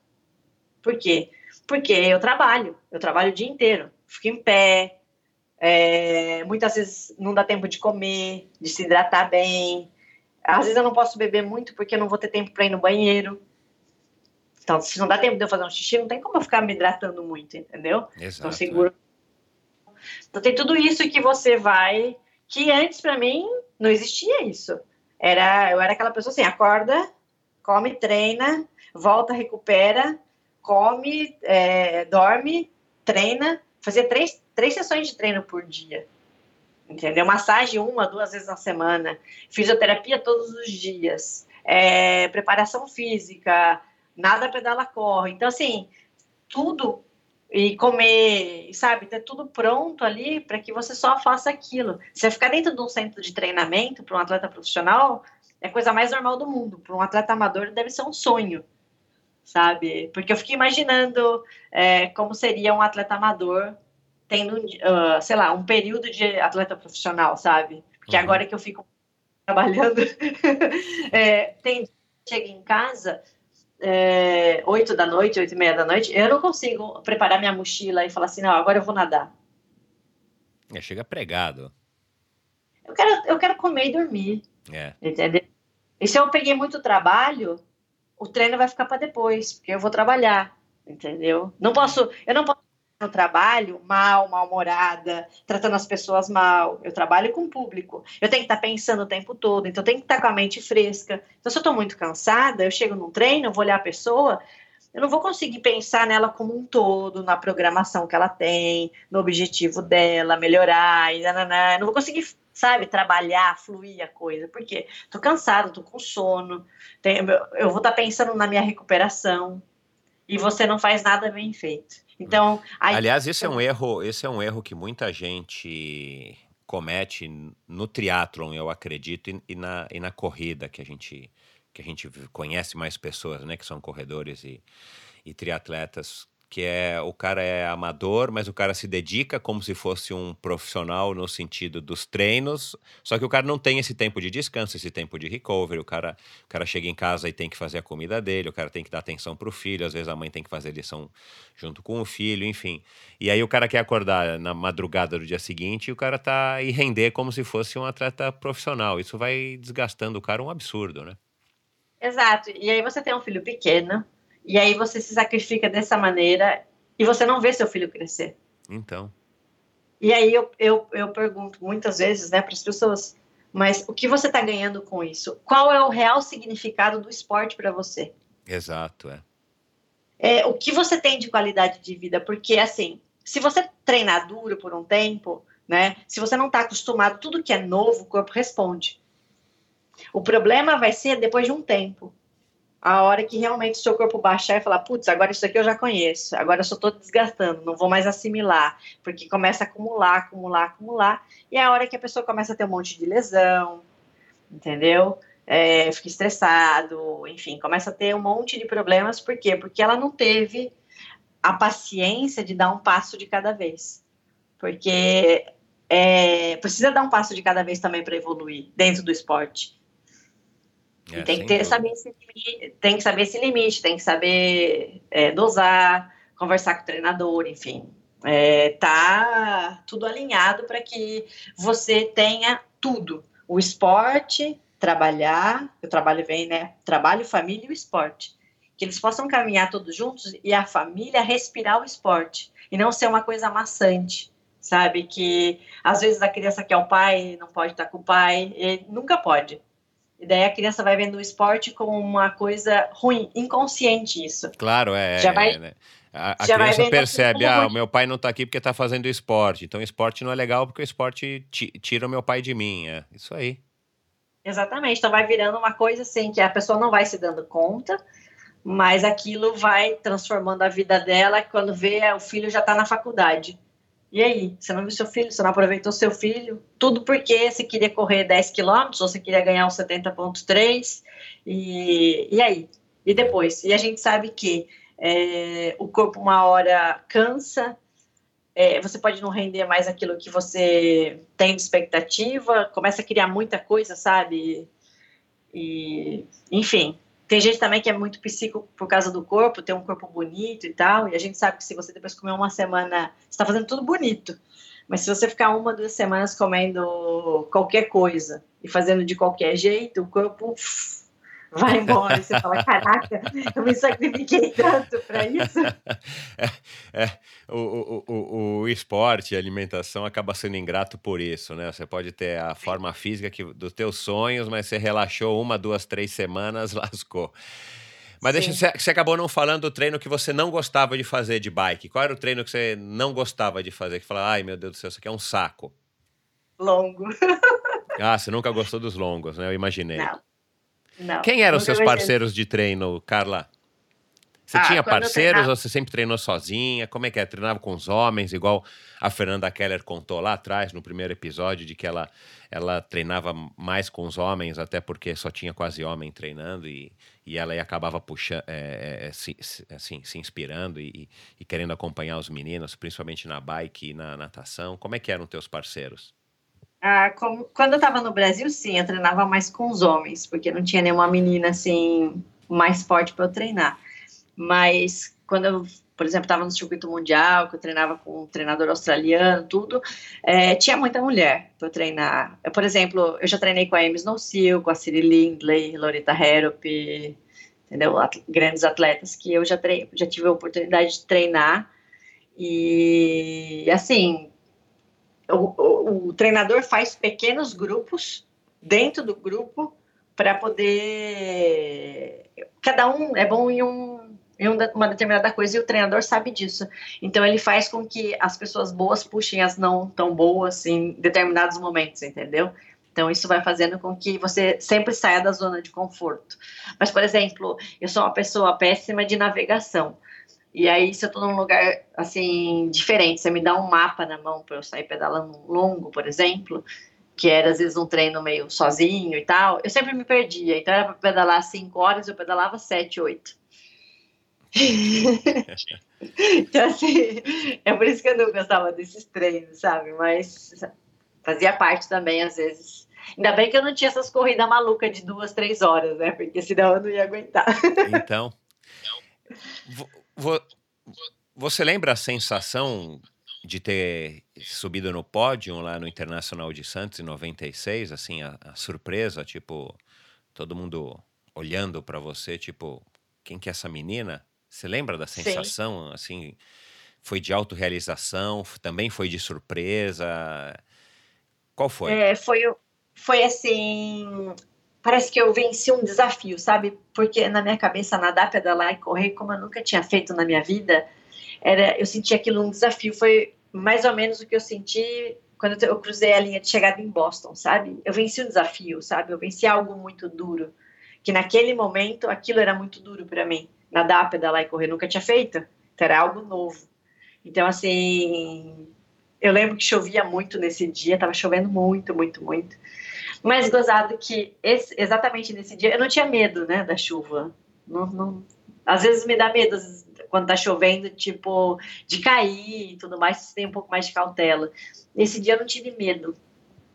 A: Por quê? Porque eu trabalho, eu trabalho o dia inteiro, fico em pé, é, muitas vezes não dá tempo de comer, de se hidratar bem. Às vezes eu não posso beber muito porque eu não vou ter tempo para ir no banheiro. Então, se não dá tempo de eu fazer um xixi, não tem como eu ficar me hidratando muito, entendeu?
B: Exato,
A: então, seguro. É. Então, tem tudo isso que você vai. Que antes, para mim, não existia isso. Era, eu era aquela pessoa assim: acorda, come, treina, volta, recupera, come, é, dorme, treina. Fazia três, três sessões de treino por dia. Entendeu? Massagem uma, duas vezes na semana. Fisioterapia todos os dias. É, preparação física, nada pedala corre. Então, assim, tudo e comer, sabe, ter tudo pronto ali para que você só faça aquilo. Você ficar dentro de um centro de treinamento para um atleta profissional é a coisa mais normal do mundo. Para um atleta amador deve ser um sonho, sabe? Porque eu fiquei imaginando é, como seria um atleta amador tendo, uh, sei lá, um período de atleta profissional, sabe? Porque uhum. agora que eu fico trabalhando, é, tem chega em casa é, 8 da noite, 8 e meia da noite, eu não consigo preparar minha mochila e falar assim, não, agora eu vou nadar.
B: É, chega pregado.
A: Eu quero, eu quero comer e dormir.
B: É.
A: Entendeu? E se eu peguei muito trabalho, o treino vai ficar para depois, porque eu vou trabalhar, entendeu? Não posso, eu não posso no trabalho mal, mal-humorada, tratando as pessoas mal. Eu trabalho com o público. Eu tenho que estar pensando o tempo todo, então eu tenho que estar com a mente fresca. Então, se eu estou muito cansada, eu chego num treino, vou olhar a pessoa, eu não vou conseguir pensar nela como um todo, na programação que ela tem, no objetivo dela, melhorar, e. Eu não vou conseguir, sabe, trabalhar, fluir a coisa. Por quê? Estou cansada, estou com sono, eu vou estar pensando na minha recuperação, e você não faz nada bem feito. Então,
B: aí... aliás, esse é um erro, esse é um erro que muita gente comete no triatlon, eu acredito, e, na, e na corrida que a gente que a gente conhece mais pessoas, né, que são corredores e, e triatletas que é o cara é amador, mas o cara se dedica como se fosse um profissional no sentido dos treinos, só que o cara não tem esse tempo de descanso, esse tempo de recovery, o cara, o cara chega em casa e tem que fazer a comida dele, o cara tem que dar atenção para o filho, às vezes a mãe tem que fazer lição junto com o filho, enfim. E aí o cara quer acordar na madrugada do dia seguinte e o cara tá e render como se fosse um atleta profissional. Isso vai desgastando o cara um absurdo, né?
A: Exato. E aí você tem um filho pequeno, e aí você se sacrifica dessa maneira e você não vê seu filho crescer.
B: Então.
A: E aí eu, eu, eu pergunto muitas vezes né, para as pessoas, mas o que você está ganhando com isso? Qual é o real significado do esporte para você?
B: Exato, é.
A: é. O que você tem de qualidade de vida? Porque, assim, se você treinar duro por um tempo, né, se você não está acostumado, tudo que é novo, o corpo responde. O problema vai ser depois de um tempo a hora que realmente seu corpo baixar e falar, putz, agora isso aqui eu já conheço, agora eu só estou desgastando, não vou mais assimilar, porque começa a acumular, acumular, acumular, e é a hora que a pessoa começa a ter um monte de lesão, entendeu? É, fica estressado, enfim, começa a ter um monte de problemas, por quê? Porque ela não teve a paciência de dar um passo de cada vez, porque é, precisa dar um passo de cada vez também para evoluir dentro do esporte. É, tem, que ter, saber esse limite, tem que saber esse limite, tem que saber é, dosar, conversar com o treinador, enfim. É, tá tudo alinhado para que você tenha tudo. O esporte, trabalhar, o trabalho vem, né? Trabalho, família e o esporte. Que eles possam caminhar todos juntos e a família respirar o esporte. E não ser uma coisa maçante, sabe? Que às vezes a criança quer o pai, não pode estar com o pai, nunca pode e daí a criança vai vendo o esporte como uma coisa ruim, inconsciente isso.
B: Claro, é. Já vai, é, né? A, a criança percebe, ah, ruim. o meu pai não está aqui porque está fazendo esporte. Então, o esporte não é legal porque o esporte tira o meu pai de mim. É isso aí.
A: Exatamente. Então, vai virando uma coisa assim que a pessoa não vai se dando conta, mas aquilo vai transformando a vida dela. Quando vê, o filho já está na faculdade. E aí, você não viu seu filho, você não aproveitou seu filho, tudo porque você queria correr 10 quilômetros, ou você queria ganhar os 70.3, e, e aí? E depois? E a gente sabe que é, o corpo uma hora cansa, é, você pode não render mais aquilo que você tem de expectativa, começa a criar muita coisa, sabe? E, enfim, tem gente também que é muito psíquico por causa do corpo, tem um corpo bonito e tal, e a gente sabe que se você depois comer uma semana, está fazendo tudo bonito, Mas se você ficar uma, duas semanas comendo qualquer coisa e fazendo de qualquer jeito, o corpo vai embora. Você fala, caraca, eu me sacrifiquei tanto para isso.
B: É, é, o, o, o, o esporte, a alimentação acaba sendo ingrato por isso, né? Você pode ter a forma física que, dos teus sonhos, mas você relaxou uma, duas, três semanas, lascou. Mas Sim. deixa, você acabou não falando do treino que você não gostava de fazer de bike. Qual era o treino que você não gostava de fazer? Que fala, ai meu Deus do céu, isso aqui é um saco.
A: Longo.
B: ah, você nunca gostou dos longos, né? Eu imaginei.
A: Não. Não,
B: Quem eram seus parceiros de treino, Carla? Você ah, tinha parceiros ou você sempre treinou sozinha? Como é que é? Treinava com os homens, igual a Fernanda Keller contou lá atrás, no primeiro episódio, de que ela, ela treinava mais com os homens, até porque só tinha quase homem treinando, e, e ela acabava puxando, é, é, se, assim, se inspirando e, e, querendo acompanhar os meninos, principalmente na bike e na natação. Como é que eram teus parceiros?
A: Ah, quando eu estava no Brasil, sim, eu treinava mais com os homens, porque não tinha nenhuma menina assim mais forte para eu treinar. Mas quando eu, por exemplo, estava no circuito mundial, que eu treinava com um treinador australiano, tudo, é, tinha muita mulher para treinar. Eu, por exemplo, eu já treinei com a Amy Snowsill, com a Ciri Lindley, Lorita Harrop, entendeu? At grandes atletas que eu já, já tive a oportunidade de treinar. E, assim, o, o, o treinador faz pequenos grupos dentro do grupo para poder. Cada um é bom em um em uma determinada coisa e o treinador sabe disso. Então ele faz com que as pessoas boas puxem as não tão boas em determinados momentos, entendeu? Então isso vai fazendo com que você sempre saia da zona de conforto. Mas por exemplo, eu sou uma pessoa péssima de navegação. E aí, se eu estou num lugar assim diferente, você me dá um mapa na mão para eu sair pedalando longo, por exemplo, que era às vezes um treino meio sozinho e tal, eu sempre me perdia. Então era para pedalar cinco horas, eu pedalava sete, oito. então, assim, é por isso que eu não gostava desses treinos, sabe? Mas fazia parte também, às vezes. Ainda bem que eu não tinha essas corridas malucas de duas, três horas, né? Porque senão eu não ia aguentar.
B: Então, você lembra a sensação de ter subido no pódio lá no Internacional de Santos em 96, assim, a, a surpresa, tipo, todo mundo olhando para você, tipo, quem que é essa menina? Você lembra da sensação, Sim. assim, foi de autorrealização, também foi de surpresa? Qual foi?
A: É, foi, foi assim, parece que eu venci um desafio, sabe? Porque na minha cabeça nadar, pedalar e correr, como eu nunca tinha feito na minha vida, era, eu senti aquilo um desafio. Foi mais ou menos o que eu senti quando eu cruzei a linha de chegada em Boston, sabe? Eu venci um desafio, sabe? Eu venci algo muito duro, que naquele momento aquilo era muito duro para mim nadar, pedalar e correr nunca tinha feito. Então era algo novo. Então, assim, eu lembro que chovia muito nesse dia, tava chovendo muito, muito, muito. Mas gozado que esse, exatamente nesse dia eu não tinha medo, né, da chuva. Não, não, às vezes me dá medo quando tá chovendo, tipo, de cair e tudo mais, tem um pouco mais de cautela. Nesse dia eu não tive medo.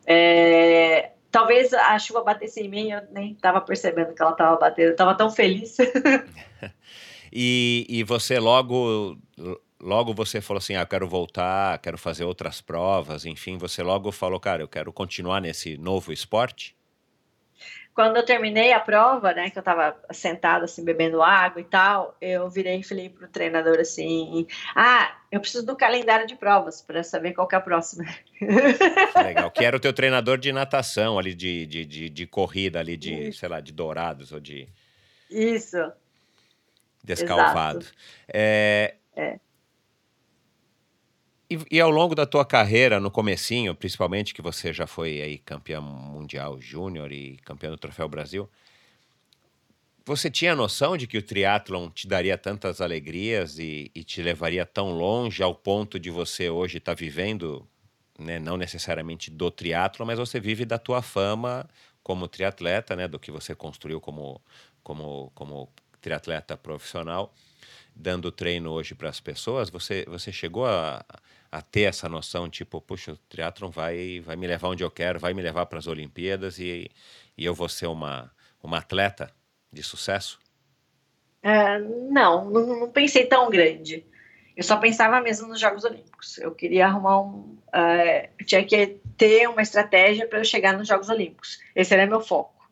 A: É, talvez a chuva batesse em mim, eu nem tava percebendo que ela tava batendo, eu tava tão feliz.
B: E, e você logo logo você falou assim, ah, quero voltar, quero fazer outras provas, enfim, você logo falou, cara, eu quero continuar nesse novo esporte?
A: Quando eu terminei a prova, né, que eu tava sentada assim, bebendo água e tal, eu virei e falei pro treinador assim, ah, eu preciso do calendário de provas para saber qual é a próxima.
B: Legal, que era o teu treinador de natação ali, de, de, de, de corrida ali, de, Isso. sei lá, de dourados ou de...
A: Isso
B: descalvado. É, é. E, e, ao longo da tua carreira, no comecinho, principalmente que você já foi aí campeão mundial júnior e campeão do Troféu Brasil, você tinha noção de que o triatlon te daria tantas alegrias e, e te levaria tão longe ao ponto de você hoje estar tá vivendo, né, não necessariamente do triatlon, mas você vive da tua fama como triatleta, né, do que você construiu como, como, como triatleta profissional, dando treino hoje para as pessoas, você, você chegou a, a ter essa noção, tipo, puxa, o triatlon vai, vai me levar onde eu quero, vai me levar para as Olimpíadas e, e eu vou ser uma, uma atleta de sucesso?
A: É, não, não, não, pensei tão grande. Eu só pensava mesmo nos Jogos Olímpicos. Eu queria arrumar um. Uh, tinha que ter uma estratégia para eu chegar nos Jogos Olímpicos. Esse era meu foco.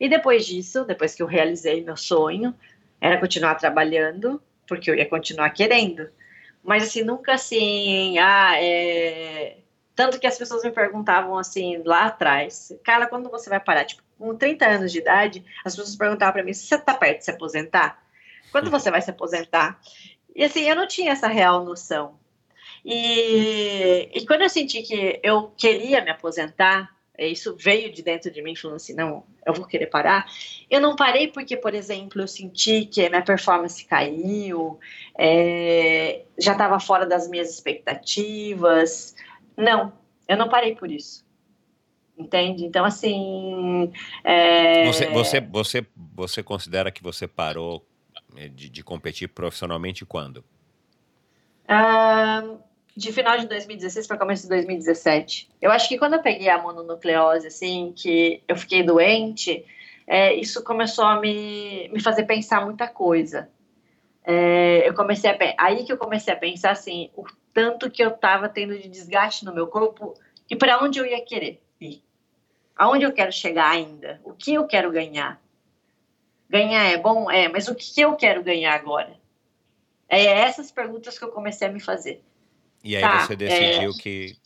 A: E depois disso, depois que eu realizei meu sonho, era continuar trabalhando, porque eu ia continuar querendo. Mas assim, nunca assim, ah, é... Tanto que as pessoas me perguntavam assim, lá atrás, cara, quando você vai parar? Tipo, com 30 anos de idade, as pessoas perguntavam para mim, você tá perto de se aposentar? Quando você vai se aposentar? E assim, eu não tinha essa real noção. E, e quando eu senti que eu queria me aposentar, isso veio de dentro de mim, falando assim, não, eu vou querer parar. Eu não parei porque, por exemplo, eu senti que minha performance caiu, é, já estava fora das minhas expectativas. Não, eu não parei por isso. Entende? Então, assim. É...
B: Você, você, você, você considera que você parou é, de, de competir profissionalmente quando?
A: Ah, de final de 2016 para começo de 2017. Eu acho que quando eu peguei a mononucleose, assim, que eu fiquei doente, é, isso começou a me, me fazer pensar muita coisa. É, eu comecei a aí que eu comecei a pensar assim, o tanto que eu estava tendo de desgaste no meu corpo e para onde eu ia querer ir, aonde eu quero chegar ainda, o que eu quero ganhar. Ganhar é bom, é, mas o que eu quero ganhar agora? É essas perguntas que eu comecei a me fazer.
B: E aí tá, você decidiu é... que,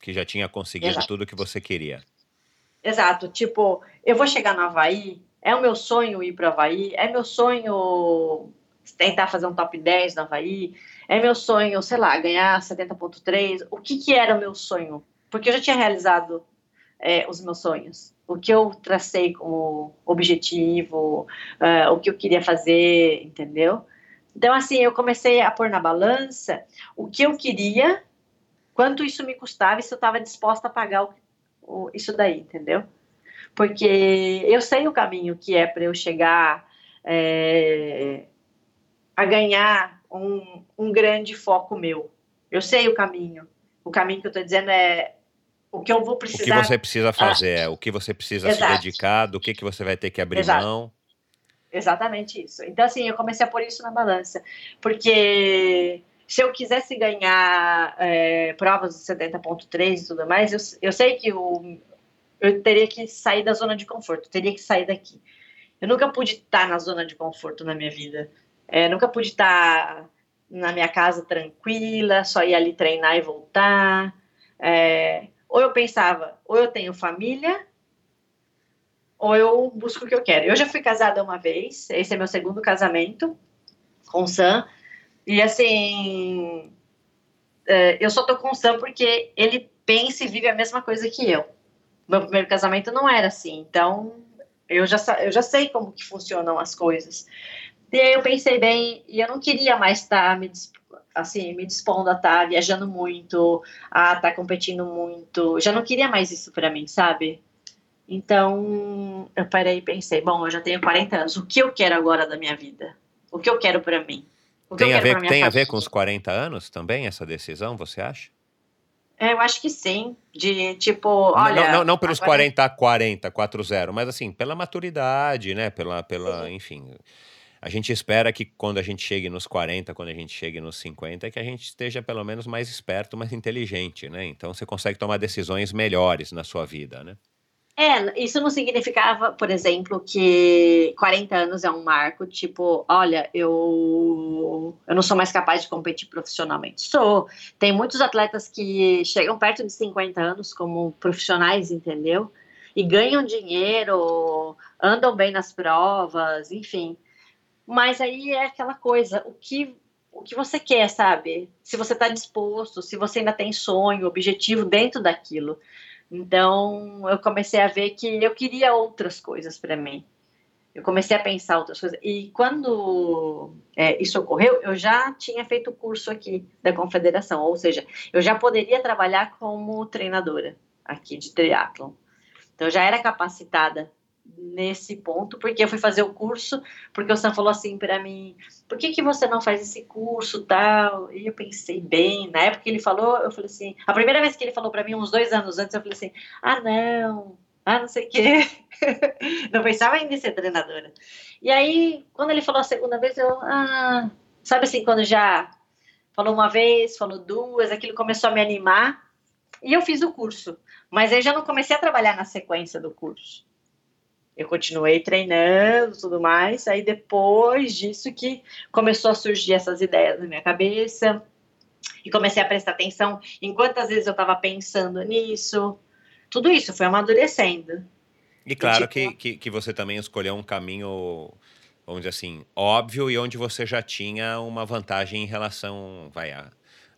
B: que já tinha conseguido Exato. tudo que você queria.
A: Exato. Tipo, eu vou chegar no Havaí, é o meu sonho ir para Havaí, é meu sonho tentar fazer um top 10 no Havaí, é meu sonho, sei lá, ganhar 70.3. O que, que era o meu sonho? Porque eu já tinha realizado é, os meus sonhos. O que eu tracei como objetivo, uh, o que eu queria fazer, entendeu? Então, assim, eu comecei a pôr na balança o que eu queria, quanto isso me custava e se eu estava disposta a pagar o, o, isso daí, entendeu? Porque eu sei o caminho que é para eu chegar é, a ganhar um, um grande foco meu. Eu sei o caminho. O caminho que eu estou dizendo é o que eu vou precisar.
B: O que você precisa fazer, ah, o que você precisa exato. se dedicar, do que, que você vai ter que abrir exato. mão.
A: Exatamente isso. Então, assim, eu comecei a pôr isso na balança. Porque se eu quisesse ganhar é, provas do 70.3 e tudo mais, eu, eu sei que o, eu teria que sair da zona de conforto, teria que sair daqui. Eu nunca pude estar na zona de conforto na minha vida. É, nunca pude estar na minha casa tranquila, só ir ali treinar e voltar. É, ou eu pensava, ou eu tenho família, ou eu busco o que eu quero. Eu já fui casada uma vez, esse é meu segundo casamento com o Sam, e assim, é, eu só tô com o Sam porque ele pensa e vive a mesma coisa que eu. Meu primeiro casamento não era assim, então eu já, eu já sei como que funcionam as coisas. E aí eu pensei bem, e eu não queria mais estar tá me, assim, me dispondo a estar tá viajando muito, a estar tá competindo muito. Já não queria mais isso para mim, sabe? Então, eu parei e pensei, bom, eu já tenho 40 anos, o que eu quero agora da minha vida? O que eu quero para mim?
B: tem a ver, tem a ver com os 40 anos também, essa decisão, você acha?
A: É, eu acho que sim. De tipo, olha.
B: Não, não, não pelos agora... 40 a 40, 4-0, mas assim, pela maturidade, né? Pela, pela, enfim. A gente espera que quando a gente chegue nos 40, quando a gente chegue nos 50, que a gente esteja pelo menos mais esperto, mais inteligente, né? Então você consegue tomar decisões melhores na sua vida, né?
A: É, isso não significava, por exemplo, que 40 anos é um marco, tipo, olha, eu, eu não sou mais capaz de competir profissionalmente. Sou. Tem muitos atletas que chegam perto de 50 anos como profissionais, entendeu? E ganham dinheiro, andam bem nas provas, enfim. Mas aí é aquela coisa, o que o que você quer, sabe? Se você está disposto, se você ainda tem sonho, objetivo dentro daquilo. Então, eu comecei a ver que eu queria outras coisas para mim. Eu comecei a pensar outras coisas. E quando é, isso ocorreu, eu já tinha feito o curso aqui da confederação, ou seja, eu já poderia trabalhar como treinadora aqui de triatlon. Então, eu já era capacitada nesse ponto, porque eu fui fazer o curso, porque o Sam falou assim para mim, por que, que você não faz esse curso tal? E eu pensei bem, na época que ele falou, eu falei assim, a primeira vez que ele falou para mim, uns dois anos antes, eu falei assim, ah não, ah não sei o quê, não pensava em ser treinadora. E aí, quando ele falou a segunda vez, eu, ah, sabe assim, quando já falou uma vez, falou duas, aquilo começou a me animar e eu fiz o curso. Mas eu já não comecei a trabalhar na sequência do curso. Eu continuei treinando tudo mais, aí depois disso que começou a surgir essas ideias na minha cabeça e comecei a prestar atenção em quantas vezes eu estava pensando nisso. Tudo isso foi amadurecendo.
B: E claro e, tipo, que, que, que você também escolheu um caminho vamos dizer assim, óbvio e onde você já tinha uma vantagem em relação, vai,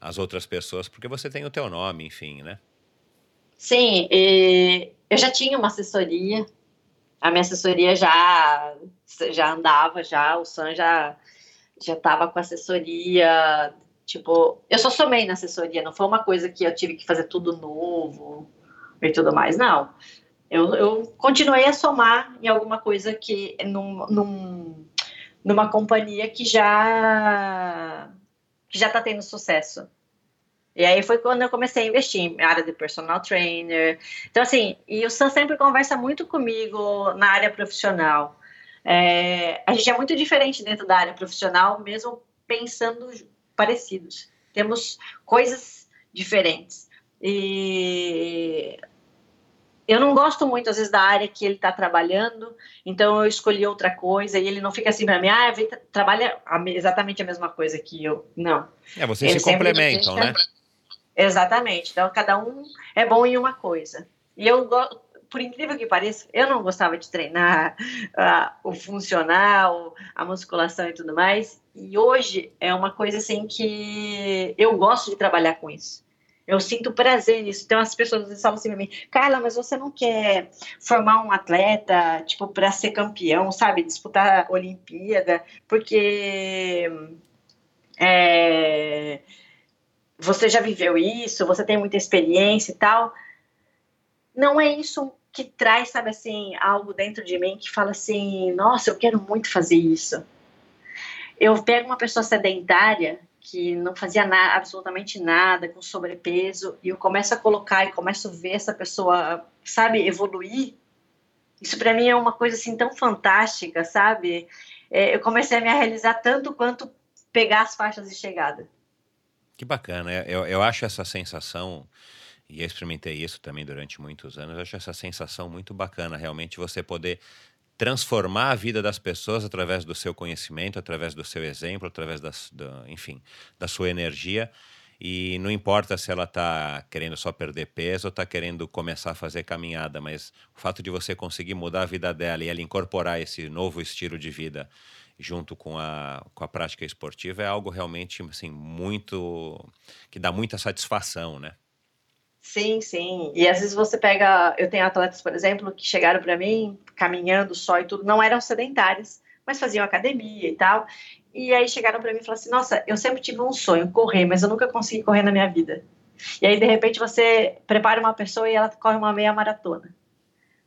B: às outras pessoas, porque você tem o teu nome, enfim, né?
A: Sim, eu já tinha uma assessoria, a minha assessoria já já andava, já, o Sam já já estava com assessoria, tipo, eu só somei na assessoria, não foi uma coisa que eu tive que fazer tudo novo e tudo mais, não. Eu, eu continuei a somar em alguma coisa que, num, num, numa companhia que já que já está tendo sucesso. E aí foi quando eu comecei a investir em área de personal trainer. Então, assim, e o Sam sempre conversa muito comigo na área profissional. É, a gente é muito diferente dentro da área profissional, mesmo pensando parecidos. Temos coisas diferentes. E eu não gosto muito, às vezes, da área que ele está trabalhando, então eu escolhi outra coisa e ele não fica assim para mim, ah, trabalha exatamente a mesma coisa que eu. Não.
B: É, vocês ele se complementam, né?
A: Exatamente. Então, cada um é bom em uma coisa. E eu por incrível que pareça, eu não gostava de treinar uh, o funcional, a musculação e tudo mais. E hoje é uma coisa assim que eu gosto de trabalhar com isso. Eu sinto prazer nisso. Então as pessoas falam assim para mim, Carla, mas você não quer formar um atleta, tipo, para ser campeão, sabe? Disputar a Olimpíada, porque é, você já viveu isso, você tem muita experiência e tal. Não é isso que traz, sabe assim, algo dentro de mim que fala assim, nossa, eu quero muito fazer isso. Eu pego uma pessoa sedentária que não fazia nada, absolutamente nada, com sobrepeso, e eu começo a colocar e começo a ver essa pessoa, sabe, evoluir. Isso para mim é uma coisa assim tão fantástica, sabe? É, eu comecei a me realizar tanto quanto pegar as faixas de chegada.
B: Que bacana, eu, eu acho essa sensação, e eu experimentei isso também durante muitos anos, eu acho essa sensação muito bacana, realmente você poder transformar a vida das pessoas através do seu conhecimento, através do seu exemplo, através das, do, enfim, da sua energia. E não importa se ela está querendo só perder peso ou está querendo começar a fazer caminhada, mas o fato de você conseguir mudar a vida dela e ela incorporar esse novo estilo de vida junto com a, com a prática esportiva é algo realmente assim, muito. que dá muita satisfação, né?
A: Sim, sim. E às vezes você pega. Eu tenho atletas, por exemplo, que chegaram para mim caminhando só e tudo, não eram sedentários, mas faziam academia e tal. E aí chegaram para mim e falaram assim: Nossa, eu sempre tive um sonho, correr, mas eu nunca consegui correr na minha vida. E aí, de repente, você prepara uma pessoa e ela corre uma meia maratona.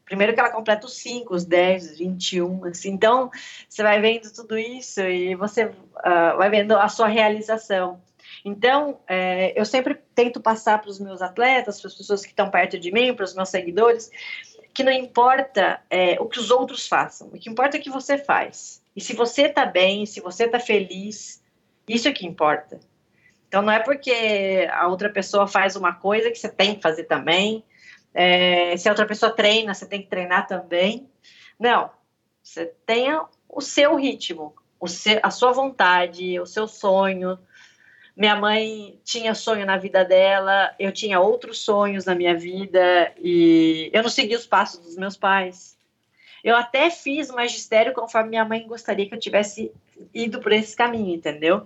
A: Primeiro que ela completa os 5, os 10, os 21, assim. Então, você vai vendo tudo isso e você uh, vai vendo a sua realização. Então, é, eu sempre tento passar para os meus atletas, para as pessoas que estão perto de mim, para os meus seguidores, que não importa é, o que os outros façam, o que importa é o que você faz. E se você está bem, se você está feliz, isso é que importa. Então, não é porque a outra pessoa faz uma coisa que você tem que fazer também. É, se a outra pessoa treina, você tem que treinar também. Não. Você tenha o seu ritmo, o seu, a sua vontade, o seu sonho, minha mãe tinha sonho na vida dela, eu tinha outros sonhos na minha vida e eu não segui os passos dos meus pais. Eu até fiz magistério conforme minha mãe gostaria que eu tivesse ido por esse caminho, entendeu?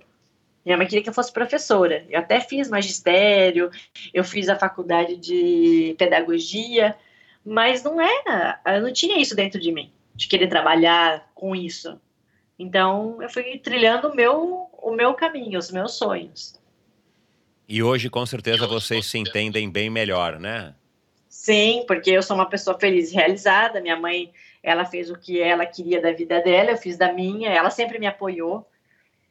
A: Minha mãe queria que eu fosse professora. Eu até fiz magistério, eu fiz a faculdade de pedagogia, mas não era, eu não tinha isso dentro de mim, de querer trabalhar com isso. Então, eu fui trilhando o meu, o meu caminho, os meus sonhos.
B: E hoje, com certeza, vocês se entendem bem melhor, né?
A: Sim, porque eu sou uma pessoa feliz e realizada. Minha mãe, ela fez o que ela queria da vida dela, eu fiz da minha. Ela sempre me apoiou.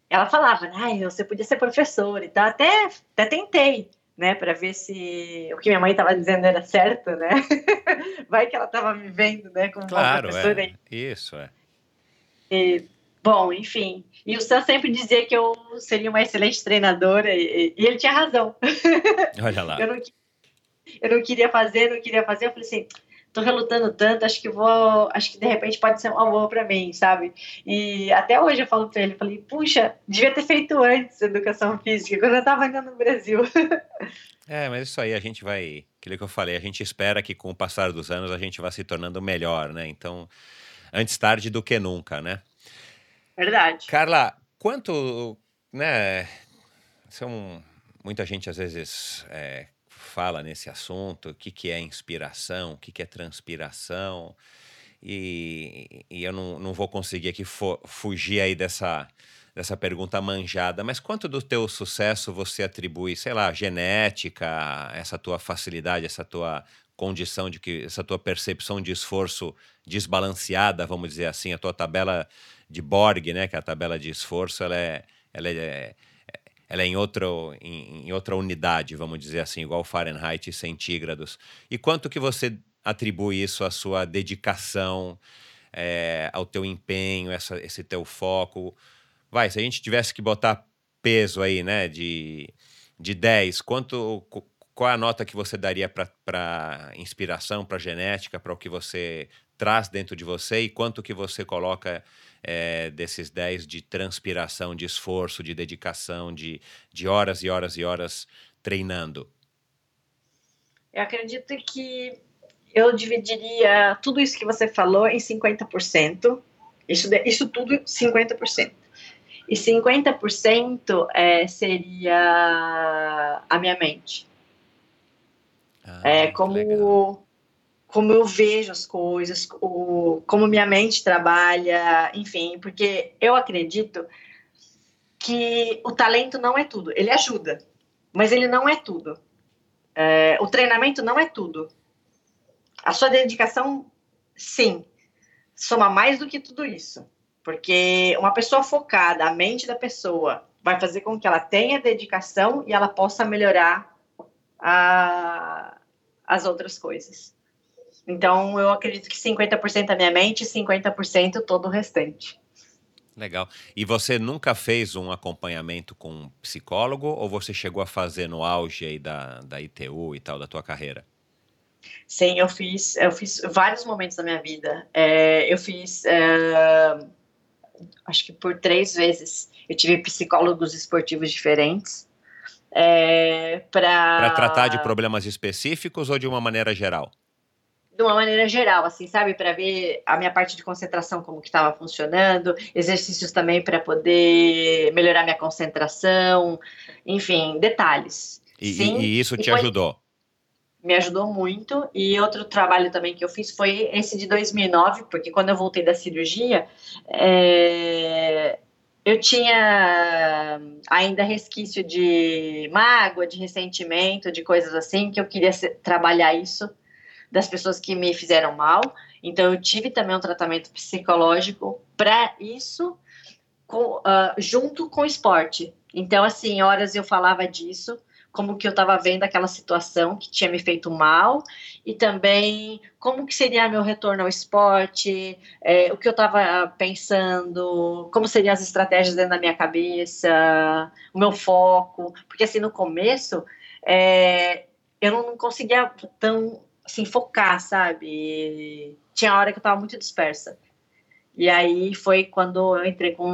A: Ela falava, ai, você podia ser professora e tal. Até, até tentei, né, para ver se o que minha mãe estava dizendo era certo, né? Vai que ela estava me vendo, né, como
B: claro,
A: uma professora.
B: É. Isso, é.
A: E Bom, enfim. E o Sam sempre dizia que eu seria uma excelente treinadora, e, e ele tinha razão.
B: Olha lá.
A: eu, não, eu não queria fazer, não queria fazer. Eu falei assim: tô relutando tanto, acho que vou, acho que de repente pode ser uma boa para mim, sabe? E até hoje eu falo para ele, falei, puxa, devia ter feito antes educação física, quando eu tava ainda no Brasil.
B: É, mas isso aí a gente vai, aquilo que eu falei, a gente espera que com o passar dos anos a gente vá se tornando melhor, né? Então, antes tarde do que nunca, né?
A: Verdade.
B: Carla, quanto, né? São muita gente às vezes é, fala nesse assunto, o que, que é inspiração, o que, que é transpiração, e, e eu não, não vou conseguir aqui fugir aí dessa, dessa pergunta manjada, mas quanto do teu sucesso você atribui, sei lá, genética, essa tua facilidade, essa tua condição de que essa tua percepção de esforço desbalanceada, vamos dizer assim, a tua tabela de Borg, né, que é a tabela de esforço, ela é, ela é, ela é em, outro, em, em, outra unidade, vamos dizer assim, igual Fahrenheit e centígrados. E quanto que você atribui isso à sua dedicação, é, ao teu empenho, essa, esse teu foco? Vai, se a gente tivesse que botar peso aí, né, de, de 10, quanto, qual é a nota que você daria para inspiração, para genética, para o que você traz dentro de você e quanto que você coloca é, desses 10 de transpiração, de esforço, de dedicação, de, de horas e horas e horas treinando?
A: Eu acredito que eu dividiria tudo isso que você falou em 50%. Isso, isso tudo 50%. E 50% é, seria a minha mente. Ah, é como como eu vejo as coisas, o, como minha mente trabalha, enfim, porque eu acredito que o talento não é tudo. Ele ajuda, mas ele não é tudo. É, o treinamento não é tudo. A sua dedicação, sim, soma mais do que tudo isso. Porque uma pessoa focada, a mente da pessoa, vai fazer com que ela tenha dedicação e ela possa melhorar a, as outras coisas. Então, eu acredito que 50% é minha mente e 50% todo o restante.
B: Legal. E você nunca fez um acompanhamento com um psicólogo ou você chegou a fazer no auge aí da, da ITU e tal, da tua carreira?
A: Sim, eu fiz, eu fiz vários momentos da minha vida. É, eu fiz, é, acho que por três vezes, eu tive psicólogos esportivos diferentes. É, para
B: tratar de problemas específicos ou de uma maneira geral?
A: De uma maneira geral, assim, sabe, para ver a minha parte de concentração como que estava funcionando, exercícios também para poder melhorar minha concentração, enfim, detalhes.
B: E, Sim, e isso te e ajudou?
A: Me ajudou muito. E outro trabalho também que eu fiz foi esse de 2009, porque quando eu voltei da cirurgia, é, eu tinha ainda resquício de mágoa, de ressentimento, de coisas assim, que eu queria trabalhar isso das pessoas que me fizeram mal. Então, eu tive também um tratamento psicológico para isso, com, uh, junto com o esporte. Então, assim, horas eu falava disso, como que eu estava vendo aquela situação que tinha me feito mal e também como que seria meu retorno ao esporte, é, o que eu estava pensando, como seriam as estratégias dentro da minha cabeça, o meu foco, porque assim no começo é, eu não conseguia tão assim, focar, sabe? Tinha hora que eu tava muito dispersa. E aí foi quando eu entrei com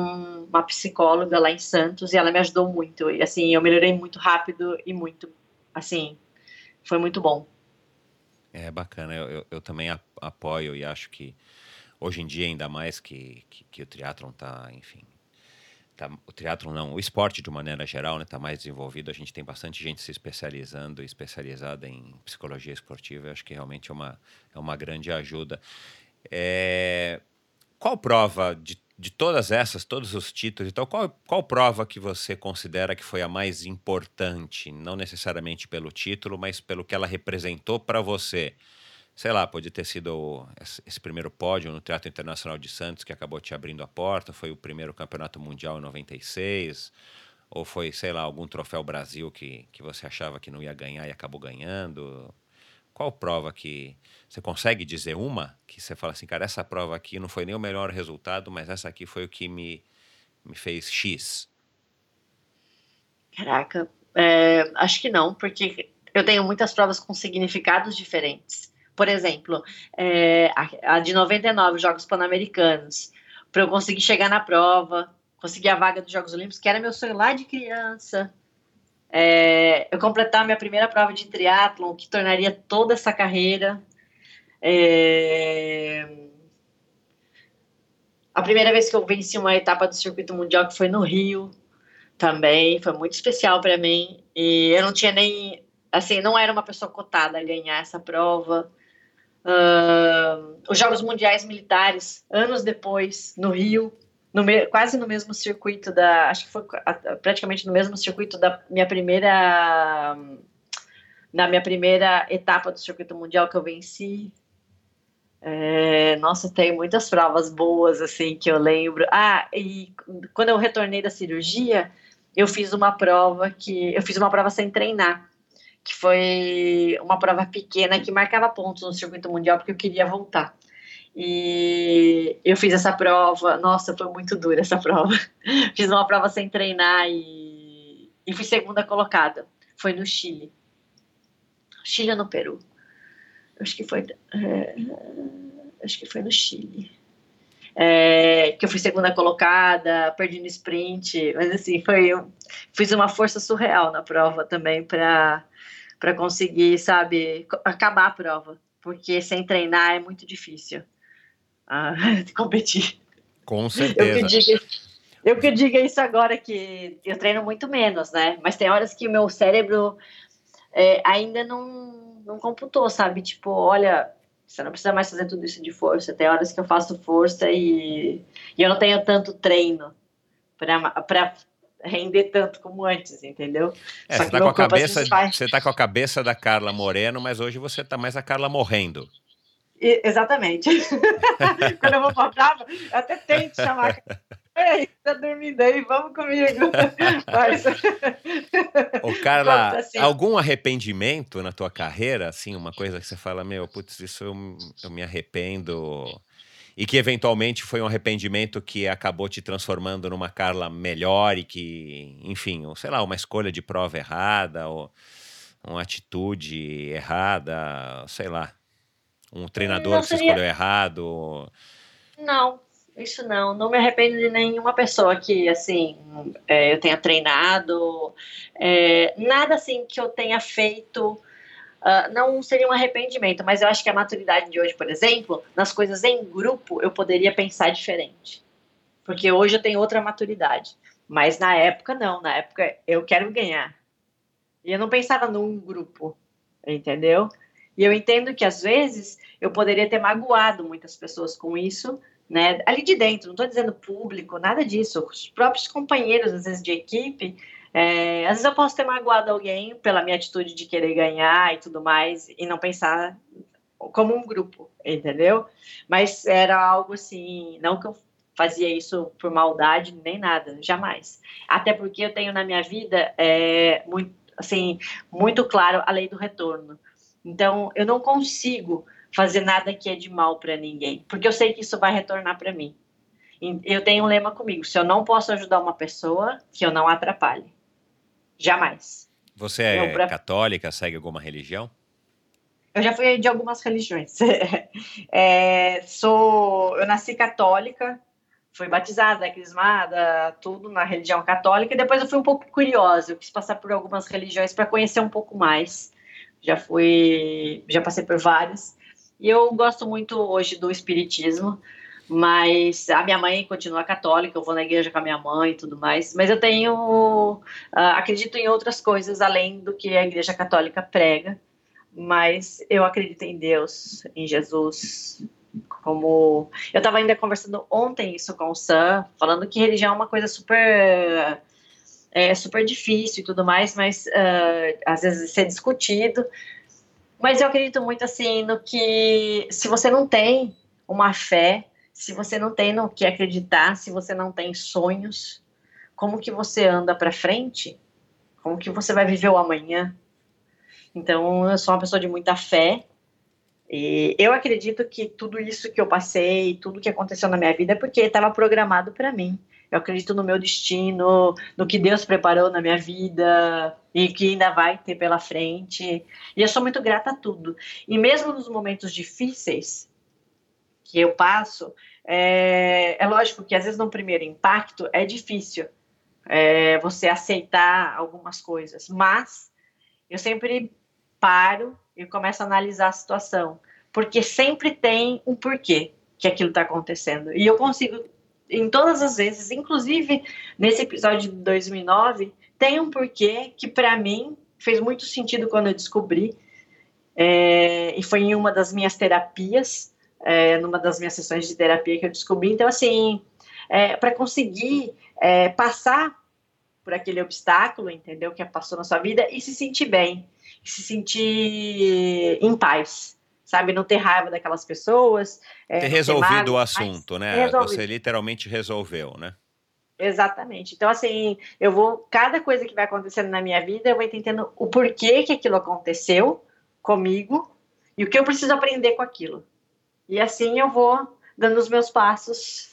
A: uma psicóloga lá em Santos e ela me ajudou muito. E assim, eu melhorei muito rápido e muito, assim, foi muito bom.
B: É bacana, eu, eu, eu também apoio e acho que hoje em dia, ainda mais que, que, que o triatlon tá, enfim, tá, o teatro não, o esporte de maneira geral está né, mais desenvolvido. A gente tem bastante gente se especializando, especializada em psicologia esportiva. Eu acho que realmente é uma, é uma grande ajuda. É, qual prova de, de todas essas, todos os títulos e tal, qual, qual prova que você considera que foi a mais importante? Não necessariamente pelo título, mas pelo que ela representou para você? Sei lá, pode ter sido esse primeiro pódio no Teatro Internacional de Santos que acabou te abrindo a porta, foi o primeiro campeonato mundial em 96, ou foi, sei lá, algum troféu Brasil que, que você achava que não ia ganhar e acabou ganhando. Qual prova que você consegue dizer uma que você fala assim, cara, essa prova aqui não foi nem o melhor resultado, mas essa aqui foi o que me, me fez X?
A: Caraca, é, acho que não, porque eu tenho muitas provas com significados diferentes. Por exemplo, é, a, a, de 99 Jogos Pan-Americanos, para eu conseguir chegar na prova, conseguir a vaga dos Jogos Olímpicos, que era meu sonho lá de criança. É, eu completar minha primeira prova de triatlon, que tornaria toda essa carreira. É, a primeira vez que eu venci uma etapa do circuito mundial, que foi no Rio, também foi muito especial para mim. E eu não tinha nem, assim, não era uma pessoa cotada a ganhar essa prova. Uh, os Jogos Mundiais Militares, anos depois, no Rio, no me, quase no mesmo circuito da, acho que foi praticamente no mesmo circuito da minha primeira, na minha primeira etapa do circuito mundial que eu venci. É, nossa, tem muitas provas boas assim que eu lembro. Ah, e quando eu retornei da cirurgia, eu fiz uma prova que eu fiz uma prova sem treinar, que foi uma prova pequena que marcava pontos no circuito mundial porque eu queria voltar. E eu fiz essa prova, nossa, foi muito dura essa prova. fiz uma prova sem treinar e, e fui segunda colocada. Foi no Chile. Chile ou no Peru? Acho que foi. É, acho que foi no Chile é, que eu fui segunda colocada, perdi no sprint, mas assim, foi, eu fiz uma força surreal na prova também para para conseguir, sabe, acabar a prova, porque sem treinar é muito difícil ah, competir.
B: Com certeza.
A: Eu que, diga, eu que diga isso agora que eu treino muito menos, né? Mas tem horas que o meu cérebro é, ainda não, não computou, sabe? Tipo, olha, você não precisa mais fazer tudo isso de força. Tem horas que eu faço força e, e eu não tenho tanto treino para render tanto como antes, entendeu?
B: É, você, tá com a cabeça, você tá com a cabeça da Carla Moreno, mas hoje você tá mais a Carla morrendo.
A: E, exatamente. Quando eu vou pra prova, eu até tento chamar Ei, tá dormindo aí, vamos comigo. Mas...
B: Ô, Carla, assim, algum arrependimento na tua carreira? Assim, uma coisa que você fala, meu, putz, isso eu, eu me arrependo. E que eventualmente foi um arrependimento que acabou te transformando numa Carla melhor e que, enfim, ou, sei lá, uma escolha de prova errada, ou uma atitude errada, sei lá. Um treinador que você escolheu errado.
A: Não, isso não, não me arrependo de nenhuma pessoa que, assim, é, eu tenha treinado, é, nada assim que eu tenha feito, uh, não seria um arrependimento, mas eu acho que a maturidade de hoje, por exemplo, nas coisas em grupo, eu poderia pensar diferente, porque hoje eu tenho outra maturidade, mas na época não, na época eu quero ganhar, e eu não pensava num grupo, entendeu? E eu entendo que às vezes eu poderia ter magoado muitas pessoas com isso, né? Ali de dentro, não estou dizendo público, nada disso. Os próprios companheiros, às vezes, de equipe, é, às vezes eu posso ter magoado alguém pela minha atitude de querer ganhar e tudo mais, e não pensar como um grupo, entendeu? Mas era algo assim, não que eu fazia isso por maldade nem nada, jamais. Até porque eu tenho na minha vida é, muito, assim, muito claro a lei do retorno. Então, eu não consigo fazer nada que é de mal para ninguém, porque eu sei que isso vai retornar para mim. Eu tenho um lema comigo: se eu não posso ajudar uma pessoa, que eu não atrapalhe. Jamais.
B: Você é pra... católica, segue alguma religião?
A: Eu já fui de algumas religiões. é, sou, eu nasci católica, fui batizada, crismada, tudo na religião católica. E depois eu fui um pouco curiosa, eu quis passar por algumas religiões para conhecer um pouco mais. Já fui, já passei por várias. E eu gosto muito hoje do espiritismo, mas a minha mãe continua católica, eu vou na igreja com a minha mãe e tudo mais, mas eu tenho, uh, acredito em outras coisas além do que a igreja católica prega, mas eu acredito em Deus, em Jesus, como eu estava ainda conversando ontem isso com o Sam, falando que religião é uma coisa super é super difícil e tudo mais, mas uh, às vezes ser discutido. Mas eu acredito muito assim no que se você não tem uma fé, se você não tem no que acreditar, se você não tem sonhos, como que você anda para frente? Como que você vai viver o amanhã? Então, eu sou uma pessoa de muita fé. E eu acredito que tudo isso que eu passei, tudo que aconteceu na minha vida é porque estava programado para mim. Eu acredito no meu destino, no que Deus preparou na minha vida e que ainda vai ter pela frente. E eu sou muito grata a tudo. E mesmo nos momentos difíceis que eu passo, é, é lógico que às vezes no primeiro impacto é difícil é, você aceitar algumas coisas, mas eu sempre paro e começo a analisar a situação, porque sempre tem um porquê que aquilo está acontecendo. E eu consigo em todas as vezes, inclusive nesse episódio de 2009, tem um porquê que para mim fez muito sentido quando eu descobri, é, e foi em uma das minhas terapias, é, numa das minhas sessões de terapia que eu descobri. Então, assim, é, para conseguir é, passar por aquele obstáculo, entendeu, que passou na sua vida e se sentir bem, se sentir em paz sabe? Não ter raiva daquelas pessoas.
B: É, ter resolvido o assunto, né? Você literalmente resolveu, né?
A: Exatamente. Então, assim, eu vou, cada coisa que vai acontecendo na minha vida, eu vou entendendo o porquê que aquilo aconteceu comigo e o que eu preciso aprender com aquilo. E assim eu vou dando os meus passos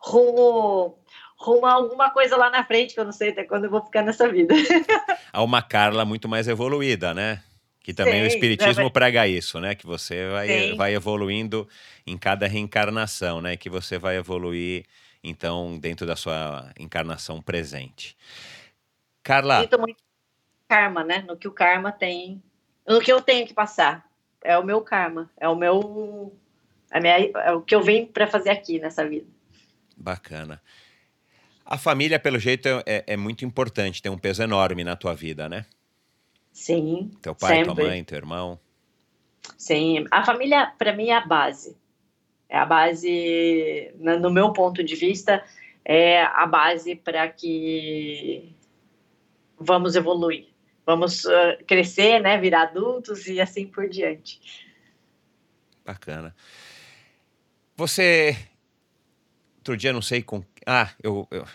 A: rumo rumo a alguma coisa lá na frente, que eu não sei até quando eu vou ficar nessa vida.
B: a uma Carla muito mais evoluída, né? Que também Sim, o Espiritismo né? prega isso, né? Que você vai, vai evoluindo em cada reencarnação, né? Que você vai evoluir, então, dentro da sua encarnação presente. Carla.
A: Acredito muito karma, né? No que o karma tem. No que eu tenho que passar. É o meu karma. É o meu. A minha, é o que eu venho para fazer aqui nessa vida.
B: Bacana. A família, pelo jeito, é, é muito importante, tem um peso enorme na tua vida, né?
A: Sim.
B: Teu pai, sempre. tua mãe, teu irmão.
A: Sim. A família, para mim, é a base. É a base, no meu ponto de vista, é a base para que vamos evoluir. Vamos uh, crescer, né, virar adultos e assim por diante.
B: Bacana. Você outro dia não sei com ah eu, eu,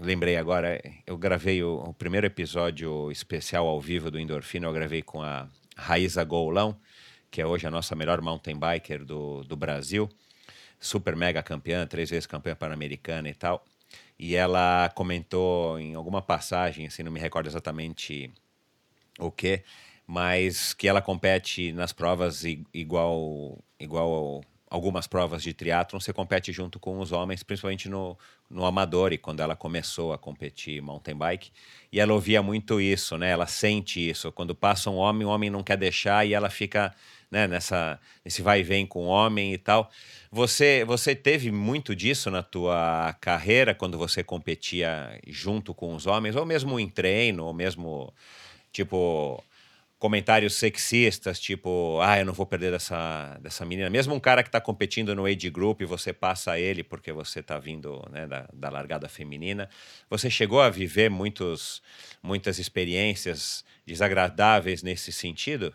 B: lembrei agora, eu gravei o, o, primeiro episódio especial ao vivo do Endorfina, eu gravei com a Raíza Goulão, que é hoje a nossa melhor mountain biker do, do Brasil, super mega campeã, três vezes campeã pan-americana e tal. E ela comentou em alguma passagem, assim, não me recordo exatamente o que, mas que ela compete nas provas igual, igual algumas provas de triatlon, você compete junto com os homens, principalmente no, no amador, e quando ela começou a competir mountain bike. E ela ouvia muito isso, né? Ela sente isso. Quando passa um homem, o homem não quer deixar e ela fica né, nessa, nesse vai e vem com o homem e tal. Você, você teve muito disso na tua carreira, quando você competia junto com os homens, ou mesmo em treino, ou mesmo, tipo comentários sexistas, tipo, ah, eu não vou perder dessa, dessa menina. Mesmo um cara que está competindo no age group, você passa ele porque você está vindo né, da, da largada feminina. Você chegou a viver muitos, muitas experiências desagradáveis nesse sentido?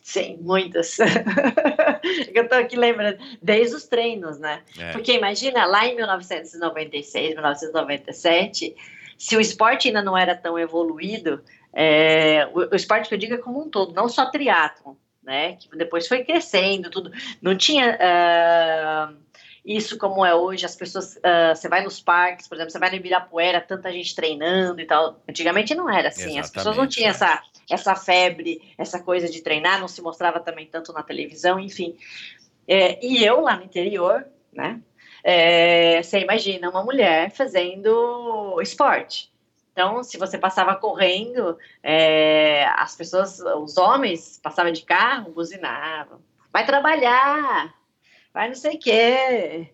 A: Sim, muitas. eu estou aqui lembrando, desde os treinos, né? É. Porque imagina, lá em 1996, 1997, se o esporte ainda não era tão evoluído, é, o, o, esporte que eu digo é como um todo, não só triatlo, né? Que depois foi crescendo, tudo. Não tinha uh, isso como é hoje. As pessoas, uh, você vai nos parques, por exemplo, você vai no Ibirapuera, tanta gente treinando e tal. Antigamente não era assim. Exatamente, as pessoas não tinham é. essa essa febre, essa coisa de treinar, não se mostrava também tanto na televisão, enfim. É, e eu lá no interior, né? É, você imagina uma mulher fazendo esporte. Então, se você passava correndo, é, as pessoas, os homens passavam de carro, buzinavam. Vai trabalhar, vai não sei o quê.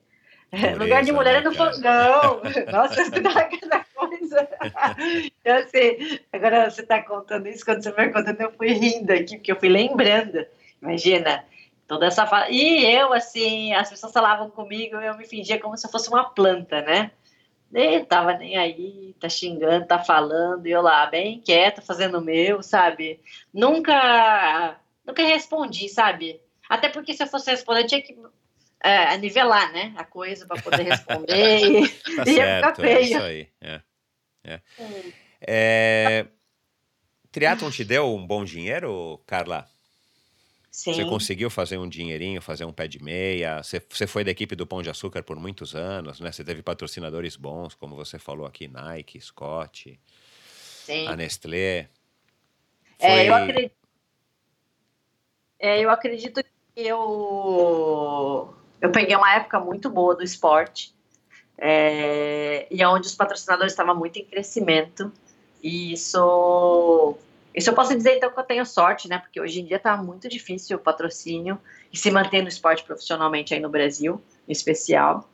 A: Pureza, Lugar de mulher é no fogão. Nossa, dá aquela coisa. Então, assim, agora você está contando isso, quando você vai contando, eu fui rindo aqui, porque eu fui lembrando. Imagina, toda essa fala. E eu, assim, as pessoas falavam comigo, eu me fingia como se eu fosse uma planta, né? Nem tava nem aí, tá xingando, tá falando, e eu lá, bem quieta, fazendo o meu, sabe? Nunca, nunca respondi, sabe? Até porque se eu fosse responder, tinha que é, nivelar, né, a coisa para poder responder e
B: tá ia certo. É isso aí, é. É. Hum. é. Triatlon te deu um bom dinheiro, Carla?
A: Sim.
B: Você conseguiu fazer um dinheirinho, fazer um pé de meia? Você, você foi da equipe do Pão de Açúcar por muitos anos, né? Você teve patrocinadores bons, como você falou aqui, Nike, Scott,
A: Sim.
B: a Nestlé.
A: É, eu
B: Foi-
A: acredito, é, eu acredito que eu, eu peguei uma época muito boa do esporte é, e onde os patrocinadores estavam muito em crescimento. E isso, isso eu posso dizer então que eu tenho sorte, né? Porque hoje em dia está muito difícil o patrocínio e se manter no esporte profissionalmente aí no Brasil, em especial.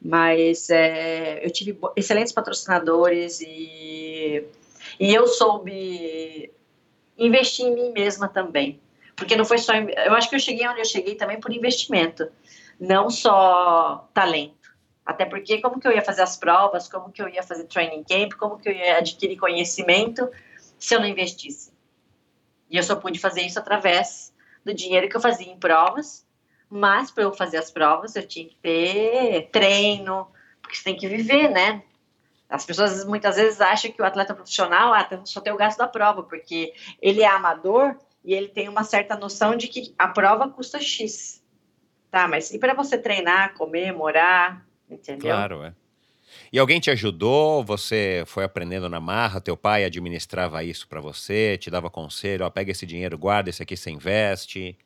A: Mas é, eu tive excelentes patrocinadores e, e eu soube investir em mim mesma também. Porque não foi só. Eu acho que eu cheguei onde eu cheguei também por investimento, não só talento. Até porque, como que eu ia fazer as provas, como que eu ia fazer training camp, como que eu ia adquirir conhecimento se eu não investisse? E eu só pude fazer isso através do dinheiro que eu fazia em provas. Mas para eu fazer as provas, eu tinha que ter treino, porque você tem que viver, né? As pessoas muitas vezes acham que o atleta profissional ah, só tem o gasto da prova, porque ele é amador e ele tem uma certa noção de que a prova custa X. Tá, mas e para você treinar, comer, morar, entendeu?
B: Claro, é. E alguém te ajudou? Você foi aprendendo na marra? Teu pai administrava isso pra você? Te dava conselho? Ó, pega esse dinheiro, guarda esse aqui, você investe.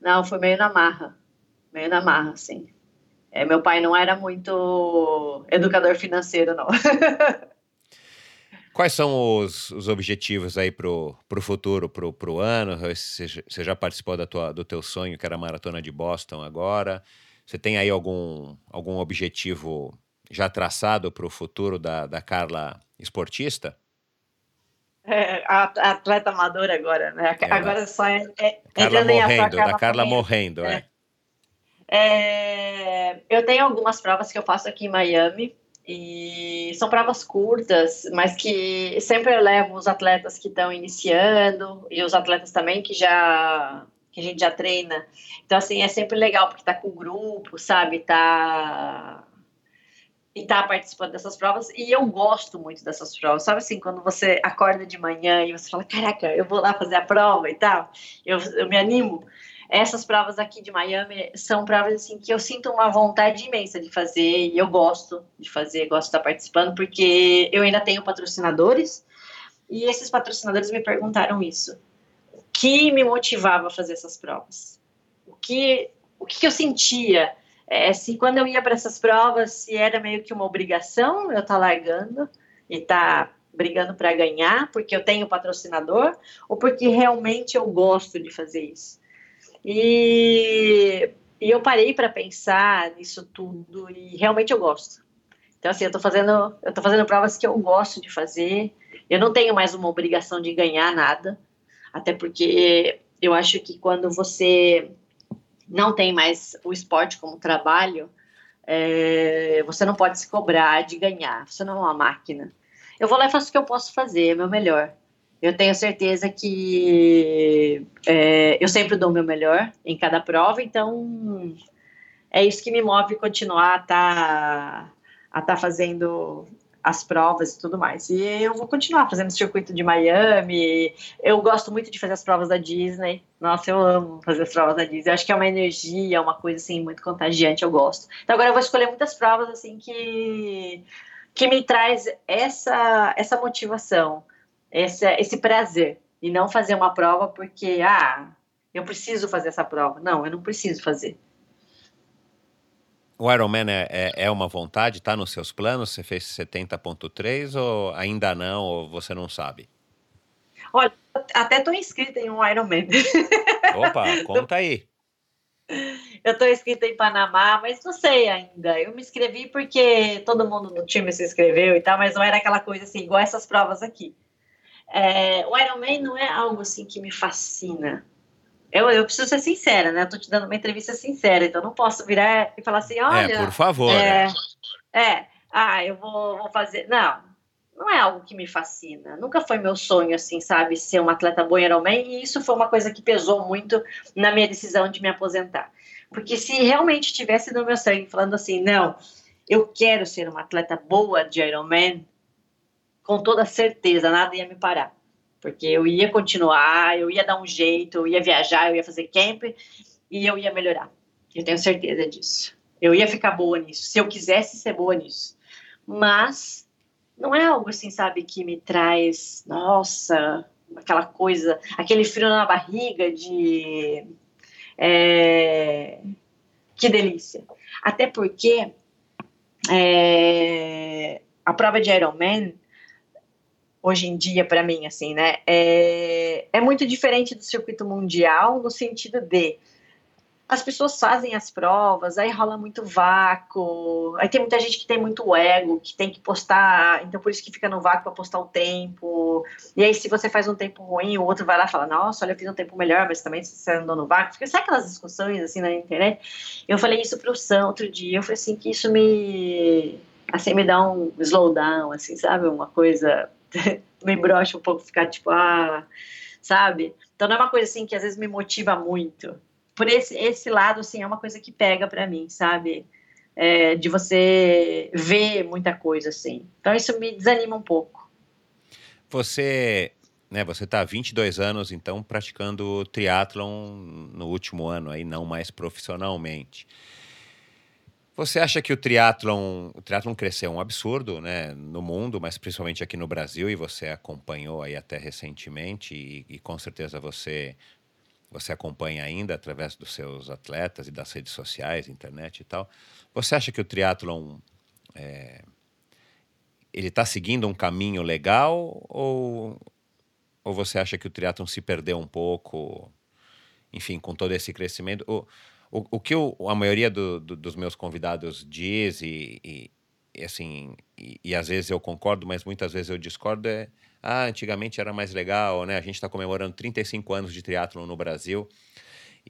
A: Não, foi meio na marra. Meio na marra, sim. É, meu pai não era muito educador financeiro, não.
B: Quais são os, os objetivos aí pro, pro futuro, pro, pro ano? Você, já- você já participou da tua, do teu sonho, que era a maratona de Boston agora? Você tem aí algum, algum objetivo já traçado pro futuro da, da Carla esportista?
A: É, a- a atleta amadora agora, né?
B: É,
A: agora só é, é
B: Carla
A: entrando em ação, a
B: morrendo, da Carla morrendo, é.
A: É, eu tenho algumas provas que eu faço aqui em Miami e são provas curtas, mas que sempre eu levo os atletas que estão iniciando e os atletas também que já que a gente já treina. Então assim é sempre legal porque tá com o grupo, sabe? Tá e tá participando dessas provas e eu gosto muito dessas provas. Sabe assim, quando você acorda de manhã e você fala, caraca, eu vou lá fazer a prova e tal, eu, eu me animo essas provas aqui de Miami são provas assim que eu sinto uma vontade imensa de fazer e eu gosto de fazer, gosto de estar participando porque eu ainda tenho patrocinadores e esses patrocinadores me perguntaram isso. O que me motivava a fazer essas provas? O que o que eu sentia? É, se quando eu ia para essas provas, se era meio que uma obrigação eu estar largando e estar brigando para ganhar, porque eu tenho patrocinador, ou porque realmente eu gosto de fazer isso. E, e eu parei para pensar nisso tudo e realmente eu gosto. Então assim, eu tô fazendo, eu tô fazendo provas que eu gosto de fazer. Eu não tenho mais uma obrigação de ganhar nada, até porque eu acho que quando você não tem mais o esporte como trabalho, é, você não pode se cobrar de ganhar. Você não é uma máquina. Eu vou lá e faço o que eu posso fazer, é meu melhor. Eu tenho certeza que é, eu sempre dou o meu melhor em cada prova, então é isso que me move continuar a estar tá, tá fazendo as provas e tudo mais. E eu vou continuar fazendo o circuito de Miami. Eu gosto muito de fazer as provas da Disney. Nossa, eu amo fazer as provas da Disney. Eu acho que é uma energia, uma coisa assim muito contagiante, eu gosto. Então agora eu vou escolher muitas provas assim que que me traz essa essa motivação esse, esse prazer e não fazer uma prova porque, ah, eu preciso fazer essa prova. Não, eu não preciso fazer.
B: O Ironman é, é, é uma vontade? Está nos seus planos? Você fez 70.3 ou ainda não, ou você não sabe?
A: Olha, até estou inscrita em um Ironman.
B: Opa, conta aí.
A: Eu estou inscrita em Panamá, mas não sei ainda. Eu me inscrevi porque todo mundo no time se inscreveu e tal, mas não era aquela coisa assim, igual essas provas aqui. É, o Ironman não é algo assim que me fascina. Eu, eu preciso ser sincera, né? Eu tô te dando uma entrevista sincera, então não posso virar e falar assim, olha...
B: É, por favor.
A: É, é ah, eu vou, vou fazer... Não, não é algo que me fascina. Nunca foi meu sonho, assim, sabe, ser uma atleta boa em Ironman, e isso foi uma coisa que pesou muito na minha decisão de me aposentar. Porque se realmente tivesse no meu sangue falando assim, não, eu quero ser uma atleta boa de Ironman, com toda certeza, nada ia me parar. Porque eu ia continuar, eu ia dar um jeito, eu ia viajar, eu ia fazer camp e eu ia melhorar. Eu tenho certeza disso. Eu ia ficar boa nisso, se eu quisesse ser boa nisso. Mas não é algo assim, sabe, que me traz, nossa, aquela coisa, aquele frio na barriga de. É, que delícia. Até porque é, a prova de Ironman, hoje em dia, para mim, assim, né, é, é muito diferente do circuito mundial no sentido de as pessoas fazem as provas, aí rola muito vácuo, aí tem muita gente que tem muito ego, que tem que postar, então por isso que fica no vácuo para postar o tempo, e aí se você faz um tempo ruim, o outro vai lá e fala, nossa, olha, eu fiz um tempo melhor, mas também você andou no vácuo, fica, sabe aquelas discussões assim na internet? Eu falei isso pro Sam outro dia, eu falei assim, que isso me, assim, me dá um slowdown, assim, sabe, uma coisa, me brocha um pouco, ficar tipo, ah, sabe? Então não é uma coisa assim que às vezes me motiva muito, por esse, esse lado, assim, é uma coisa que pega para mim, sabe? É, de você ver muita coisa, assim. Então, isso me desanima um pouco.
B: Você, né, você está há 22 anos, então, praticando triatlon no último ano, aí, não mais profissionalmente. Você acha que o triatlon, o triatlon cresceu um absurdo, né, no mundo, mas principalmente aqui no Brasil, e você acompanhou aí até recentemente, e, e com certeza você você acompanha ainda através dos seus atletas e das redes sociais, internet e tal. Você acha que o triatlon é, ele está seguindo um caminho legal ou, ou você acha que o triatlon se perdeu um pouco, enfim, com todo esse crescimento? O, o que o, a maioria do, do, dos meus convidados diz e, e, assim, e, e às vezes eu concordo, mas muitas vezes eu discordo é ah, antigamente era mais legal, né? A gente está comemorando 35 anos de triatlon no Brasil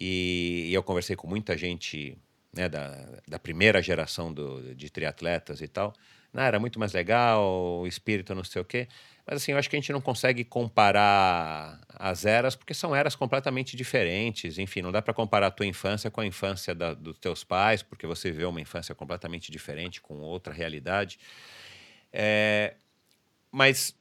B: e, eu conversei com muita gente né, da, da primeira geração do, de triatletas e tal. Não, era muito mais legal, o espírito não sei o quê. Mas assim, eu acho que a gente não consegue comparar as eras, porque são eras completamente diferentes. Enfim, não dá para comparar a tua infância com a infância da, dos teus pais, porque você viveu uma infância completamente diferente, com outra realidade. É, mas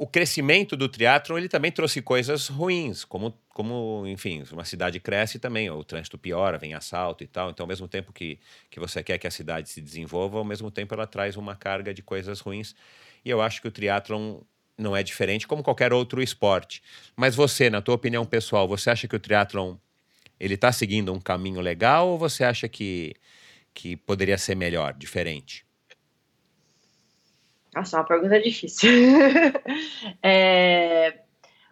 B: o crescimento do teatro ele também trouxe coisas ruins, como, como, enfim, uma cidade cresce também, o trânsito piora, vem assalto e tal. Então, ao mesmo tempo que, que você quer que a cidade se desenvolva, ao mesmo tempo ela traz uma carga de coisas ruins. E eu acho que o triatlon não é diferente como qualquer outro esporte. Mas você, na tua opinião pessoal, você acha que o triatlon ele está seguindo um caminho legal ou você acha que, que poderia ser melhor, diferente?
A: Nossa, uma pergunta difícil. é,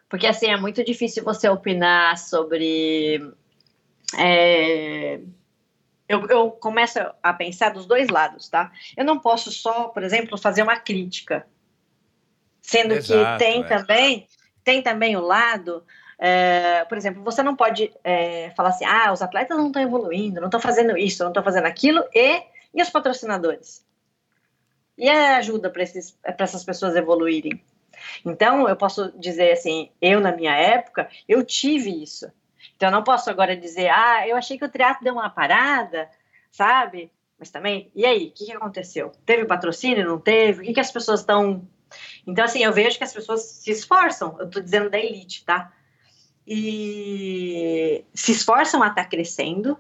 A: porque, assim, é muito difícil você opinar sobre. É, eu, eu começo a pensar dos dois lados, tá? Eu não posso só, por exemplo, fazer uma crítica. Sendo Exato, que tem é. também, tem também o lado é, por exemplo, você não pode é, falar assim, ah, os atletas não estão evoluindo, não estão fazendo isso, não estão fazendo aquilo, e, e os patrocinadores? e a ajuda para essas pessoas evoluírem. Então, eu posso dizer assim, eu na minha época, eu tive isso. Então, eu não posso agora dizer, ah, eu achei que o teatro deu uma parada, sabe? Mas também, e aí, o que, que aconteceu? Teve patrocínio, não teve? O que, que as pessoas estão... Então, assim, eu vejo que as pessoas se esforçam, eu estou dizendo da elite, tá? E se esforçam a estar tá crescendo,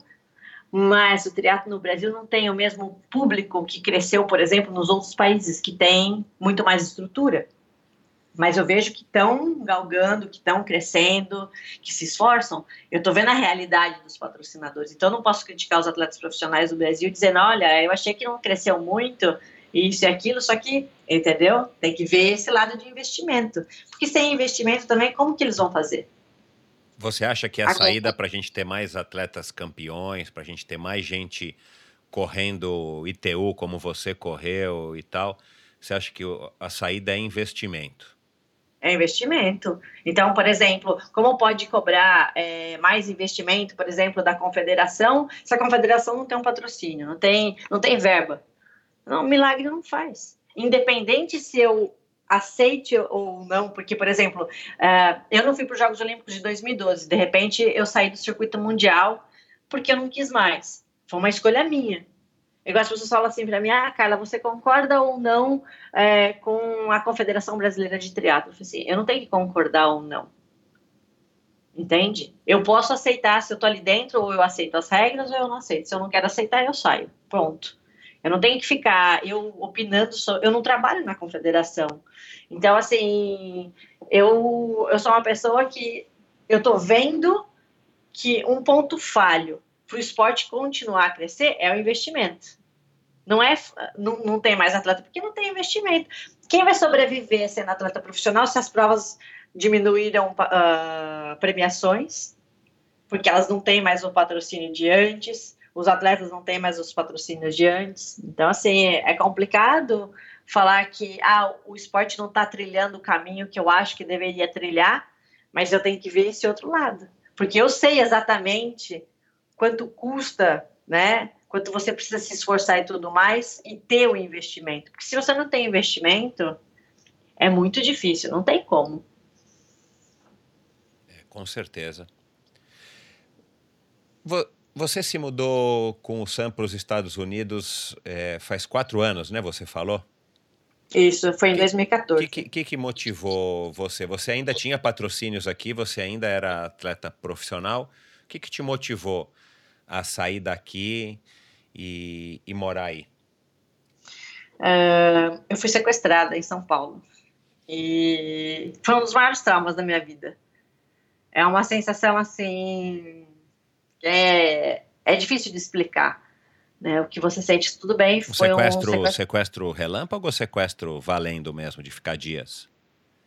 A: mas o triatlo no Brasil não tem o mesmo público que cresceu, por exemplo, nos outros países que tem muito mais estrutura. Mas eu vejo que estão galgando, que estão crescendo, que se esforçam. Eu estou vendo a realidade dos patrocinadores. Então, eu não posso criticar os atletas profissionais do Brasil dizendo: olha, eu achei que não cresceu muito, isso e aquilo, só que, entendeu? Tem que ver esse lado de investimento. Porque sem investimento também, como que eles vão fazer?
B: Você acha que a saída para a gente ter mais atletas campeões, para a gente ter mais gente correndo ITU como você correu e tal, você acha que a saída é investimento?
A: É investimento. Então, por exemplo, como pode cobrar é, mais investimento, por exemplo, da confederação, se a confederação não tem um patrocínio, não tem, não tem verba? Não, milagre não faz. Independente se eu aceite ou não, porque, por exemplo, uh, eu não fui para os Jogos Olímpicos de 2012, de repente eu saí do circuito mundial porque eu não quis mais. Foi uma escolha minha. Igual as pessoas falam assim para mim, ah, Carla, você concorda ou não é, com a Confederação Brasileira de Triatlo? Eu assim, eu não tenho que concordar ou não. Entende? Eu posso aceitar se eu tô ali dentro, ou eu aceito as regras, ou eu não aceito. Se eu não quero aceitar, eu saio. Pronto. Eu não tenho que ficar eu opinando, eu não trabalho na confederação. Então, assim, eu, eu sou uma pessoa que eu tô vendo que um ponto falho para o esporte continuar a crescer é o investimento. Não é, não, não tem mais atleta porque não tem investimento. Quem vai sobreviver sendo atleta profissional se as provas diminuíram uh, premiações, porque elas não têm mais o patrocínio de antes, os atletas não têm mais os patrocínios de antes. Então, assim, é complicado falar que ah, o esporte não está trilhando o caminho que eu acho que deveria trilhar, mas eu tenho que ver esse outro lado. Porque eu sei exatamente quanto custa, né? Quanto você precisa se esforçar e tudo mais, e ter o investimento. Porque se você não tem investimento, é muito difícil, não tem como.
B: É, com certeza. Você se mudou com o Sam para os Estados Unidos é, faz quatro anos, né? Você falou?
A: Isso, foi em que, 2014.
B: O que, que, que, motivou você? Você ainda tinha patrocínios aqui? Você ainda era atleta profissional? O que, que te motivou a sair daqui e, e morar aí?
A: Uh, eu fui sequestrada em São Paulo. E foi um dos maiores traumas da minha vida. É uma sensação assim. É, é difícil de explicar. Né, o que você sente, tudo bem.
B: Foi sequestro, um sequestro... sequestro relâmpago ou sequestro valendo mesmo, de ficar dias?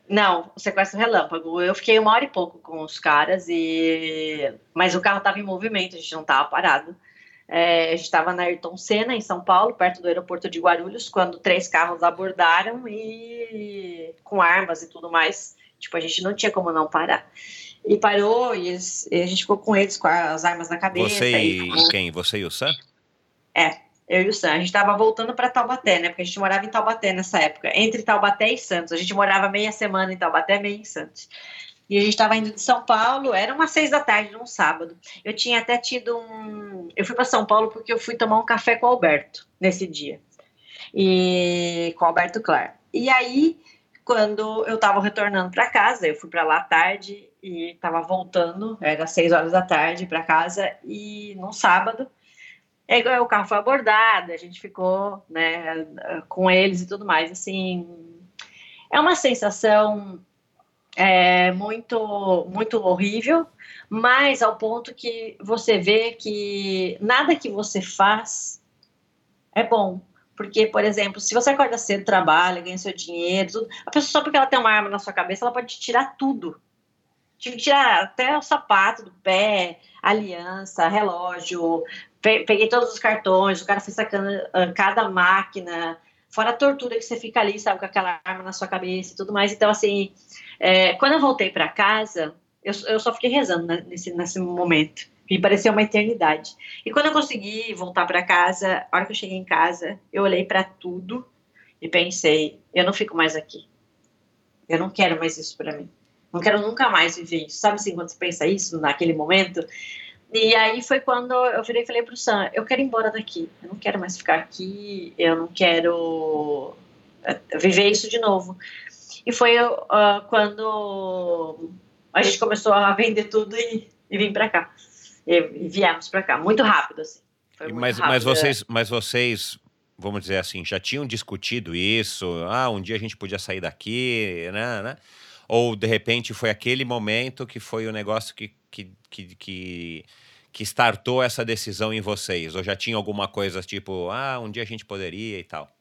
A: Não, o sequestro relâmpago. Eu fiquei uma hora e pouco com os caras, e mas o carro estava em movimento, a gente não estava parado. É, a gente estava na Ayrton Senna, em São Paulo, perto do aeroporto de Guarulhos, quando três carros abordaram e com armas e tudo mais. Tipo, a gente não tinha como não parar. E parou, e, eles, e a gente ficou com eles com as armas na cabeça.
B: Você e, e quem? Você e o Sam?
A: É, eu e o Sam. A gente estava voltando para Taubaté, né? Porque a gente morava em Taubaté nessa época, entre Taubaté e Santos. A gente morava meia semana em Taubaté, meia em Santos. E a gente estava indo de São Paulo, era umas seis da tarde, num sábado. Eu tinha até tido um. Eu fui para São Paulo porque eu fui tomar um café com o Alberto nesse dia. E com o Alberto Clar. E aí, quando eu estava retornando para casa, eu fui para lá tarde e estava voltando, era seis horas da tarde para casa, e num sábado é, o carro foi abordado, a gente ficou né, com eles e tudo mais. Assim, é uma sensação é, muito, muito horrível, mas ao ponto que você vê que nada que você faz é bom. Porque, por exemplo, se você acorda cedo, trabalha, ganha seu dinheiro, tudo, a pessoa só porque ela tem uma arma na sua cabeça, ela pode te tirar tudo. Que tirar até o sapato do pé, aliança, relógio, peguei todos os cartões, o cara foi sacando uh, cada máquina, fora a tortura que você fica ali, sabe, com aquela arma na sua cabeça e tudo mais. Então, assim, é, quando eu voltei para casa, eu, eu só fiquei rezando nesse, nesse momento. Me pareceu uma eternidade. E quando eu consegui voltar para casa, a hora que eu cheguei em casa, eu olhei para tudo e pensei: eu não fico mais aqui. Eu não quero mais isso para mim. Não quero nunca mais viver isso. Sabe assim, quando você pensa isso naquele momento? E aí foi quando eu virei e falei pro Sam, eu quero ir embora daqui, eu não quero mais ficar aqui, eu não quero eh, viver isso de novo. E foi uh, quando a gente começou a vender tudo e, e vim para cá. E, e viemos para cá, muito rápido, assim.
B: Muito mas, rápido, mas, vocês, mas vocês, vamos dizer assim, já tinham discutido isso? Ah, um dia a gente podia sair daqui, né? né? Ou de repente foi aquele momento que foi o negócio que, que, que, que que startou essa decisão em vocês? Ou já tinha alguma coisa tipo, ah, um dia a gente poderia e tal?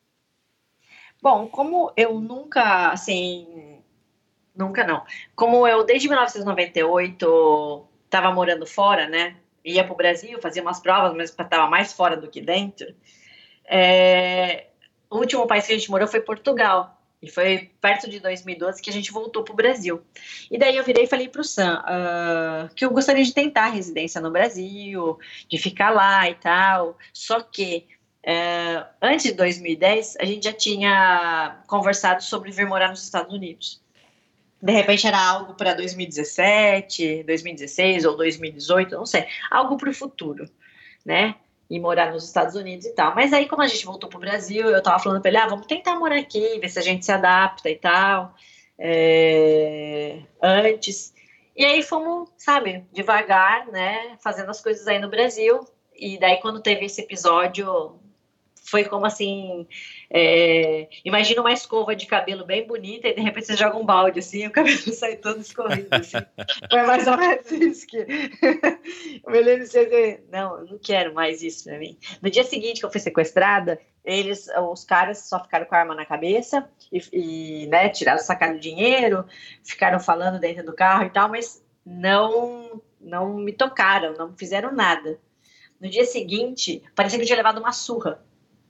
A: Bom, como eu nunca, assim, nunca não. Como eu desde 1998 estava morando fora, né? Ia para o Brasil, fazia umas provas, mas estava mais fora do que dentro. É, o último país que a gente morou foi Portugal. E foi perto de 2012 que a gente voltou para o Brasil. E daí eu virei e falei para o Sam uh, que eu gostaria de tentar residência no Brasil, de ficar lá e tal. Só que uh, antes de 2010 a gente já tinha conversado sobre vir morar nos Estados Unidos. De repente era algo para 2017, 2016 ou 2018, não sei, algo para o futuro, né? ir morar nos Estados Unidos e tal. Mas aí, como a gente voltou para o Brasil, eu tava falando para ele, ah, vamos tentar morar aqui, ver se a gente se adapta e tal, é, antes. E aí fomos, sabe, devagar, né, fazendo as coisas aí no Brasil. E daí, quando teve esse episódio, foi como assim, é, imagina uma escova de cabelo bem bonita e de repente você joga um balde assim e o cabelo sai todo escorrido assim. Foi mais ou menos isso que eu me lembro de não, eu não quero mais isso para mim. No dia seguinte que eu fui sequestrada, eles, os caras só ficaram com a arma na cabeça e, e né, tiraram, sacaram dinheiro, ficaram falando dentro do carro e tal, mas não, não me tocaram, não fizeram nada. No dia seguinte, parecia que eu tinha levado uma surra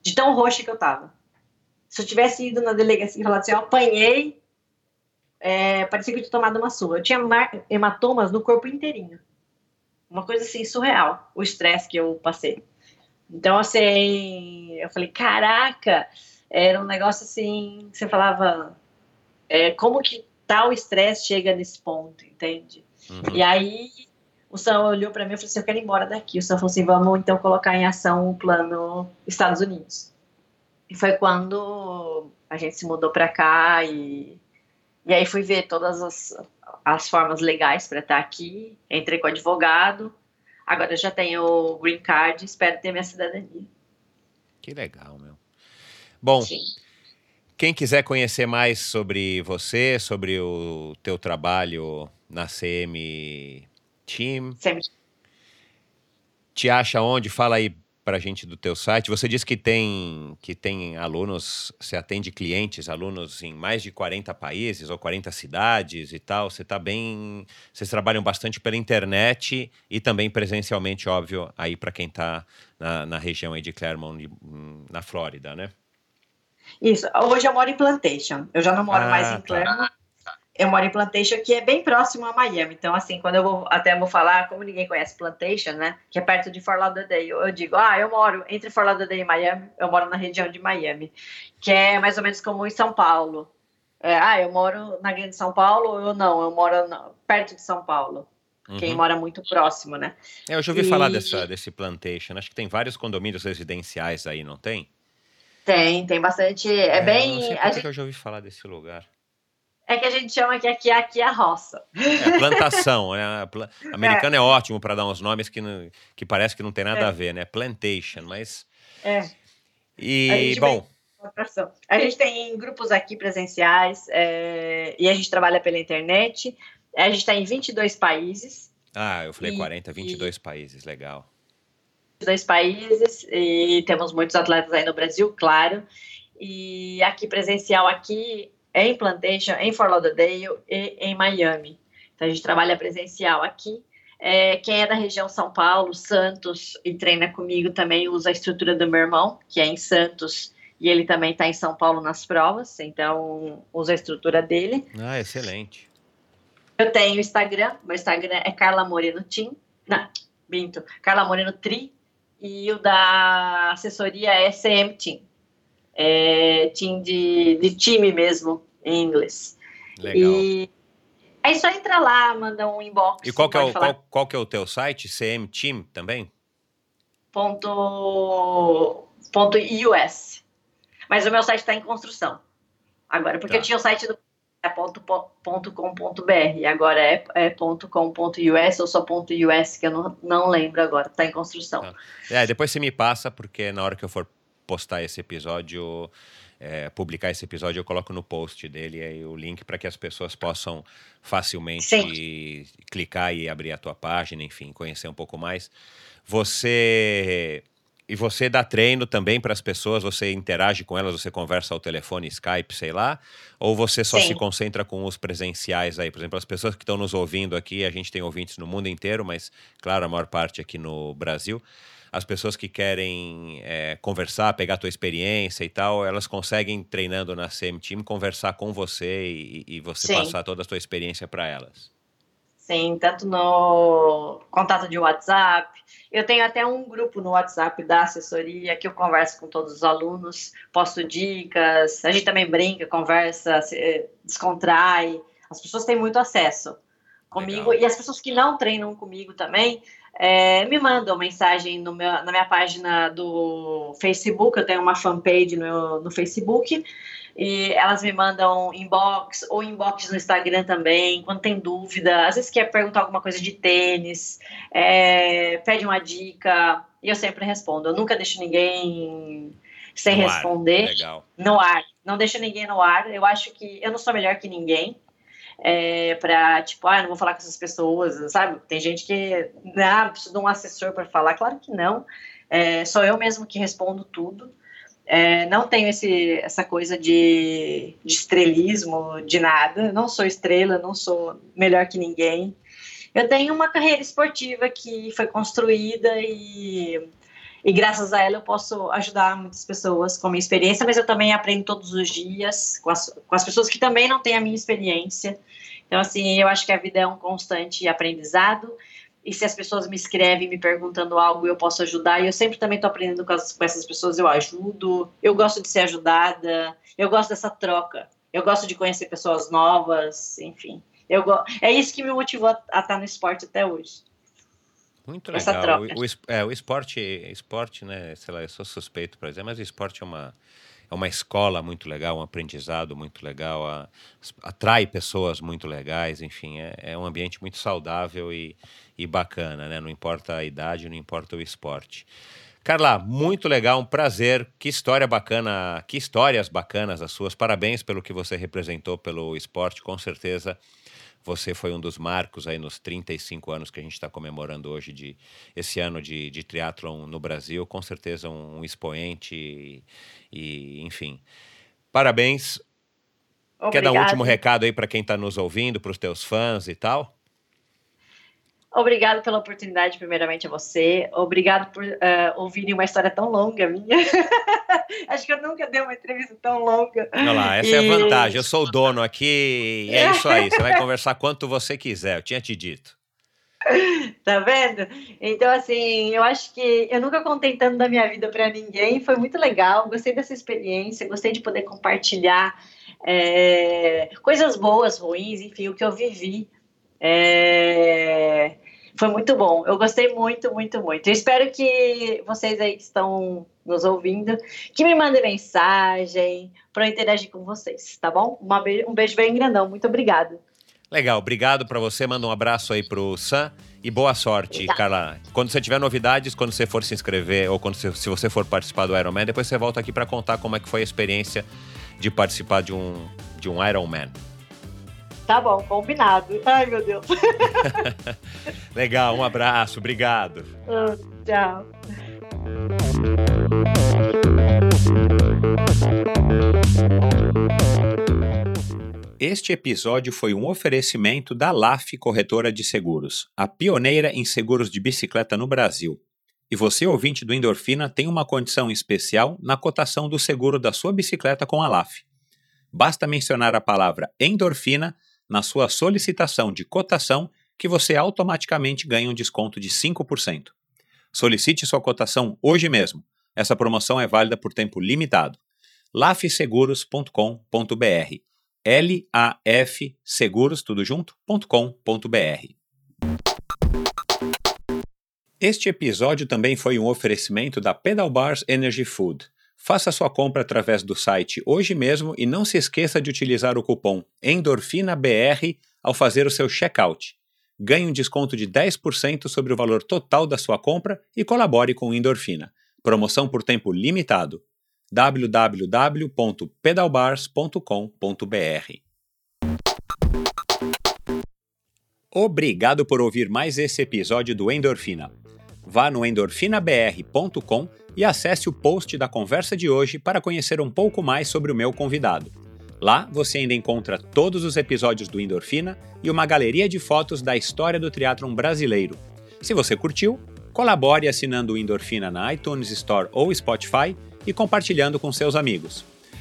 A: de tão roxa que eu tava. Se eu tivesse ido na delegacia e falado assim, eu apanhei, é, parecia que eu tinha tomado uma surra. Eu tinha hematomas no corpo inteirinho. Uma coisa assim, surreal, o estresse que eu passei. Então, assim, eu falei, caraca, era um negócio assim, você falava, é, como que tal estresse chega nesse ponto, entende? Uhum. E aí, o Sam olhou para mim e falou assim: Eu quero ir embora daqui. O Sam falou assim: Vamos então colocar em ação o plano Estados Unidos. E foi quando a gente se mudou para cá e, e aí fui ver todas as, as formas legais para estar aqui. Entrei com advogado. Agora já tenho o green card. Espero ter minha cidadania.
B: Que legal, meu. Bom. Sim. Quem quiser conhecer mais sobre você, sobre o teu trabalho na CM Team. Sempre. Te acha onde? Fala aí para a gente do teu site. Você disse que tem que tem alunos, você atende clientes, alunos em mais de 40 países ou 40 cidades e tal. Você está bem, vocês trabalham bastante pela internet e também presencialmente, óbvio, aí para quem está na, na, região aí de Claremont, na Flórida, né?
A: Isso. Hoje eu moro em Plantation. Eu já não moro ah, mais em tá. Eu moro em Plantation, que é bem próximo a Miami. Então, assim, quando eu vou, até vou falar, como ninguém conhece Plantation, né? Que é perto de Fort Lauderdale, eu, eu digo, ah, eu moro entre Fort Lauderdale e Miami, eu moro na região de Miami, que é mais ou menos como em São Paulo. É, ah, eu moro na grande São Paulo ou não, eu moro na, perto de São Paulo. Uhum. Quem mora muito próximo, né?
B: É, eu já ouvi e... falar dessa, desse plantation. Acho que tem vários condomínios residenciais aí, não tem?
A: Tem, tem bastante. É, é bem. Não
B: sei a gente... eu já ouvi falar desse lugar
A: é que a gente chama que aqui, aqui é a roça.
B: É plantação, né? Americano é, é ótimo para dar uns nomes que, não, que parece que não tem nada é. a ver, né? Plantation, mas.
A: É.
B: E, bom.
A: A gente tem grupos aqui presenciais é, e a gente trabalha pela internet. A gente está em 22 países.
B: Ah, eu falei e, 40, 22 e, países, legal.
A: 22 países e temos muitos atletas aí no Brasil, claro. E aqui presencial aqui em Plantation, em Fort Lauderdale e em Miami. Então, a gente trabalha presencial aqui. É, quem é da região São Paulo, Santos, e treina comigo também usa a estrutura do meu irmão, que é em Santos, e ele também está em São Paulo nas provas, então usa a estrutura dele.
B: Ah, excelente.
A: Eu tenho Instagram, meu Instagram é Carla Moreno Tim, não, minto, Carla Moreno Tri, e o da assessoria é CM Team é, team de, de time mesmo, em inglês. Legal. E aí só entra lá, manda um inbox.
B: E qual que, é o, qual, qual, que é o teu site? CM Team também?
A: Ponto, ponto US. Mas o meu site está em construção. Agora, porque tá. eu tinha o site do é ponto, ponto .com.br, agora é, é ponto .com.us ou só ponto .us, que eu não, não lembro agora, está em construção. Tá.
B: É, depois você me passa, porque na hora que eu for postar esse episódio, é, publicar esse episódio, eu coloco no post dele aí o link para que as pessoas possam facilmente Sim. clicar e abrir a tua página, enfim, conhecer um pouco mais. Você e você dá treino também para as pessoas, você interage com elas, você conversa ao telefone, Skype, sei lá, ou você só Sim. se concentra com os presenciais aí? Por exemplo, as pessoas que estão nos ouvindo aqui, a gente tem ouvintes no mundo inteiro, mas claro, a maior parte aqui no Brasil as pessoas que querem é, conversar, pegar a tua experiência e tal, elas conseguem, treinando na CM Team, conversar com você e, e você Sim. passar toda a tua experiência para elas.
A: Sim, tanto no contato de WhatsApp. Eu tenho até um grupo no WhatsApp da assessoria que eu converso com todos os alunos, posto dicas, a gente também brinca, conversa, se, descontrai. As pessoas têm muito acesso comigo Legal. e as pessoas que não treinam comigo também, é, me mandam mensagem no meu, na minha página do Facebook, eu tenho uma fanpage no, no Facebook, e elas me mandam inbox ou inbox no Instagram também, quando tem dúvida, às vezes quer perguntar alguma coisa de tênis, é, pede uma dica, e eu sempre respondo. Eu nunca deixo ninguém sem no responder. Ar. No ar. Não deixo ninguém no ar. Eu acho que eu não sou melhor que ninguém é, para tipo, ah, não vou falar com essas pessoas, sabe? Tem gente que, ah, preciso de um assessor para falar. Claro que não. É, sou eu mesmo que respondo tudo. É, não tenho esse, essa coisa de, de estrelismo, de nada. Não sou estrela, não sou melhor que ninguém. Eu tenho uma carreira esportiva que foi construída e e graças a ela eu posso ajudar muitas pessoas com a minha experiência, mas eu também aprendo todos os dias com as, com as pessoas que também não têm a minha experiência. Então, assim, eu acho que a vida é um constante aprendizado. E se as pessoas me escrevem me perguntando algo, eu posso ajudar. E eu sempre também estou aprendendo com, as, com essas pessoas, eu ajudo. Eu gosto de ser ajudada. Eu gosto dessa troca. Eu gosto de conhecer pessoas novas, enfim. Eu é isso que me motivou a, a estar no esporte até hoje.
B: Muito legal. O, o, é, o esporte, esporte, né? Sei lá, eu sou suspeito para dizer, mas o esporte é uma, é uma escola muito legal, um aprendizado muito legal, a, atrai pessoas muito legais, enfim, é, é, um ambiente muito saudável e, e bacana, né? Não importa a idade, não importa o esporte. Carla, muito legal, um prazer. Que história bacana, que histórias bacanas as suas. Parabéns pelo que você representou pelo esporte, com certeza você foi um dos marcos aí nos 35 anos que a gente está comemorando hoje de esse ano de, de triatlon no Brasil. Com certeza um, um expoente e, e, enfim. Parabéns. Obrigado. Quer dar um último recado aí para quem está nos ouvindo, para os teus fãs e tal?
A: Obrigado pela oportunidade, primeiramente a você. Obrigado por uh, ouvirem uma história tão longa minha. Acho que eu nunca dei uma entrevista tão longa.
B: Olha lá, essa e... é a vantagem. Eu sou o dono aqui e é isso aí. Você vai conversar quanto você quiser, eu tinha te dito.
A: Tá vendo? Então, assim, eu acho que eu nunca contei tanto da minha vida para ninguém. Foi muito legal, gostei dessa experiência, gostei de poder compartilhar é, coisas boas, ruins, enfim, o que eu vivi é... Foi muito bom. Eu gostei muito, muito, muito. Eu espero que vocês aí que estão nos ouvindo, que me mandem mensagem para interagir com vocês, tá bom? Be um beijo bem grandão. Muito obrigado.
B: Legal, obrigado para você. Manda um abraço aí pro Sam e boa sorte, Obrigada. Carla. Quando você tiver novidades, quando você for se inscrever ou quando você, se você for participar do Ironman, depois você volta aqui para contar como é que foi a experiência de participar de um de um Ironman.
A: Tá bom, combinado. Ai, meu Deus.
B: Legal, um abraço, obrigado.
A: Uh, tchau.
B: Este episódio foi um oferecimento da LAF Corretora de Seguros, a pioneira em seguros de bicicleta no Brasil. E você, ouvinte do Endorfina, tem uma condição especial na cotação do seguro da sua bicicleta com a LAF. Basta mencionar a palavra endorfina na sua solicitação de cotação que você automaticamente ganha um desconto de 5%. Solicite sua cotação hoje mesmo. Essa promoção é válida por tempo limitado. lafseguros.com.br L-A-F seguros, tudo junto.com.br Este episódio também foi um oferecimento da Pedal Bars Energy Food Faça sua compra através do site hoje mesmo e não se esqueça de utilizar o cupom ENDORFINABR ao fazer o seu checkout. Ganhe um desconto de 10% sobre o valor total da sua compra e colabore com o Endorfina. Promoção por tempo limitado. www.pedalbars.com.br Obrigado por ouvir mais esse episódio do Endorfina. Vá no endorfinabr.com e acesse o post da conversa de hoje para conhecer um pouco mais sobre o meu convidado. Lá você ainda encontra todos os episódios do Endorfina e uma galeria de fotos da história do triatlon brasileiro. Se você curtiu, colabore assinando o Endorfina na iTunes Store ou Spotify e compartilhando com seus amigos.